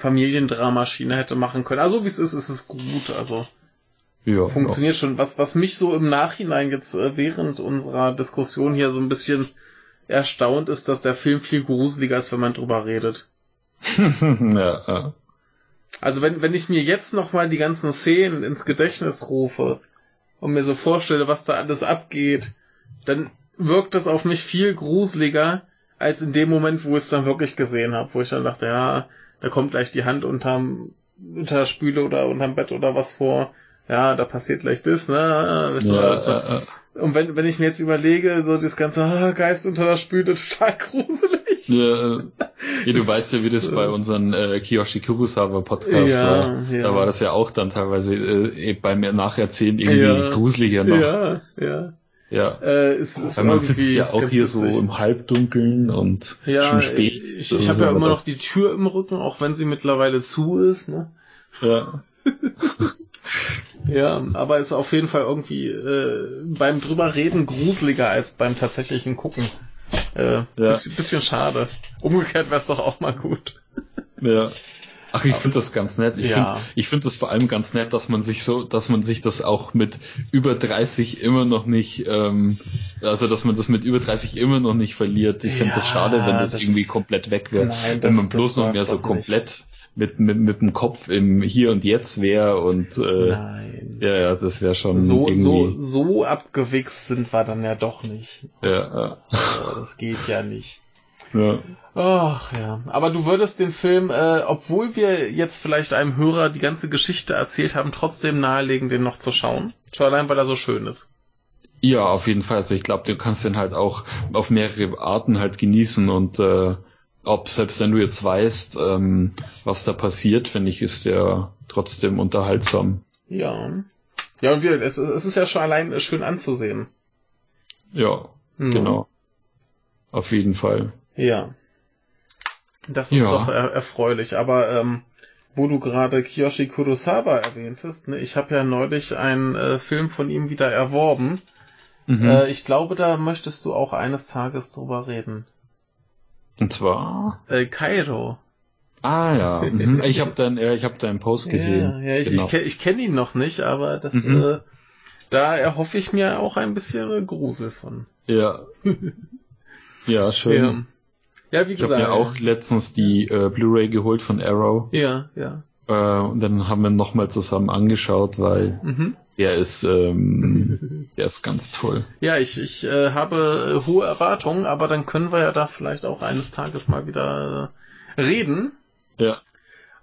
Familiendramaschiene hätte machen können. Also wie es ist, ist es gut. Also ja, funktioniert ja. schon. Was, was mich so im Nachhinein jetzt äh, während unserer Diskussion hier so ein bisschen erstaunt ist, dass der Film viel gruseliger ist, wenn man drüber redet. ja, ja. Also wenn, wenn ich mir jetzt nochmal die ganzen Szenen ins Gedächtnis rufe und mir so vorstelle, was da alles abgeht, dann wirkt das auf mich viel gruseliger als in dem Moment, wo ich es dann wirklich gesehen habe, wo ich dann dachte, ja, da kommt gleich die Hand unterm, unter der Spüle oder unterm Bett oder was vor. Ja, da passiert gleich das, ne? Weißt ja, also. äh, Und wenn, wenn ich mir jetzt überlege, so das ganze ah, Geist unter der Spüle, total gruselig. Ja, ja du weißt ja, wie das bei unseren äh, Kiyoshi Kurosawa Podcasts ja, war. Ja. Da war das ja auch dann teilweise äh, beim Nacherzählen irgendwie ja, gruseliger noch. Ja, ja. Ja. Äh, es ist Weil man sitzt ja auch hier witzig. so im Halbdunkeln und ja, schon spät. Ich, ich habe ja immer noch die Tür im Rücken, auch wenn sie mittlerweile zu ist. Ne? Ja. ja, aber ist auf jeden Fall irgendwie äh, beim drüber reden gruseliger als beim tatsächlichen Gucken. Äh, ja. bisschen, bisschen schade. Umgekehrt wäre es doch auch mal gut. Ja. Ach, ich finde das ganz nett. Ich ja. finde ich finde das vor allem ganz nett, dass man sich so, dass man sich das auch mit über 30 immer noch nicht, ähm, also dass man das mit über 30 immer noch nicht verliert. Ich finde ja, das schade, wenn das, das, irgendwie komplett weg wäre. Wenn man bloß noch mehr so komplett mit, mit, mit dem Kopf im Hier und Jetzt wäre und äh, Nein. ja, ja, das wäre schon. So, irgendwie... so, so abgewichst sind wir dann ja doch nicht. Ja, ja. Also, das geht ja nicht. Ja. Ach ja, aber du würdest den Film, äh, obwohl wir jetzt vielleicht einem Hörer die ganze Geschichte erzählt haben, trotzdem nahelegen, den noch zu schauen. Schon allein, weil er so schön ist. Ja, auf jeden Fall. Also ich glaube, du kannst den halt auch auf mehrere Arten halt genießen und äh, ob selbst wenn du jetzt weißt, ähm, was da passiert, finde ich, ist der trotzdem unterhaltsam. Ja. Ja, und wir, es, es ist ja schon allein schön anzusehen. Ja, mhm. genau. Auf jeden Fall. Ja. Das ist ja. doch er erfreulich. Aber ähm, wo du gerade Kiyoshi Kurosawa erwähntest, ne, ich habe ja neulich einen äh, Film von ihm wieder erworben. Mhm. Äh, ich glaube, da möchtest du auch eines Tages drüber reden. Und zwar? Äh, Kairo. Ah ja, mhm. ich habe dann, äh, ich habe deinen Post gesehen. Ja, ja ich, genau. ich, ich kenne ihn noch nicht, aber das, mhm. äh, da erhoffe ich mir auch ein bisschen Grusel von. Ja. ja, schön. Ja. Ja, wie gesagt. Ich habe mir auch letztens die äh, Blu-ray geholt von Arrow. Ja, ja. Äh, und dann haben wir nochmal zusammen angeschaut, weil mhm. der ist, ähm, der ist ganz toll. Ja, ich, ich äh, habe äh, hohe Erwartungen, aber dann können wir ja da vielleicht auch eines Tages mal wieder äh, reden. Ja.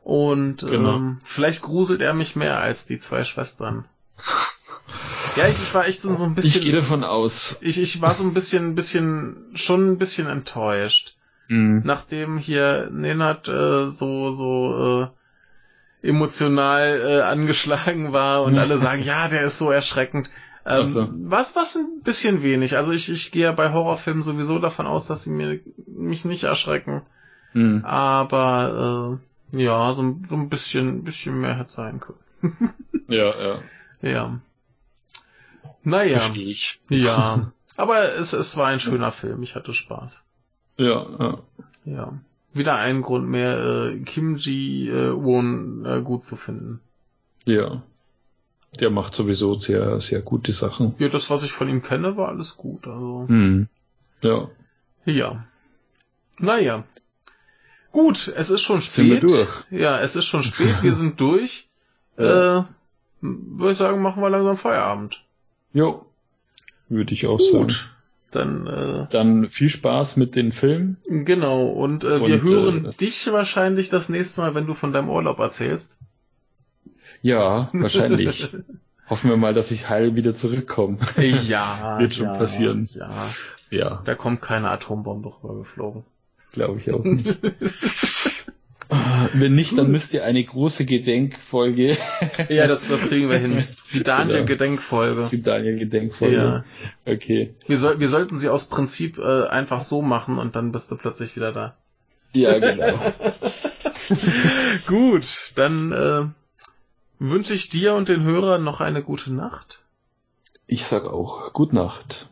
Und genau. ähm, vielleicht gruselt er mich mehr als die zwei Schwestern. Ja, ich, ich war echt so, so ein bisschen. Ich gehe davon aus. Ich, ich war so ein bisschen, ein bisschen, schon ein bisschen enttäuscht. Mhm. Nachdem hier Nenad äh, so, so äh, emotional äh, angeschlagen war und alle sagen, ja, der ist so erschreckend. Ähm, so. Was, was ein bisschen wenig. Also ich, ich gehe ja bei Horrorfilmen sowieso davon aus, dass sie mir, mich nicht erschrecken. Mhm. Aber äh, ja, so, so ein bisschen, bisschen mehr hätte sein können. ja, ja. Ja. Naja. Verstehe ich. Ja. Aber es, es war ein schöner Film. Ich hatte Spaß. Ja, ja. Ja. Wieder ein Grund mehr, äh, Kim Ji-won äh, gut zu finden. Ja. Der macht sowieso sehr, sehr gute Sachen. Ja, das, was ich von ihm kenne, war alles gut. Also. Hm. Ja. Ja. Naja. Gut, es ist schon spät. Sind wir durch? Ja, es ist schon spät, wir sind durch. ja. Äh, würde ich sagen, machen wir langsam Feierabend. Jo. Würde ich auch Gut. sagen. Dann, äh, dann viel Spaß mit den Filmen. Genau, und, äh, wir und, hören äh, dich wahrscheinlich das nächste Mal, wenn du von deinem Urlaub erzählst. Ja, wahrscheinlich. Hoffen wir mal, dass ich heil wieder zurückkomme. Ja. Wird schon ja, passieren. Ja. Ja. Da kommt keine Atombombe rübergeflogen. Glaube ich auch nicht. Wenn nicht, dann müsst ihr eine große Gedenkfolge. ja, das, das kriegen wir hin. Die Daniel-Gedenkfolge. Genau. Die Daniel-Gedenkfolge. Ja. Okay. Wir, soll, wir sollten sie aus Prinzip äh, einfach so machen und dann bist du plötzlich wieder da. Ja, genau. Gut, dann äh, wünsche ich dir und den Hörern noch eine gute Nacht. Ich sag auch, gute Nacht.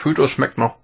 Der Fötus schmeckt noch.